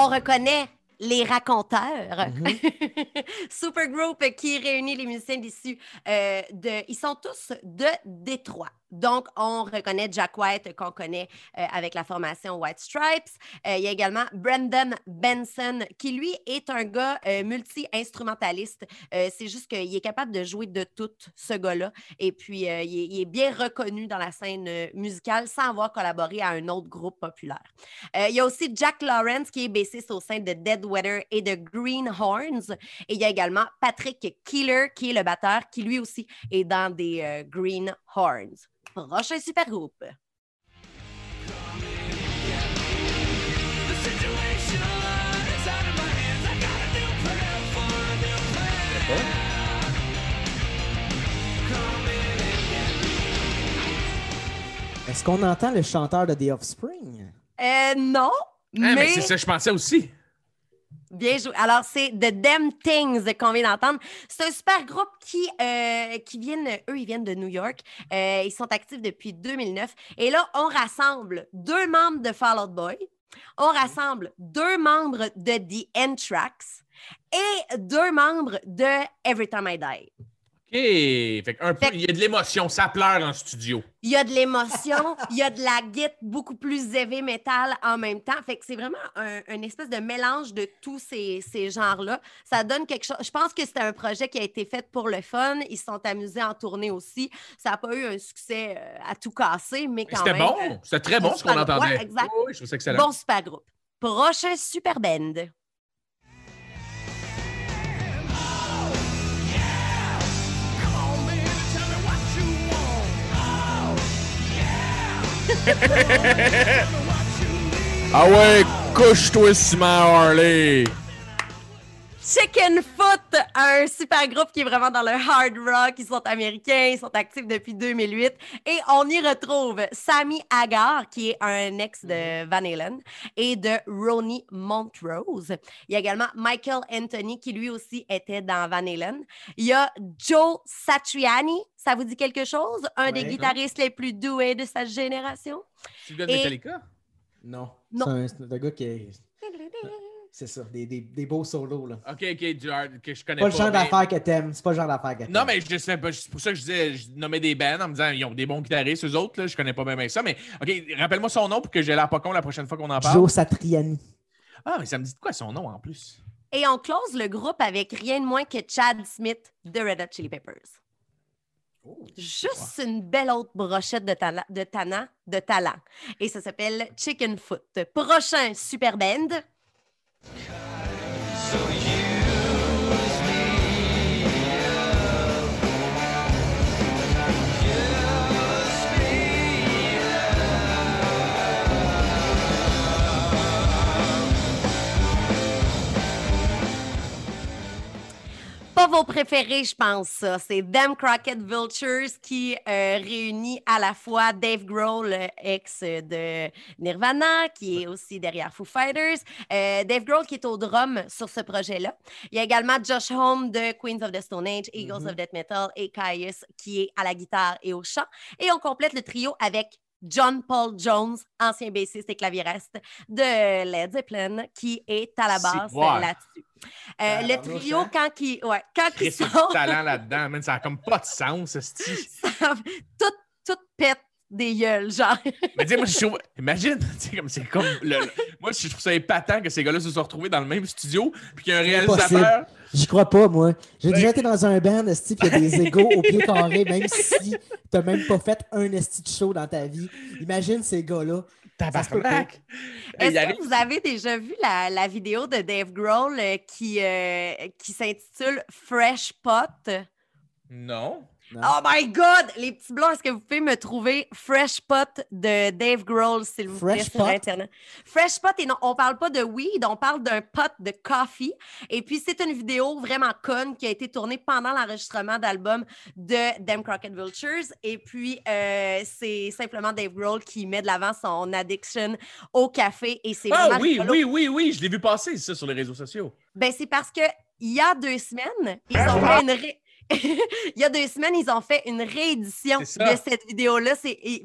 Speaker 1: On reconnaît les raconteurs. Supergroup qui réunit les musiciens d'issus euh, de. Ils sont tous de Détroit. Donc, on reconnaît Jack White qu'on connaît euh, avec la formation White Stripes. Euh, il y a également Brandon Benson qui, lui, est un gars euh, multi-instrumentaliste. C'est juste qu'il est capable de jouer de tout, ce gars-là. Et puis, il, est, bien reconnu dans la scène musicale sans avoir collaboré à un autre groupe populaire. Il y a aussi Jack Lawrence qui est bassiste au sein de Dead Weather et de Green Horns. Et il y a également Patrick Keeler qui est le batteur qui lui aussi est dans des Green Horns. Prochain supergroupe.
Speaker 3: Est-ce qu'on entend le chanteur de The Offspring?
Speaker 1: Euh, non,
Speaker 2: Ah, mais,
Speaker 1: mais
Speaker 2: c'est ça, je pensais aussi.
Speaker 1: Bien joué. Alors, c'est The Damn Things qu'on vient d'entendre. C'est un super groupe qui, euh, qui viennent, eux, ils viennent de New York. Euh, ils sont actifs depuis 2009. Et là, on rassemble deux membres de Fall Out Boy. On rassemble deux membres de The Anthrax et deux membres de Every Time I Die.
Speaker 2: OK. Fait un peu, il y a de l'émotion, ça pleure en studio.
Speaker 1: Il y a de l'émotion, il y a de la guitare beaucoup plus heavy metal en même temps. Fait que c'est vraiment un, une espèce de mélange de tous ces, ces genres-là. Ça donne quelque chose. Je pense que c'était un projet qui a été fait pour le fun. Ils se sont amusés en tournée aussi. Ça n'a pas eu un succès euh, à tout casser, mais quand
Speaker 2: C'était bon. C'était très bon ce qu'on entendait.
Speaker 1: Ouais, exact.
Speaker 2: Oui, oui, je trouve ça excellent.
Speaker 1: Bon super groupe. Prochain super band.
Speaker 2: Ah ouais, couche-toi, Simon Harley.
Speaker 1: Chicken Foot, un super groupe qui est vraiment dans le hard rock. Ils sont américains, ils sont actifs depuis 2008. Et on y retrouve Sammy Hagar, qui est un ex de Van Halen, et de Ronnie Montrose. Il y a également Michael Anthony, qui lui aussi était dans Van Halen. Il y a Joe Satriani, ça vous dit quelque chose? Un des guitaristes les plus doués de sa génération.
Speaker 2: Tu le gars de
Speaker 1: Et-
Speaker 2: Metallica?
Speaker 3: Non.
Speaker 1: Non.
Speaker 3: C'est un, c'est un gars qui est. C'est ça, des, des, des beaux solos. Là.
Speaker 2: OK, OK, du hard que je connais
Speaker 3: Pas
Speaker 2: pas.
Speaker 3: le genre
Speaker 2: mais-
Speaker 3: d'affaires que t'aimes. C'est pas le genre d'affaires que t'aimes.
Speaker 2: Non, mais je sais pas. C'est pour ça que je disais, je nommais des bands en me disant ils ont des bons guitaristes, eux autres. Là, je connais pas même ça. Mais OK, rappelle-moi son nom pour que j'ai l'air pas con la prochaine fois qu'on en parle.
Speaker 3: Joe Satriani.
Speaker 2: Ah, mais ça me dit de quoi son nom en plus?
Speaker 1: Et on close le groupe avec rien de moins que Chad Smith de Red Hot Chili Peppers. Juste une belle autre brochette de, tala- de, tana- de talent. Et ça s'appelle Chicken Foot. Prochain super band. Yeah. Pas vos préférés, je pense, ça. C'est Them Crockett Vultures qui euh, réunit à la fois Dave Grohl, le ex de Nirvana, qui est aussi derrière Foo Fighters. Euh, Dave Grohl qui est au drum sur ce projet-là. Il y a également Josh Homme de Queens of the Stone Age, Eagles
Speaker 3: Mhm.
Speaker 1: of Death Metal et Caius qui est à la guitare et au chant. Et on complète le trio avec John Paul Jones, ancien bassiste et claviériste de Led Zeppelin, qui est à la base
Speaker 2: C'est
Speaker 1: là-dessus. Euh, le
Speaker 2: Tabarnouche,
Speaker 1: trio, quand ils ouais, quand ils
Speaker 2: a
Speaker 1: sont,
Speaker 2: du talent là-dedans. Ça a comme pas de sens, esti.
Speaker 1: tout, tout pète des gueules, genre.
Speaker 2: Mais dis moi, je trouve. Imagine, tu sais, comme c'est comme. le- le- Moi, je trouve ça épatant que ces gars-là se soient retrouvés dans le même studio, puis qu'il y a un réalisateur.
Speaker 3: Impossible. J'y crois pas, moi. J'ai déjà été dans un band, esti, il y a des égaux au pied carré, même si t'as même pas fait un esti de show dans ta vie. Imagine ces gars-là.
Speaker 2: Tabarnak!
Speaker 1: Est-ce que vous avez déjà vu la, la vidéo de Dave Grohl euh, qui, euh, qui s'intitule Fresh Pot?
Speaker 2: Non.
Speaker 1: Oh my God! Les petits blancs, est-ce que vous pouvez me trouver Fresh Pot de Dave Grohl, s'il vous plaît,
Speaker 3: Fresh
Speaker 1: sur
Speaker 3: Pot?
Speaker 1: Internet? Fresh Pot, et non, on parle pas de weed, on parle d'un pot de coffee. Et puis, c'est une vidéo vraiment conne qui a été tournée pendant l'enregistrement d'album de Them Crockett Vultures. Et puis, euh, c'est simplement Dave Grohl qui met de l'avant son addiction au café. Et c'est
Speaker 2: Ah oui,
Speaker 1: rigolo.
Speaker 2: oui, oui, oui, je l'ai vu passer, ça, sur les réseaux sociaux.
Speaker 1: Ben, c'est parce que il y a deux semaines, ils ont fait une ré- il y a deux semaines, ils ont fait une réédition de cette vidéo-là.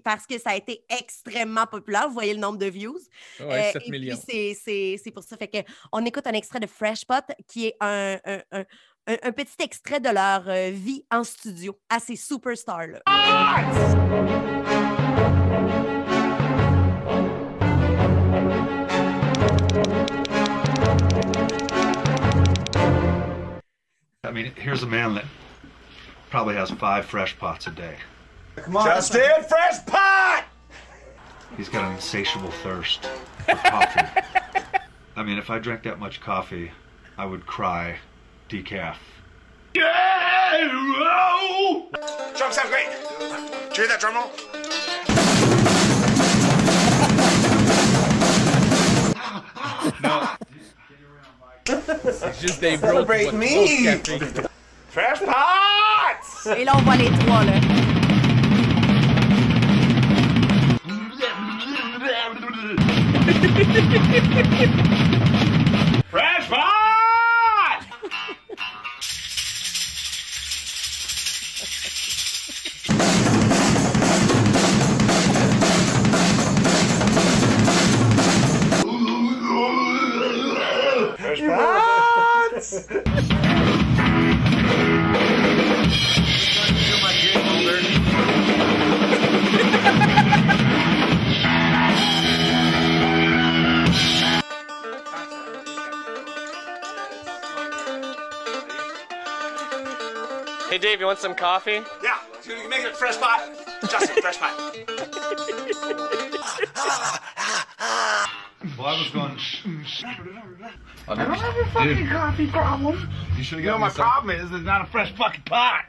Speaker 1: Parce que ça a été extrêmement populaire. Vous voyez le nombre de views. Euh,
Speaker 2: Ouais, 7
Speaker 1: et
Speaker 2: millions.
Speaker 1: puis, c'est- c'est c'est pour ça. Fait que on écoute un extrait de Fresh Pot qui est un, un- un- un- un petit extrait de leur euh, vie en studio à ces superstars-là.
Speaker 20: I mean, here's a man that probably has five fresh pots a day.
Speaker 19: Come on. Justin, fresh pot!
Speaker 20: He's got an insatiable thirst for coffee. I mean, if I drank that much coffee, I would cry decaf.
Speaker 19: Drum sounds great. Did you hear that drum roll?
Speaker 2: C'est juste Dave Grohl qui
Speaker 19: Celebrate
Speaker 2: boit
Speaker 19: me!
Speaker 2: trop de café.
Speaker 19: Fresh pots!
Speaker 1: Et là, on voit les trois, là.
Speaker 21: coffee?
Speaker 19: Yeah, you can make it a fresh pot. Justin, fresh pot.
Speaker 20: Well, I was going.
Speaker 19: Mm, I don't have a fucking coffee problem.
Speaker 20: You should
Speaker 19: You know, my problem is there's not a fresh fucking pot.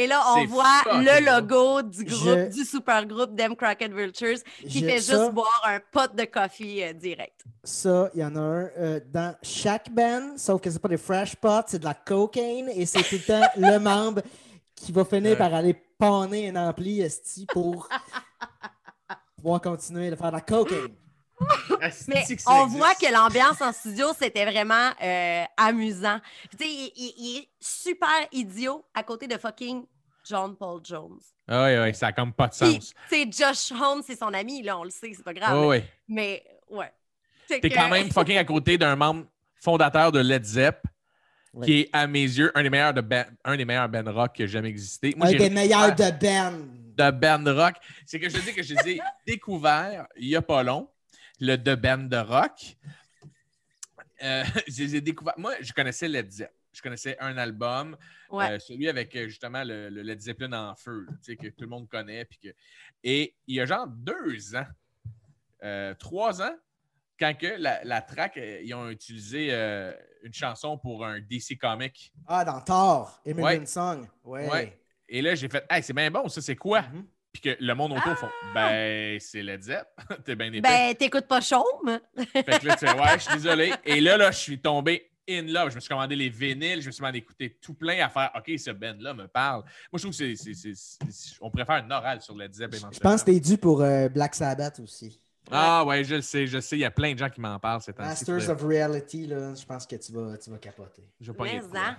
Speaker 1: Et là, on voit le logo du groupe,
Speaker 3: Je-
Speaker 1: du super groupe Dem Crockett Vultures qui
Speaker 3: Je-
Speaker 1: fait
Speaker 3: ça-
Speaker 1: juste boire un pot de coffee euh, direct.
Speaker 3: Ça, il y en a un euh, dans chaque band, sauf que c'est pas des fresh pots, c'est de la cocaine et c'est tout le temps le membre qui va finir par aller panner un ampli esti pour pouvoir continuer de faire de la cocaine.
Speaker 1: Mais
Speaker 3: ça
Speaker 1: on voit que l'ambiance en studio, c'était vraiment euh, amusant. Tu sais, il, il- il est super idiot à côté de fucking John Paul Jones.
Speaker 2: Ah oui, oui, ça a comme pas de sens.
Speaker 1: tu sais, Josh Holmes, c'est son ami, là, on le sait, c'est pas grave. Là.
Speaker 2: ouais.
Speaker 1: Mais, ouais.
Speaker 2: T'es
Speaker 1: que-
Speaker 2: quand même fucking à côté d'un membre fondateur de Led Zepp, qui est, à mes yeux, un des meilleurs, de band- un des meilleurs band rock qui a jamais existé. Moi,
Speaker 3: Un des meilleurs de band.
Speaker 2: de band rock. C'est que je te dis que je les ai découverts il n'y a pas long, le de band de rock. Euh, je les ai découverts. Moi, je connaissais Led Zepp. Je connaissais un album,
Speaker 1: Ouais.
Speaker 2: euh, celui avec euh, justement le, le Led Zeppelin en feu, là, tu sais, que tout le monde connaît. Puis que... Et il y a genre deux ans, euh, trois ans, quand que la, la track, ils ont utilisé euh, une chanson pour un DC Comic.
Speaker 3: Ah, dans Thor, Eminem
Speaker 2: Ouais.
Speaker 3: Song. Ouais.
Speaker 2: Ouais. Et là, j'ai fait, hey, c'est bien bon, ça, c'est quoi?
Speaker 3: Mm-hmm.
Speaker 2: Puis que le monde autour font, ben, c'est Led Zepp. T'es bien épais.
Speaker 1: Ben, t'écoutes pas Chaume?
Speaker 2: Fait que là, tu fais, ouais, je suis désolé. Et là, là, je suis tombé in love. Je me suis commandé les vinyles, je me suis mis à écouter tout plein à faire, OK, ce band-là me parle. Moi, je trouve que c'est, c'est- c'est- c'est- on faire une orale sur Led Zepp
Speaker 3: Je pense que t'es dû pour euh, Black Sabbath aussi.
Speaker 2: Ah, ouais, je le sais, je sais. Il y a plein de gens qui m'en parlent.
Speaker 3: Masters of Reality, là, je pense que tu vas, tu vas capoter.
Speaker 2: Je vais pas
Speaker 1: Mais.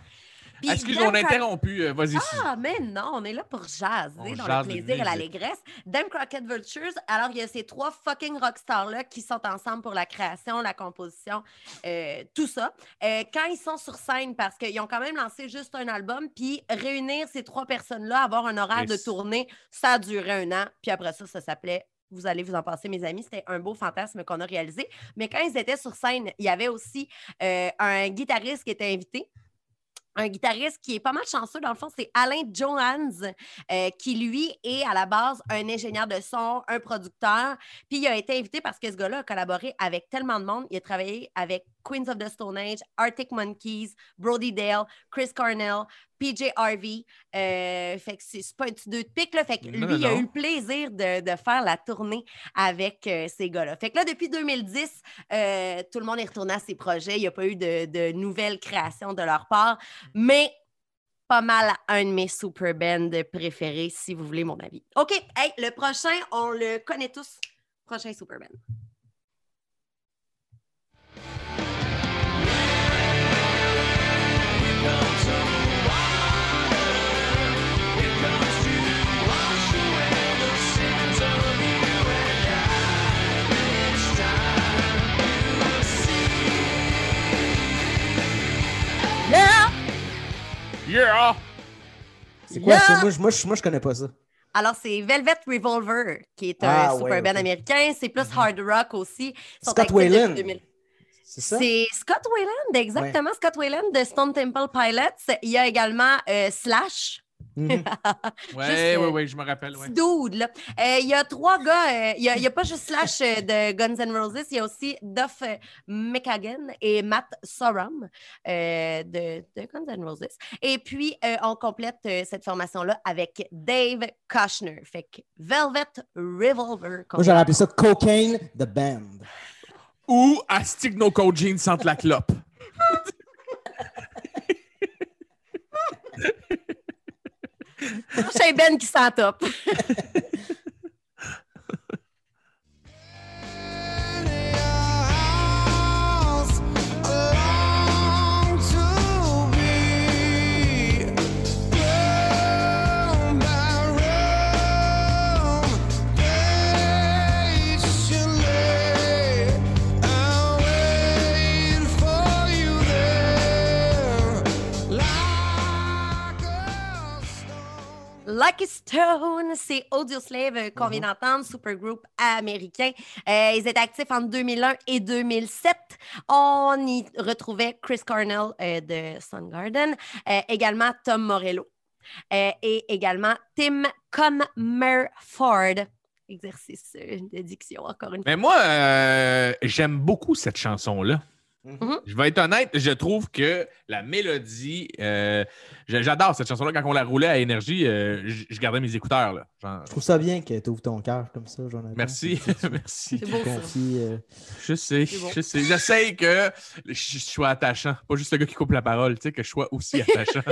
Speaker 2: Excuse, on a interrompu? euh, Vas-y.
Speaker 1: Ah, mais non, on est là pour jaser
Speaker 2: On
Speaker 1: dans
Speaker 2: jase
Speaker 1: le plaisir et l'allégresse. Dem Crockett Vultures, alors il y a ces trois fucking rockstars-là qui sont ensemble pour la création, la composition, euh, tout ça. Euh, quand ils sont sur scène, parce qu'ils ont quand même lancé juste un album, puis réunir ces trois personnes-là, avoir un horaire de tournée, ça a duré un an. Puis après ça, ça s'appelait vous allez vous en passer, mes amis. C'était un beau fantasme qu'on a réalisé. Mais quand ils étaient sur scène, il y avait aussi euh, un guitariste qui était invité un guitariste qui est pas mal chanceux, dans le fond, c'est Alain Johans, euh, qui lui est à la base un ingénieur de son, un producteur. Puis il a été invité parce que ce gars-là a collaboré avec tellement de monde. Il a travaillé avec Queens of the Stone Age, Arctic Monkeys, Brody Dale, Chris Cornell, PJ Harvey. Euh, fait que c'est pas un petit deux de pique, là. Fait que
Speaker 2: Non,
Speaker 1: lui, il a eu le plaisir de, de faire la tournée avec euh, ces gars-là. Fait que là, depuis 2010, euh, tout le monde est retourné à ses projets. Il n'y a pas eu de, de nouvelles créations de leur part, mais pas mal un de mes super bands préférés, si vous voulez mon avis. OK, hey, le prochain, on le connaît tous. Prochain super band. Yeah!
Speaker 3: C'est quoi
Speaker 1: Yeah!
Speaker 3: ça? Moi, je- moi, je, moi, je connais pas ça.
Speaker 1: Alors, c'est Velvet Revolver, qui est un
Speaker 3: Ah,
Speaker 1: super
Speaker 3: ouais,
Speaker 1: band américain. C'est plus hard rock aussi. Ils
Speaker 3: Scott.
Speaker 1: 2000.
Speaker 3: C'est ça?
Speaker 1: C'est Scott Weiland, exactement. Scott Weiland de Stone Temple Pilots. Il y a également euh, Slash.
Speaker 2: Ouais,
Speaker 1: euh,
Speaker 2: ouais, je me rappelle. Ouais.
Speaker 1: Dude, là. Euh, Il y a trois gars. euh, Il n'y a, pas juste Slash euh, de Guns N' Roses. Il y a aussi Duff McKagan et Matt Sorum euh, de, de Guns N' Roses. Et puis, euh, on complète euh, cette formation-là avec Dave Kushner. Fait que Velvet Revolver.
Speaker 3: Moi, j'aurais appelé ça Cocaine the Band.
Speaker 2: Ou Astigno Jeans sentent la clope.
Speaker 1: Prochain Ben qui s'en top. Like a Stone, c'est Audioslave euh, qu'on vient d'entendre, supergroupe américain. Euh, ils étaient actifs entre 2001 et 2007. On y retrouvait Chris Cornell euh, de Soundgarden, euh, également Tom Morello et également Tim Comerford. Exercice de diction, encore une fois.
Speaker 2: Mais moi, j'aime beaucoup cette chanson-là.
Speaker 1: Mhm.
Speaker 2: Je vais être honnête, je trouve que la mélodie, euh, j'adore cette chanson-là. Quand on la roulait à énergie, euh, je gardais mes écouteurs. Là. Genre,
Speaker 3: Je trouve ça bien que tu ouvres ton cœur comme ça, Jonathan.
Speaker 2: Merci, merci.
Speaker 3: tu te confies, euh,
Speaker 2: Je sais,
Speaker 3: bon.
Speaker 2: je sais. J'essaye que je je sois attachant. Pas juste le gars qui coupe la parole, tu sais, que je sois aussi attachant.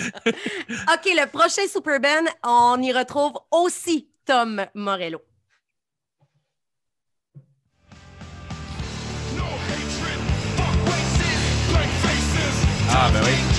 Speaker 1: OK, le prochain super band, on y retrouve aussi Tom Morello.
Speaker 2: Ah, ben.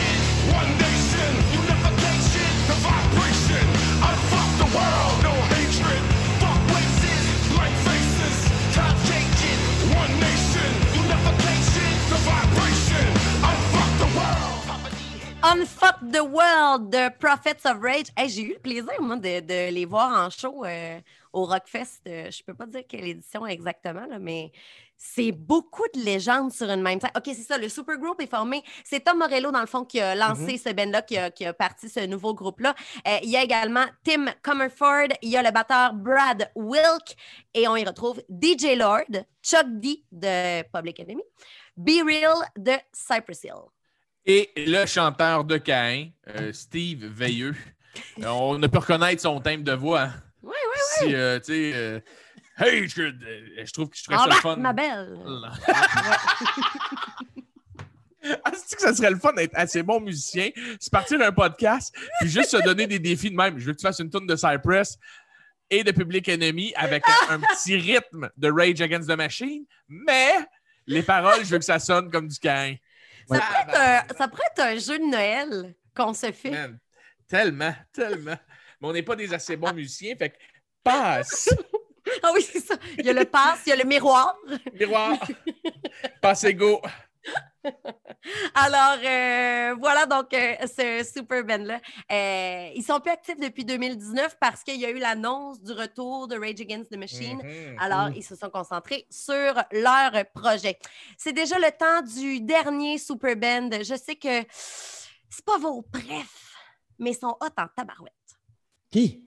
Speaker 1: Unfuck the World de Prophets of Rage. Hey, J'ai eu le plaisir, moi, de, de les voir en show euh, au Rockfest. Euh, je peux pas dire quelle édition exactement, là, mais c'est beaucoup de légendes sur une même scène. OK, c'est ça, le supergroupe est formé. C'est Tom Morello, dans le fond, qui a lancé
Speaker 3: Mhm.
Speaker 1: ce band-là, qui a, qui a parti ce nouveau groupe-là. Euh, il y a également Tim Comerford, il y a le batteur Brad Wilk, et on y retrouve DJ Lord, Chuck D de Public Enemy, Be Real de Cypress Hill.
Speaker 2: Et le chanteur de Caïn, euh, Steve Veilleux. Euh, on ne peut reconnaître son thème de voix. hein.
Speaker 1: Oui, oui,
Speaker 2: Si, tu sais, euh, hey, je, euh, je trouve que je ferais ça le fun.
Speaker 1: ma belle.
Speaker 2: Ah, c'est que ça serait le fun d'être assez bon musicien, c'est partir d'un podcast, puis juste se donner des défis de même? Je veux que tu fasses une tonne de Cypress et de Public Enemy avec un, un petit rythme de Rage Against the Machine, mais les paroles, je veux que ça sonne comme du Cain.
Speaker 1: Ça, pourrait être un, ça pourrait être un jeu de Noël qu'on se fait.
Speaker 2: Man, tellement, tellement. Mais on n'est pas des assez bons musiciens, fait que passe.
Speaker 1: Ah oui, c'est ça. Il y a le pass, il y a le miroir.
Speaker 2: Miroir. Passe go.
Speaker 1: Alors, euh, voilà donc euh, ce super band-là. Euh, ils sont plus actifs depuis 2019 parce qu'il y a eu l'annonce du retour de Rage Against the Machine.
Speaker 6: Mhm.
Speaker 1: Alors,
Speaker 6: Mm.
Speaker 1: ils se sont concentrés sur leur projet. C'est déjà le temps du dernier super band. Je sais que c'est pas vos préfs, mais ils sont hot en tabarouette.
Speaker 3: Qui?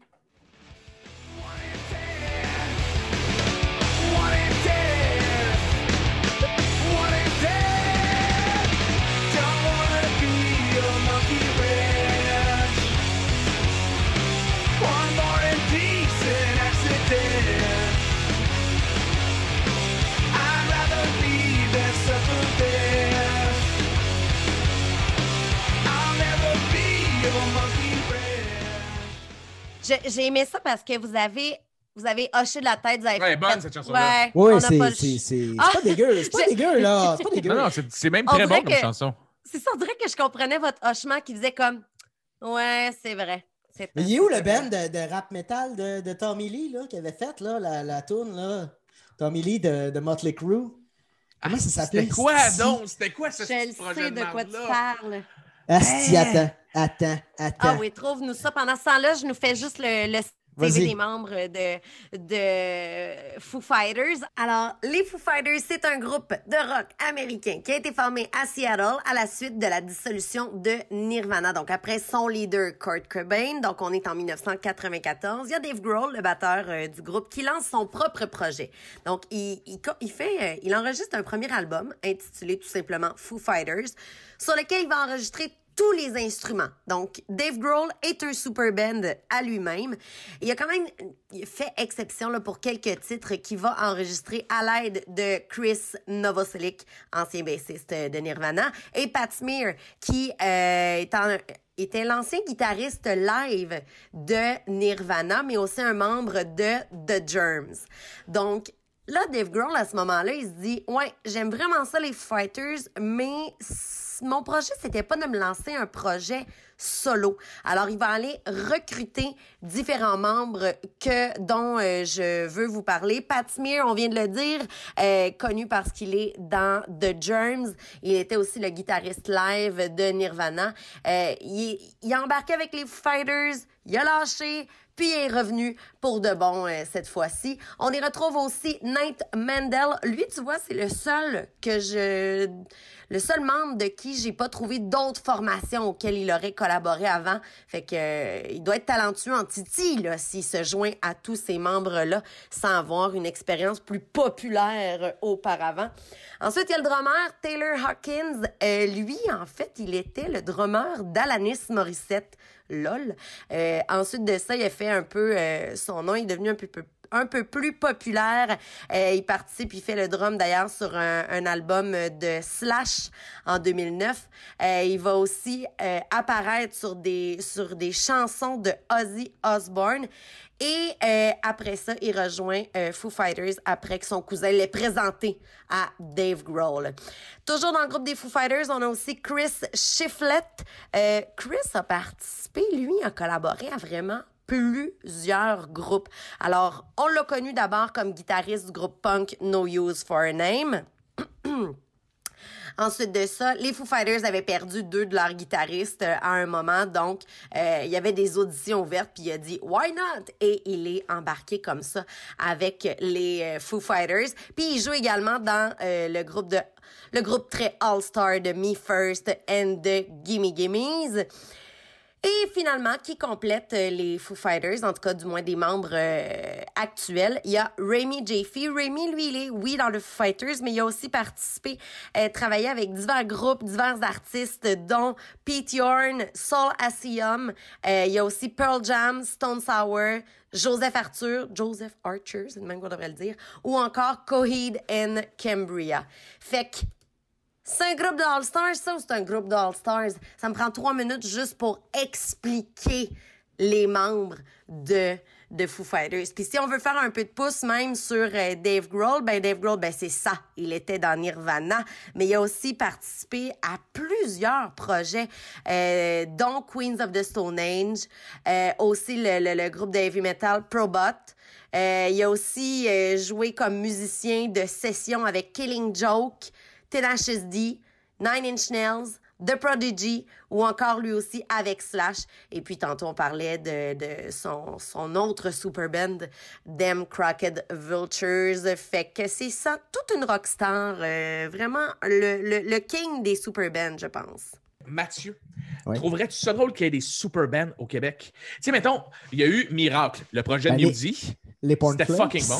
Speaker 1: J'ai aimé ça parce que vous avez, vous avez hoché de la tête. Vous avez
Speaker 2: Ouais,
Speaker 1: fait-
Speaker 2: bonne, cette chanson-là.
Speaker 1: Ouais,
Speaker 3: Oui, c'est
Speaker 1: pas le
Speaker 3: c'est- c'est- c'est
Speaker 1: Ah!
Speaker 3: pas dégueu. C'est pas dégueu, là. C'est pas dégueu.
Speaker 2: Non, non, c'est c'est même
Speaker 1: On
Speaker 2: très bon comme
Speaker 1: que-
Speaker 2: chanson.
Speaker 1: C'est ça, on dirait que je comprenais votre hochement qui faisait comme Ouais, c'est vrai. C'est
Speaker 3: Mais il est où le band de, de rap metal de, de Tommy Lee là, qui avait fait là, la, la tune là? Tommy Lee de, de Motley Crue. Comment ça s'appelait?
Speaker 2: C'était quoi donc? C'était quoi ce
Speaker 1: Je
Speaker 2: projet
Speaker 1: sais de quoi tu parles.
Speaker 3: Asti, attends, attends, attends.
Speaker 1: Ah oui, trouve-nous ça. Pendant ce temps-là, je nous fais juste le, le. Des membres de, de Foo Fighters. Alors, les Foo Fighters, c'est un groupe de rock américain qui a été formé à Seattle à la suite de la dissolution de Nirvana. Donc, après son leader, Kurt Cobain, donc on est en 1994, il y a Dave Grohl, le batteur euh, du groupe, qui lance son propre projet. Donc, il, il, fait, euh, il enregistre un premier album intitulé tout simplement Foo Fighters, sur lequel il va enregistrer tous les instruments. Donc, Dave Grohl est un super band à lui-même. Il a quand même fait exception là, pour quelques titres qu'il va enregistrer à l'aide de Chris Novoselic, ancien bassiste de Nirvana, et Pat Smear, qui euh, était l'ancien guitariste live de Nirvana, mais aussi un membre de The Germs. Donc, Là, Dave Grohl, à ce moment-là, il se dit Ouais, j'aime vraiment ça, les Fighters, mais mon projet, c'était pas de me lancer un projet solo. Alors, il va aller recruter différents membres que dont euh, je veux vous parler. Pat Smear, on vient de le dire, euh, connu parce qu'il est dans The Germs. Il était aussi le guitariste live de Nirvana. Euh, il, il a embarqué avec les Fighters, il a lâché, puis il est revenu pour de bon cette fois-ci. On y retrouve aussi Nate Mandel. Lui, tu vois, c'est le seul que je... Le seul membre de qui j'ai pas trouvé d'autres formations auxquelles il aurait collaboré avant. Fait que euh, il doit être talentueux en titi, là, s'il se joint à tous ces membres-là sans avoir une expérience plus populaire euh, auparavant. Ensuite, il y a le drummer Taylor Hawkins. Euh, lui, en fait, il était le drummer d'Alanis Morissette. LOL. Ensuite de ça, il a fait un peu son nom, est devenu un peu, peu- un peu plus populaire. Euh, il participe, il fait le drum d'ailleurs sur un, album de Slash en 2009. Euh, il va aussi euh, apparaître sur des, sur des chansons de Ozzy Osbourne. Et après ça, il rejoint Foo Fighters après que son cousin l'ait présenté à Dave Grohl. Toujours dans le groupe des Foo Fighters, on a aussi Chris Shiflett. Chris a participé, lui, a collaboré à vraiment plusieurs groupes. Alors, on l'a connu d'abord comme guitariste du groupe punk No Use for a Name. Ensuite de ça, les Foo Fighters avaient perdu deux de leurs guitaristes euh, à un moment, donc euh, il y avait des auditions ouvertes, puis il a dit Why not? Et il est embarqué comme ça avec les euh, Foo Fighters. Puis il joue également dans le groupe de le groupe très all-star de Me First and the Gimme Gimmes. Et finalement, qui complète euh, les Foo Fighters, en tout cas du moins des membres euh, actuels, il y a Remy Jaffe. Remy, lui, il est, oui, dans le Foo Fighters, mais il a aussi participé, euh, travaillé avec divers groupes, divers artistes, dont Pete Yorn, Soul Asylum. Euh, il y a aussi Pearl Jam, Stone Sour, Joseph Arthur, Joseph Archer, c'est le même qu'on devrait le dire, ou encore Coheed and Cambria. Fait c'est un groupe d'All-Stars, ça, ou c'est un groupe d'All-Stars? Ça me prend trois minutes juste pour expliquer les membres de de Foo Fighters. Puis si on veut faire un peu de pouce même sur euh, Dave Grohl, ben Dave Grohl, ben c'est ça. Il était dans Nirvana, mais il a aussi participé à plusieurs projets, euh, dont Queens of the Stone Age, euh, aussi le, le- le groupe de heavy metal Probot. Il a aussi joué comme musicien de session avec Killing Joke, Tenacious D, Nine Inch Nails, The Prodigy ou encore lui aussi avec Slash. Et puis tantôt on parlait de, de son, son autre super band, Them Crooked Vultures. Fait que c'est ça, toute une rockstar, euh, vraiment le, le, le king des super bands, je pense.
Speaker 2: Mathieu,
Speaker 3: Ouais.
Speaker 2: trouverais-tu ça drôle qu'il y ait des super bands au Québec? Tu sais, mettons, il y a eu Miracle, le projet
Speaker 3: Ben,
Speaker 2: de
Speaker 3: les-
Speaker 2: Newsy.
Speaker 3: les Porn
Speaker 2: C'était fucking bon.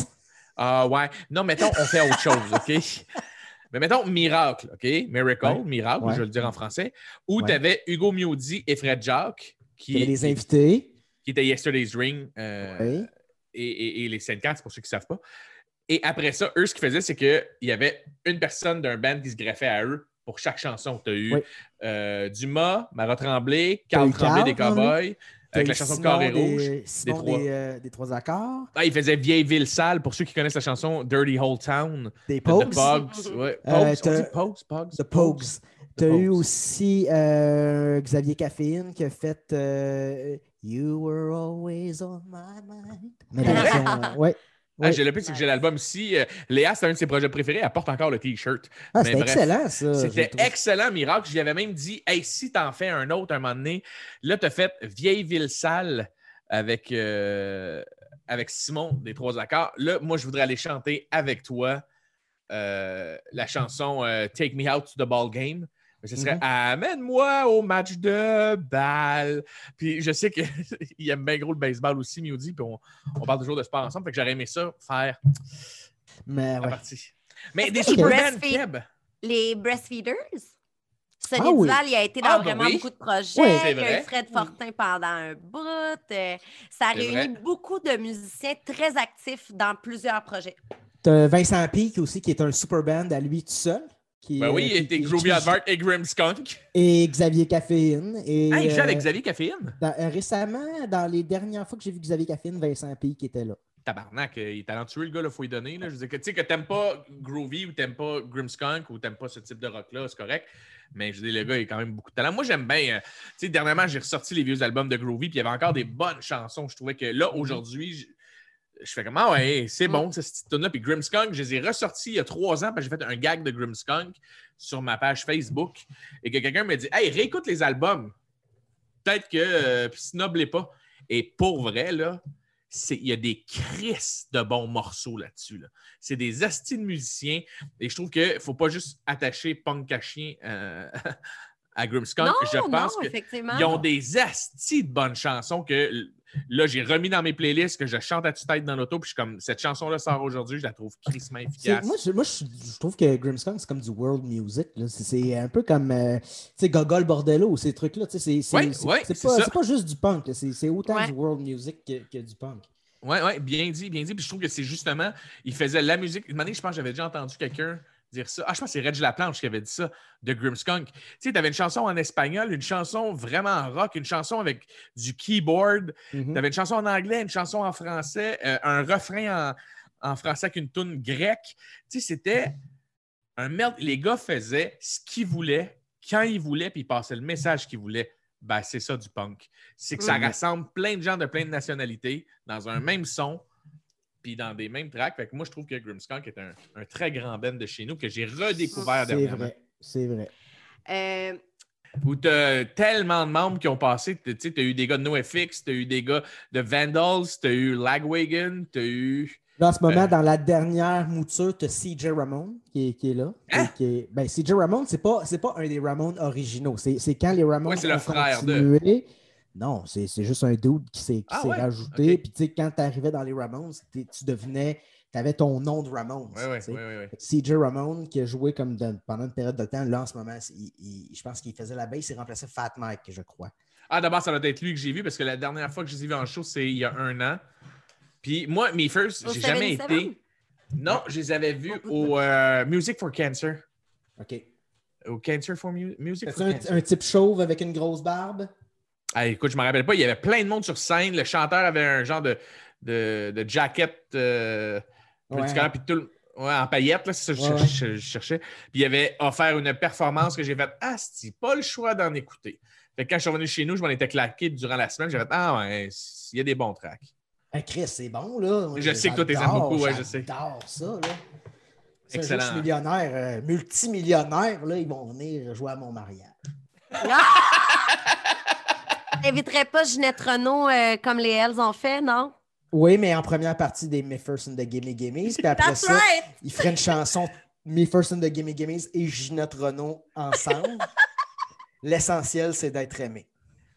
Speaker 2: Ah ouais. Non, mettons, on fait autre chose, OK? Mais mettons Miracle, OK? Miracle,
Speaker 3: Ouais.
Speaker 2: Miracle,
Speaker 3: Ouais.
Speaker 2: je vais le dire en français, où
Speaker 3: Ouais.
Speaker 2: tu avais Hugo Miodi et Fred Jacques qui,
Speaker 3: des invités.
Speaker 2: qui étaient Yesterday's Ring euh, et, et- et les 54, pour ceux qui ne savent pas. Et après ça, eux, ce qu'ils faisaient, c'est qu'il y avait une personne d'un band qui se greffait à eux pour chaque chanson. Tu as eu euh, Dumas, Marat Tremblay, Carl Tremblay des Cowboys, avec la chanson Carré
Speaker 3: des-
Speaker 2: Rouge.
Speaker 3: Simon
Speaker 2: des trois.
Speaker 3: des, euh, des trois accords.
Speaker 2: Ah, il faisait Vieille Ville Sale, pour ceux qui connaissent la chanson Dirty Whole Town.
Speaker 3: Des
Speaker 2: de The
Speaker 3: Pogues.
Speaker 2: Pogues. Ouais.
Speaker 3: Euh,
Speaker 2: Pogues. on
Speaker 3: t'as-
Speaker 2: dit Pogues, Pogues,
Speaker 3: The Pogues. Tu as
Speaker 2: Pogues.
Speaker 3: eu aussi euh, Xavier Caffeine qui a fait euh, You were always on my mind. Mais la
Speaker 2: Ah, j'ai le pire, c'est que j'ai l'album ici. Euh, Léa, c'est un de ses projets préférés. Elle porte encore le T-shirt.
Speaker 3: Ah, c'était excellent, ça.
Speaker 2: C'était excellent, Miracle. J'y avais même dit, hey, si t'en fais un autre un moment donné, là, t'as fait Vieille Ville Sale avec, euh, avec Simon des Trois Accords. Là, moi, je voudrais aller chanter avec toi euh, la chanson Take Me Out to the Ball Game. Mais ce serait
Speaker 3: Mhm.
Speaker 2: Amène-moi au match de balle. Puis je sais qu'il aime bien gros le baseball aussi, Mewdy, puis on, on parle toujours de sport ensemble. Fait que j'aurais aimé ça faire
Speaker 3: Mais
Speaker 2: la
Speaker 3: ouais.
Speaker 2: partie. Mais des
Speaker 1: que
Speaker 2: super
Speaker 1: les
Speaker 2: bands,
Speaker 1: breastfeed-
Speaker 2: Keb?
Speaker 1: Les Breastfeeders? Sonny
Speaker 3: Ah oui.
Speaker 1: Duval, il a été dans
Speaker 2: Ah,
Speaker 1: vraiment
Speaker 2: oui.
Speaker 1: beaucoup de projets.
Speaker 3: Oui.
Speaker 2: C'est
Speaker 1: Il y a
Speaker 2: vrai.
Speaker 1: eu Fred Fortin pendant un bout. Euh, ça a
Speaker 2: C'est
Speaker 1: réuni
Speaker 2: vrai.
Speaker 1: beaucoup de musiciens très actifs dans plusieurs projets.
Speaker 3: T'as Vincent Peake aussi qui est un super band à lui tout seul. Qui,
Speaker 2: Ben oui, il
Speaker 3: qui-
Speaker 2: était
Speaker 3: qui-
Speaker 2: Groovy
Speaker 3: qui-
Speaker 2: Advert et Grimskunk.
Speaker 3: Et Xavier Caffeine. Et,
Speaker 2: Ah, il joue
Speaker 3: euh,
Speaker 2: avec Xavier Caféine.
Speaker 3: dans- euh, récemment, dans les dernières fois que j'ai vu Xavier Caffeine, Vincent Peake était là.
Speaker 2: Tabarnak, euh, il est talentueux, le gars, il faut lui donner. Là. Je veux dire que tu sais que t'aimes pas Groovy ou t'aimes pas Grimskunk ou t'aimes pas ce type de rock-là, c'est correct. Mais je dis, le gars, il a quand même beaucoup de talent. Moi, j'aime bien. euh, tu sais, dernièrement, j'ai ressorti les vieux albums de Groovy, puis il y avait encore des bonnes chansons. Je trouvais que là,
Speaker 3: Mhm.
Speaker 2: aujourd'hui, je, fais comme, ah ouais, c'est bon, cette tune là Puis Grimskunk, je les ai ressortis il y a trois ans, parce que j'ai fait un gag de Grimskunk sur ma page Facebook, et que quelqu'un m'a dit, hey, réécoute les albums. Peut-être que, euh, puis pas. Et pour vrai, là, il y a des crises de bons morceaux là-dessus. là. C'est des astis de musiciens. Et je trouve qu'il ne faut pas juste attacher punk à chien euh, à Grimskunk.
Speaker 1: Non,
Speaker 2: je pense que
Speaker 1: effectivement.
Speaker 2: ils ont des astis de bonnes chansons que là, j'ai remis dans mes playlists, que je chante à tue-tête dans l'auto. Puis je suis comme, cette chanson-là sort aujourd'hui, je la trouve crissement efficace.
Speaker 3: Moi, je, moi, je, je trouve que Grimmskunk, c'est comme du world music. là. C'est- C'est un peu comme euh, tu sais, Gogol Bordello, ces trucs-là. tu sais, C'est c'est-
Speaker 2: Ouais,
Speaker 3: c'est-
Speaker 2: ouais,
Speaker 3: pas, pas juste du punk. C'est c'est autant
Speaker 1: Ouais.
Speaker 3: du world music que, que du punk.
Speaker 2: Oui, oui, bien dit, bien dit. Puis je trouve que c'est justement, il faisait la musique. Une année, je pense que j'avais déjà entendu quelqu'un dire ça. Ah, je pense que c'est Reg Laplanche qui avait dit ça, de Grimskunk. Tu sais, tu avais une chanson en espagnol, une chanson vraiment rock, une chanson avec du keyboard.
Speaker 3: Mhm.
Speaker 2: Tu avais une chanson en anglais, une chanson en français, euh, un refrain en, en français avec une toune grecque. Tu sais, c'était un merde. Les gars faisaient ce qu'ils voulaient, quand ils voulaient, puis ils passaient le message qu'ils voulaient. Ben, c'est ça du punk. C'est que ça
Speaker 3: Mhm.
Speaker 2: rassemble plein de gens de plein de nationalités dans un même son, puis dans des mêmes tracks. Fait que moi, je trouve que Grimskunk est un, un très grand band de chez nous que j'ai redécouvert
Speaker 3: C'est
Speaker 2: dernièrement.
Speaker 3: vrai. C'est vrai.
Speaker 1: Euh,
Speaker 2: Où tu as tellement de membres qui ont passé. Tu as eu des gars de NoFX, tu as eu des gars de Vandals, tu as eu Lagwagon, tu as eu.
Speaker 3: Là, en ce moment,
Speaker 2: Euh.
Speaker 3: dans la dernière mouture, tu as CJ Ramon qui est, qui est là.
Speaker 2: Hein?
Speaker 3: Qui est- ben, CJ Ramon, c'est pas, c'est pas un des Ramones originaux. C'est c'est quand les Ramones
Speaker 2: Ouais, c'est le
Speaker 3: ont
Speaker 2: frère de.
Speaker 3: Non, c'est c'est juste un dude qui s'est
Speaker 2: Ah ouais?
Speaker 3: rajouté. Puis, tu sais, quand tu arrivais dans les Ramones, tu devenais. Tu avais ton nom de Ramones.
Speaker 2: Ouais, ouais,
Speaker 3: tu sais.
Speaker 2: ouais, ouais, ouais.
Speaker 3: Fait que CJ Ramon, qui a joué comme de- pendant une période de temps, là, en ce moment, c'est- il- il- je pense qu'il faisait la baisse, il remplaçait Fat Mike, je crois.
Speaker 2: Ah, d'abord, ça doit être lui que j'ai vu parce que la dernière fois que je les ai vus en show, c'est il y a un an. Puis moi, mes first, j'ai jamais
Speaker 1: 77?
Speaker 2: été. Non, je les avais vus au euh, Music for Cancer.
Speaker 3: OK.
Speaker 2: Au Cancer for Mu- Music
Speaker 3: C'est
Speaker 2: for
Speaker 3: un,
Speaker 2: Cancer.
Speaker 3: un type chauve avec une grosse barbe?
Speaker 2: Ah, écoute, je me rappelle pas, il y avait plein de monde sur scène. Le chanteur avait un genre de, de, de jacket euh,
Speaker 3: Ouais.
Speaker 2: multicolore, puis tout le- ouais, en paillettes, là, c'est ça que je,
Speaker 3: Ouais,
Speaker 2: cherchais- je cherchais. Puis il avait offert une performance que j'ai fait Ah, c'est pas le choix d'en écouter? Fait que quand je suis revenu chez nous, je m'en étais claqué durant la semaine. J'ai fait Ah, ouais, il y a des bons tracks.
Speaker 3: Hey, Chris, c'est bon, là. Moi,
Speaker 2: Je sais que toi, t'es aimes beaucoup, ouais, je sais.
Speaker 3: J'adore ça, là.
Speaker 2: Excellent.
Speaker 3: je suis millionnaire, euh, multimillionnaire, là, ils vont venir jouer à mon mariage.
Speaker 1: T'inviterais pas Ginette Renault euh, comme les Hells ont fait, non?
Speaker 3: Oui, mais en première partie des Me First and the Gimme Gimmes. Puis après
Speaker 1: That's
Speaker 3: ça,
Speaker 1: right.
Speaker 3: il ferait une chanson Me First and the Gimme Gimmes et Ginette Renault ensemble. L'essentiel, c'est d'être aimé.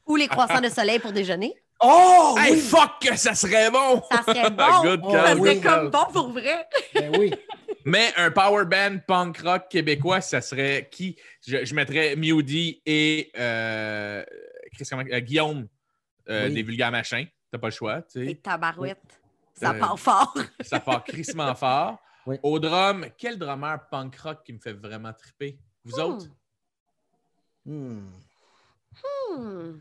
Speaker 1: Ou les croissants de soleil pour déjeuner?
Speaker 3: Oh!
Speaker 2: Hey,
Speaker 3: oui!
Speaker 2: fuck, que ça serait bon!
Speaker 1: Ça serait bon!
Speaker 2: Good
Speaker 3: Oh,
Speaker 1: ça serait comme bon pour vrai!
Speaker 3: Ben oui.
Speaker 2: Mais un power band punk rock québécois, ça serait qui? Je, je mettrais Mewdy et euh, Guillaume euh,
Speaker 3: Oui.
Speaker 2: des Vulgaires Machins. T'as pas le choix. tu sais.
Speaker 1: Et tabarouette. Ça
Speaker 2: Euh,
Speaker 1: part fort.
Speaker 2: Ça part crissement fort.
Speaker 3: Oui.
Speaker 2: Au drum, quel drummer punk rock qui me fait vraiment triper? Vous
Speaker 1: Hmm.
Speaker 2: autres?
Speaker 3: Hmm.
Speaker 1: Hmm.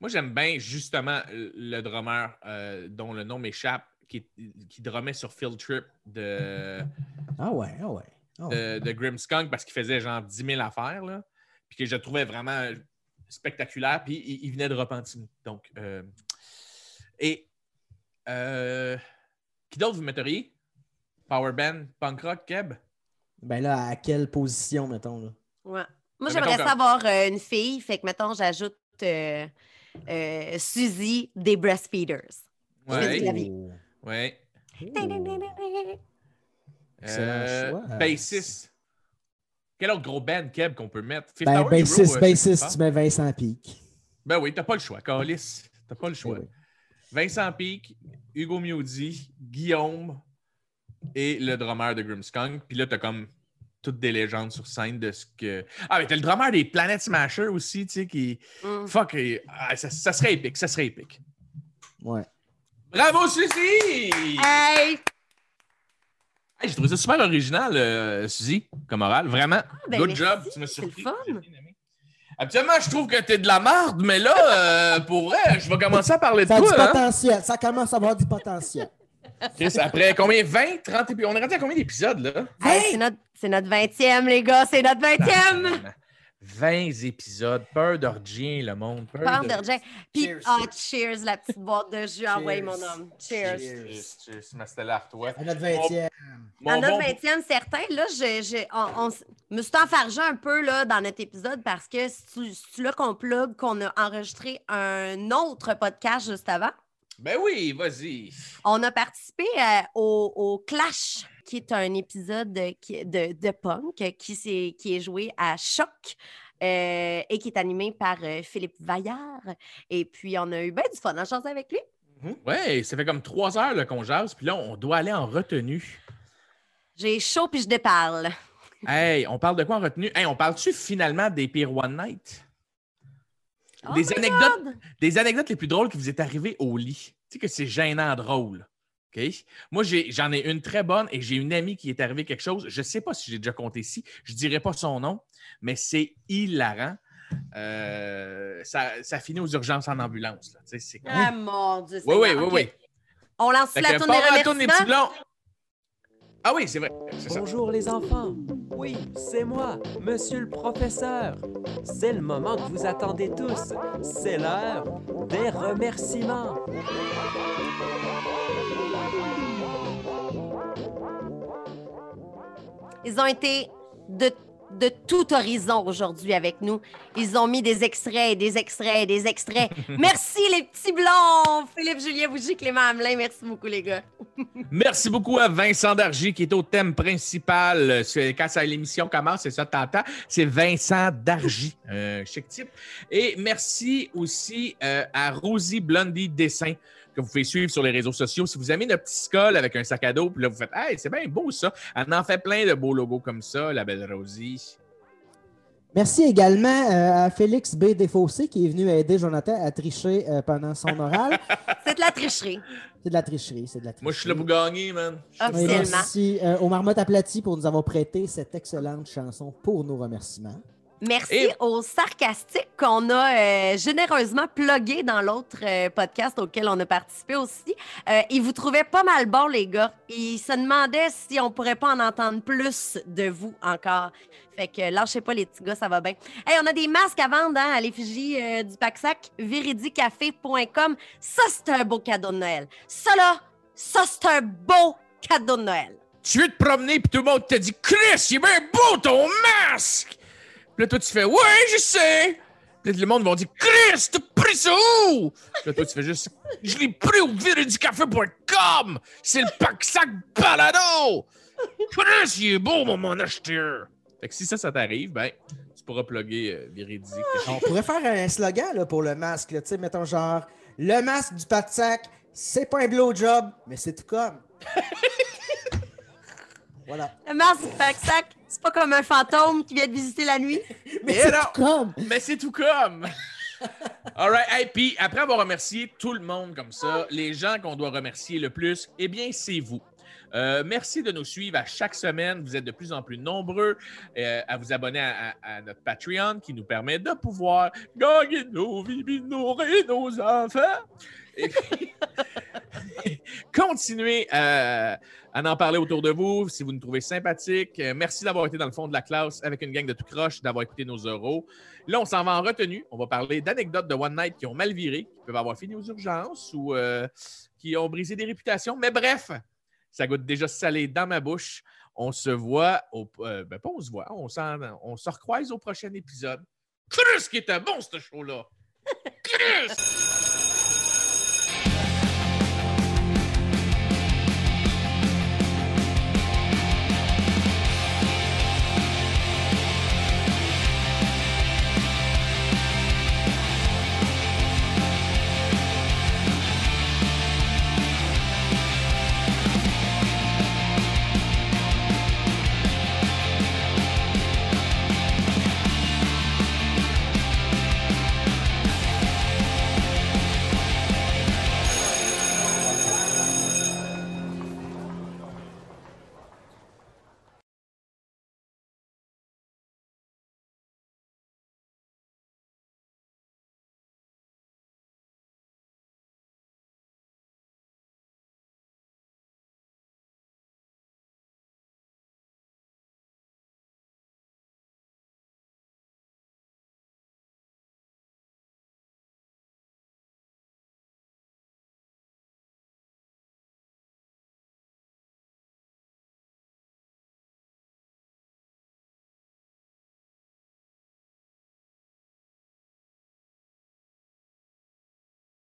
Speaker 2: Moi, j'aime bien justement le drummer euh, dont le nom m'échappe, qui, qui drummait sur Field Trip de,
Speaker 3: Ah ouais, ah ouais. ah
Speaker 2: de, parce qu'il faisait genre 10 000 affaires, là, puis que je trouvais vraiment spectaculaire, puis il, il venait de Repentigny. Donc, euh, et euh, qui d'autre vous metteriez? Power band, punk rock, Keb?
Speaker 3: Ben là, à quelle position, mettons, là?
Speaker 1: Ouais. Moi,
Speaker 2: Mais
Speaker 1: j'aimerais savoir euh, une fille. Fait que, mettons, j'ajoute euh, euh, Suzy des Breastfeeders. Je fais
Speaker 2: Ouais.
Speaker 1: du clavier.
Speaker 3: Oh.
Speaker 2: Ouais.
Speaker 3: Excellent
Speaker 2: Euh,
Speaker 3: choix.
Speaker 2: bassiste. Quel autre gros band, Keb, qu'on peut mettre? Fifth
Speaker 3: Ben, bassiste,
Speaker 2: euh, je sais
Speaker 3: bassiste, tu mets Vincent Pic.
Speaker 2: Ben oui, t'as pas le choix, Carlis. T'as pas le choix.
Speaker 3: Eh oui.
Speaker 2: Vincent Peake, Hugo Mewdy, Guillaume et le drummer de Grimmskunk. Puis là, t'as comme toutes des légendes sur scène de ce que. Ah, mais t'as le drummer des Planet Smasher aussi, tu sais, qui.
Speaker 1: Mm.
Speaker 2: Fuck, et- ah, ça, ça serait épique, ça serait épique.
Speaker 3: Ouais.
Speaker 2: Bravo, Suzy!
Speaker 1: Hey!
Speaker 2: Hey, J'ai trouvé ça super original, euh, Suzy, comme oral. Vraiment.
Speaker 1: ben
Speaker 2: Good
Speaker 1: merci,
Speaker 2: job, tu m'as surpris.
Speaker 1: fun.
Speaker 2: Habituellement, je trouve que t'es de la merde, mais là, euh, pour vrai, je vais commencer à parler de
Speaker 3: Ça a du
Speaker 2: hein.
Speaker 3: potentiel. Ça commence à avoir du potentiel.
Speaker 2: Chris, après combien? 20, 30 épisodes? On est rendu à combien d'épisodes, là?
Speaker 1: Hey, c'est notre, c'est notre 20e, les gars. C'est notre 20e!
Speaker 2: 20 épisodes. Peur d'orgien, le monde. Peur de
Speaker 1: Jay. Puis,
Speaker 3: Cheers.
Speaker 1: ah, cheers, la petite boîte de jus. Ah ouais, mon homme. Cheers.
Speaker 2: Cheers, cheers, ma Stella Artois.
Speaker 3: À notre 20e.
Speaker 2: Mon
Speaker 1: À notre
Speaker 2: bon-
Speaker 1: 20e, certain, là, je, je- on, me suis enfargé un peu là, dans notre épisode parce que c'est là qu'on plug qu'on a enregistré un autre podcast juste avant.
Speaker 2: Ben oui, vas-y.
Speaker 1: On a participé euh, au, au Clash, qui est un épisode de, de, de punk qui, s'est- qui est joué à Choc euh, et qui est animé par euh, Philippe Vaillard. Et puis, on a eu bien du fun en chanter avec lui.
Speaker 2: Ouais, ça fait comme trois heures qu'on jase, puis là, on doit aller en retenue.
Speaker 1: J'ai chaud puis je déparle.
Speaker 2: Hey, on parle de quoi en retenue? Hey, on parle-tu finalement des pires One Night?
Speaker 1: Oh
Speaker 2: des, anecdotes,
Speaker 1: God!
Speaker 2: des anecdotes les plus drôles qui vous est arrivées au lit. Tu sais que c'est gênant drôle. OK? Moi, j'ai- j'en ai, une très bonne et j'ai une amie qui est arrivé quelque chose. Je ne sais pas si j'ai déjà compté ici. Je ne dirai pas son nom, mais c'est hilarant. Euh, ça, ça finit aux urgences en ambulance. là. C'est cool.
Speaker 1: Ah mon Dieu.
Speaker 2: Oui, oui, oui, oui.
Speaker 1: On lance
Speaker 2: Fait
Speaker 1: la
Speaker 2: que
Speaker 1: tourne des
Speaker 2: petits blonds. Ah oui, c'est vrai. C'est ça.
Speaker 22: Bonjour les enfants. Oui, c'est moi, monsieur le professeur. C'est le moment que vous attendez tous. C'est l'heure des remerciements.
Speaker 1: Ils ont été de, de tout horizon aujourd'hui avec nous. Ils ont mis des extraits, et des extraits, et des extraits. merci les petits blonds! Philippe, Julien Bougie, Clément Hamelin, merci beaucoup les gars.
Speaker 2: Merci beaucoup à Vincent Dargy qui est au thème principal. Quand ça- l'émission commence, c'est ça, t'entends? C'est Vincent Dargy, un chic type. Et merci aussi euh, à Rosie Blondie Dessin que vous pouvez suivre sur les réseaux sociaux. Si vous aimez notre petit skull avec un sac à dos, puis là, vous faites Hey, c'est bien beau ça. Elle en fait plein de beaux logos comme ça, la belle Rosie.
Speaker 3: Merci également euh, à Félix B. Desfossés qui est venu aider Jonathan à tricher euh, pendant son oral.
Speaker 1: C'est de la tricherie.
Speaker 3: C'est de la tricherie, c'est de la tricherie.
Speaker 2: Moi, je suis là pour gagner, man.
Speaker 3: Merci euh, aux Marmottes aplaties pour nous avoir prêté cette excellente chanson pour nos remerciements.
Speaker 1: Merci
Speaker 2: Et-
Speaker 1: aux sarcastiques qu'on a euh, généreusement plugué dans l'autre euh, podcast auquel on a participé aussi. Euh, ils vous trouvaient pas mal bons, les gars. Ils se demandaient si on pourrait pas en entendre plus de vous encore. Fait que lâchez pas les petits gars, ça va bien. Hey, on a des masques à vendre hein, à l'effigie du Paxac, viridicafé.com. Ça, c'est un beau cadeau de Noël. Ça, là, ça, c'est un beau cadeau de Noël.
Speaker 2: Tu veux te promener, puis tout le monde te dit Chris, il est bien beau ton masque! Puis là, toi, tu fais Ouais, je sais! Puis là, le monde va dire Chris, t'as pris ça où? Puis là, toi, tu fais juste Je l'ai pris au viridicafé.com! C'est le pack sac balado! Chris, il est beau, mon, mon acheteur! Fait que si ça, ça t'arrive, ben, tu pourras plugger euh, Viridic.
Speaker 3: On pourrait faire un slogan là, pour le masque. là, Tu sais, mettons genre le masque du pat sac, c'est pas un blowjob, mais c'est tout comme. voilà.
Speaker 1: Le masque du Paxac, c'est pas comme un fantôme qui vient te visiter la nuit.
Speaker 2: Mais
Speaker 3: c'est tout comme.
Speaker 2: Mais c'est tout comme! All right. Hey, puis après avoir remercié tout le monde comme ça, les gens qu'on doit remercier le plus, eh bien, c'est vous. Euh, merci de nous suivre à chaque semaine. Vous êtes de plus en plus nombreux euh, à vous abonner à, à- à notre Patreon qui nous permet de pouvoir gagner nos vies, nourrir nos enfants. Continuez euh, à en parler autour de vous si vous nous trouvez sympathiques. Euh, merci d'avoir été dans le fond de la classe avec une gang de tout croche, d'avoir écouté nos euros. Là, on s'en va en retenue. On va parler d'anecdotes de One Night qui ont mal viré, qui peuvent avoir fini aux urgences ou euh, qui ont brisé des réputations. Mais bref, ça goûte déjà salé dans ma bouche. On se voit ben, pas on se voit, on, on se recroise au prochain épisode. Chris, qui était bon, ce show-là! Chris!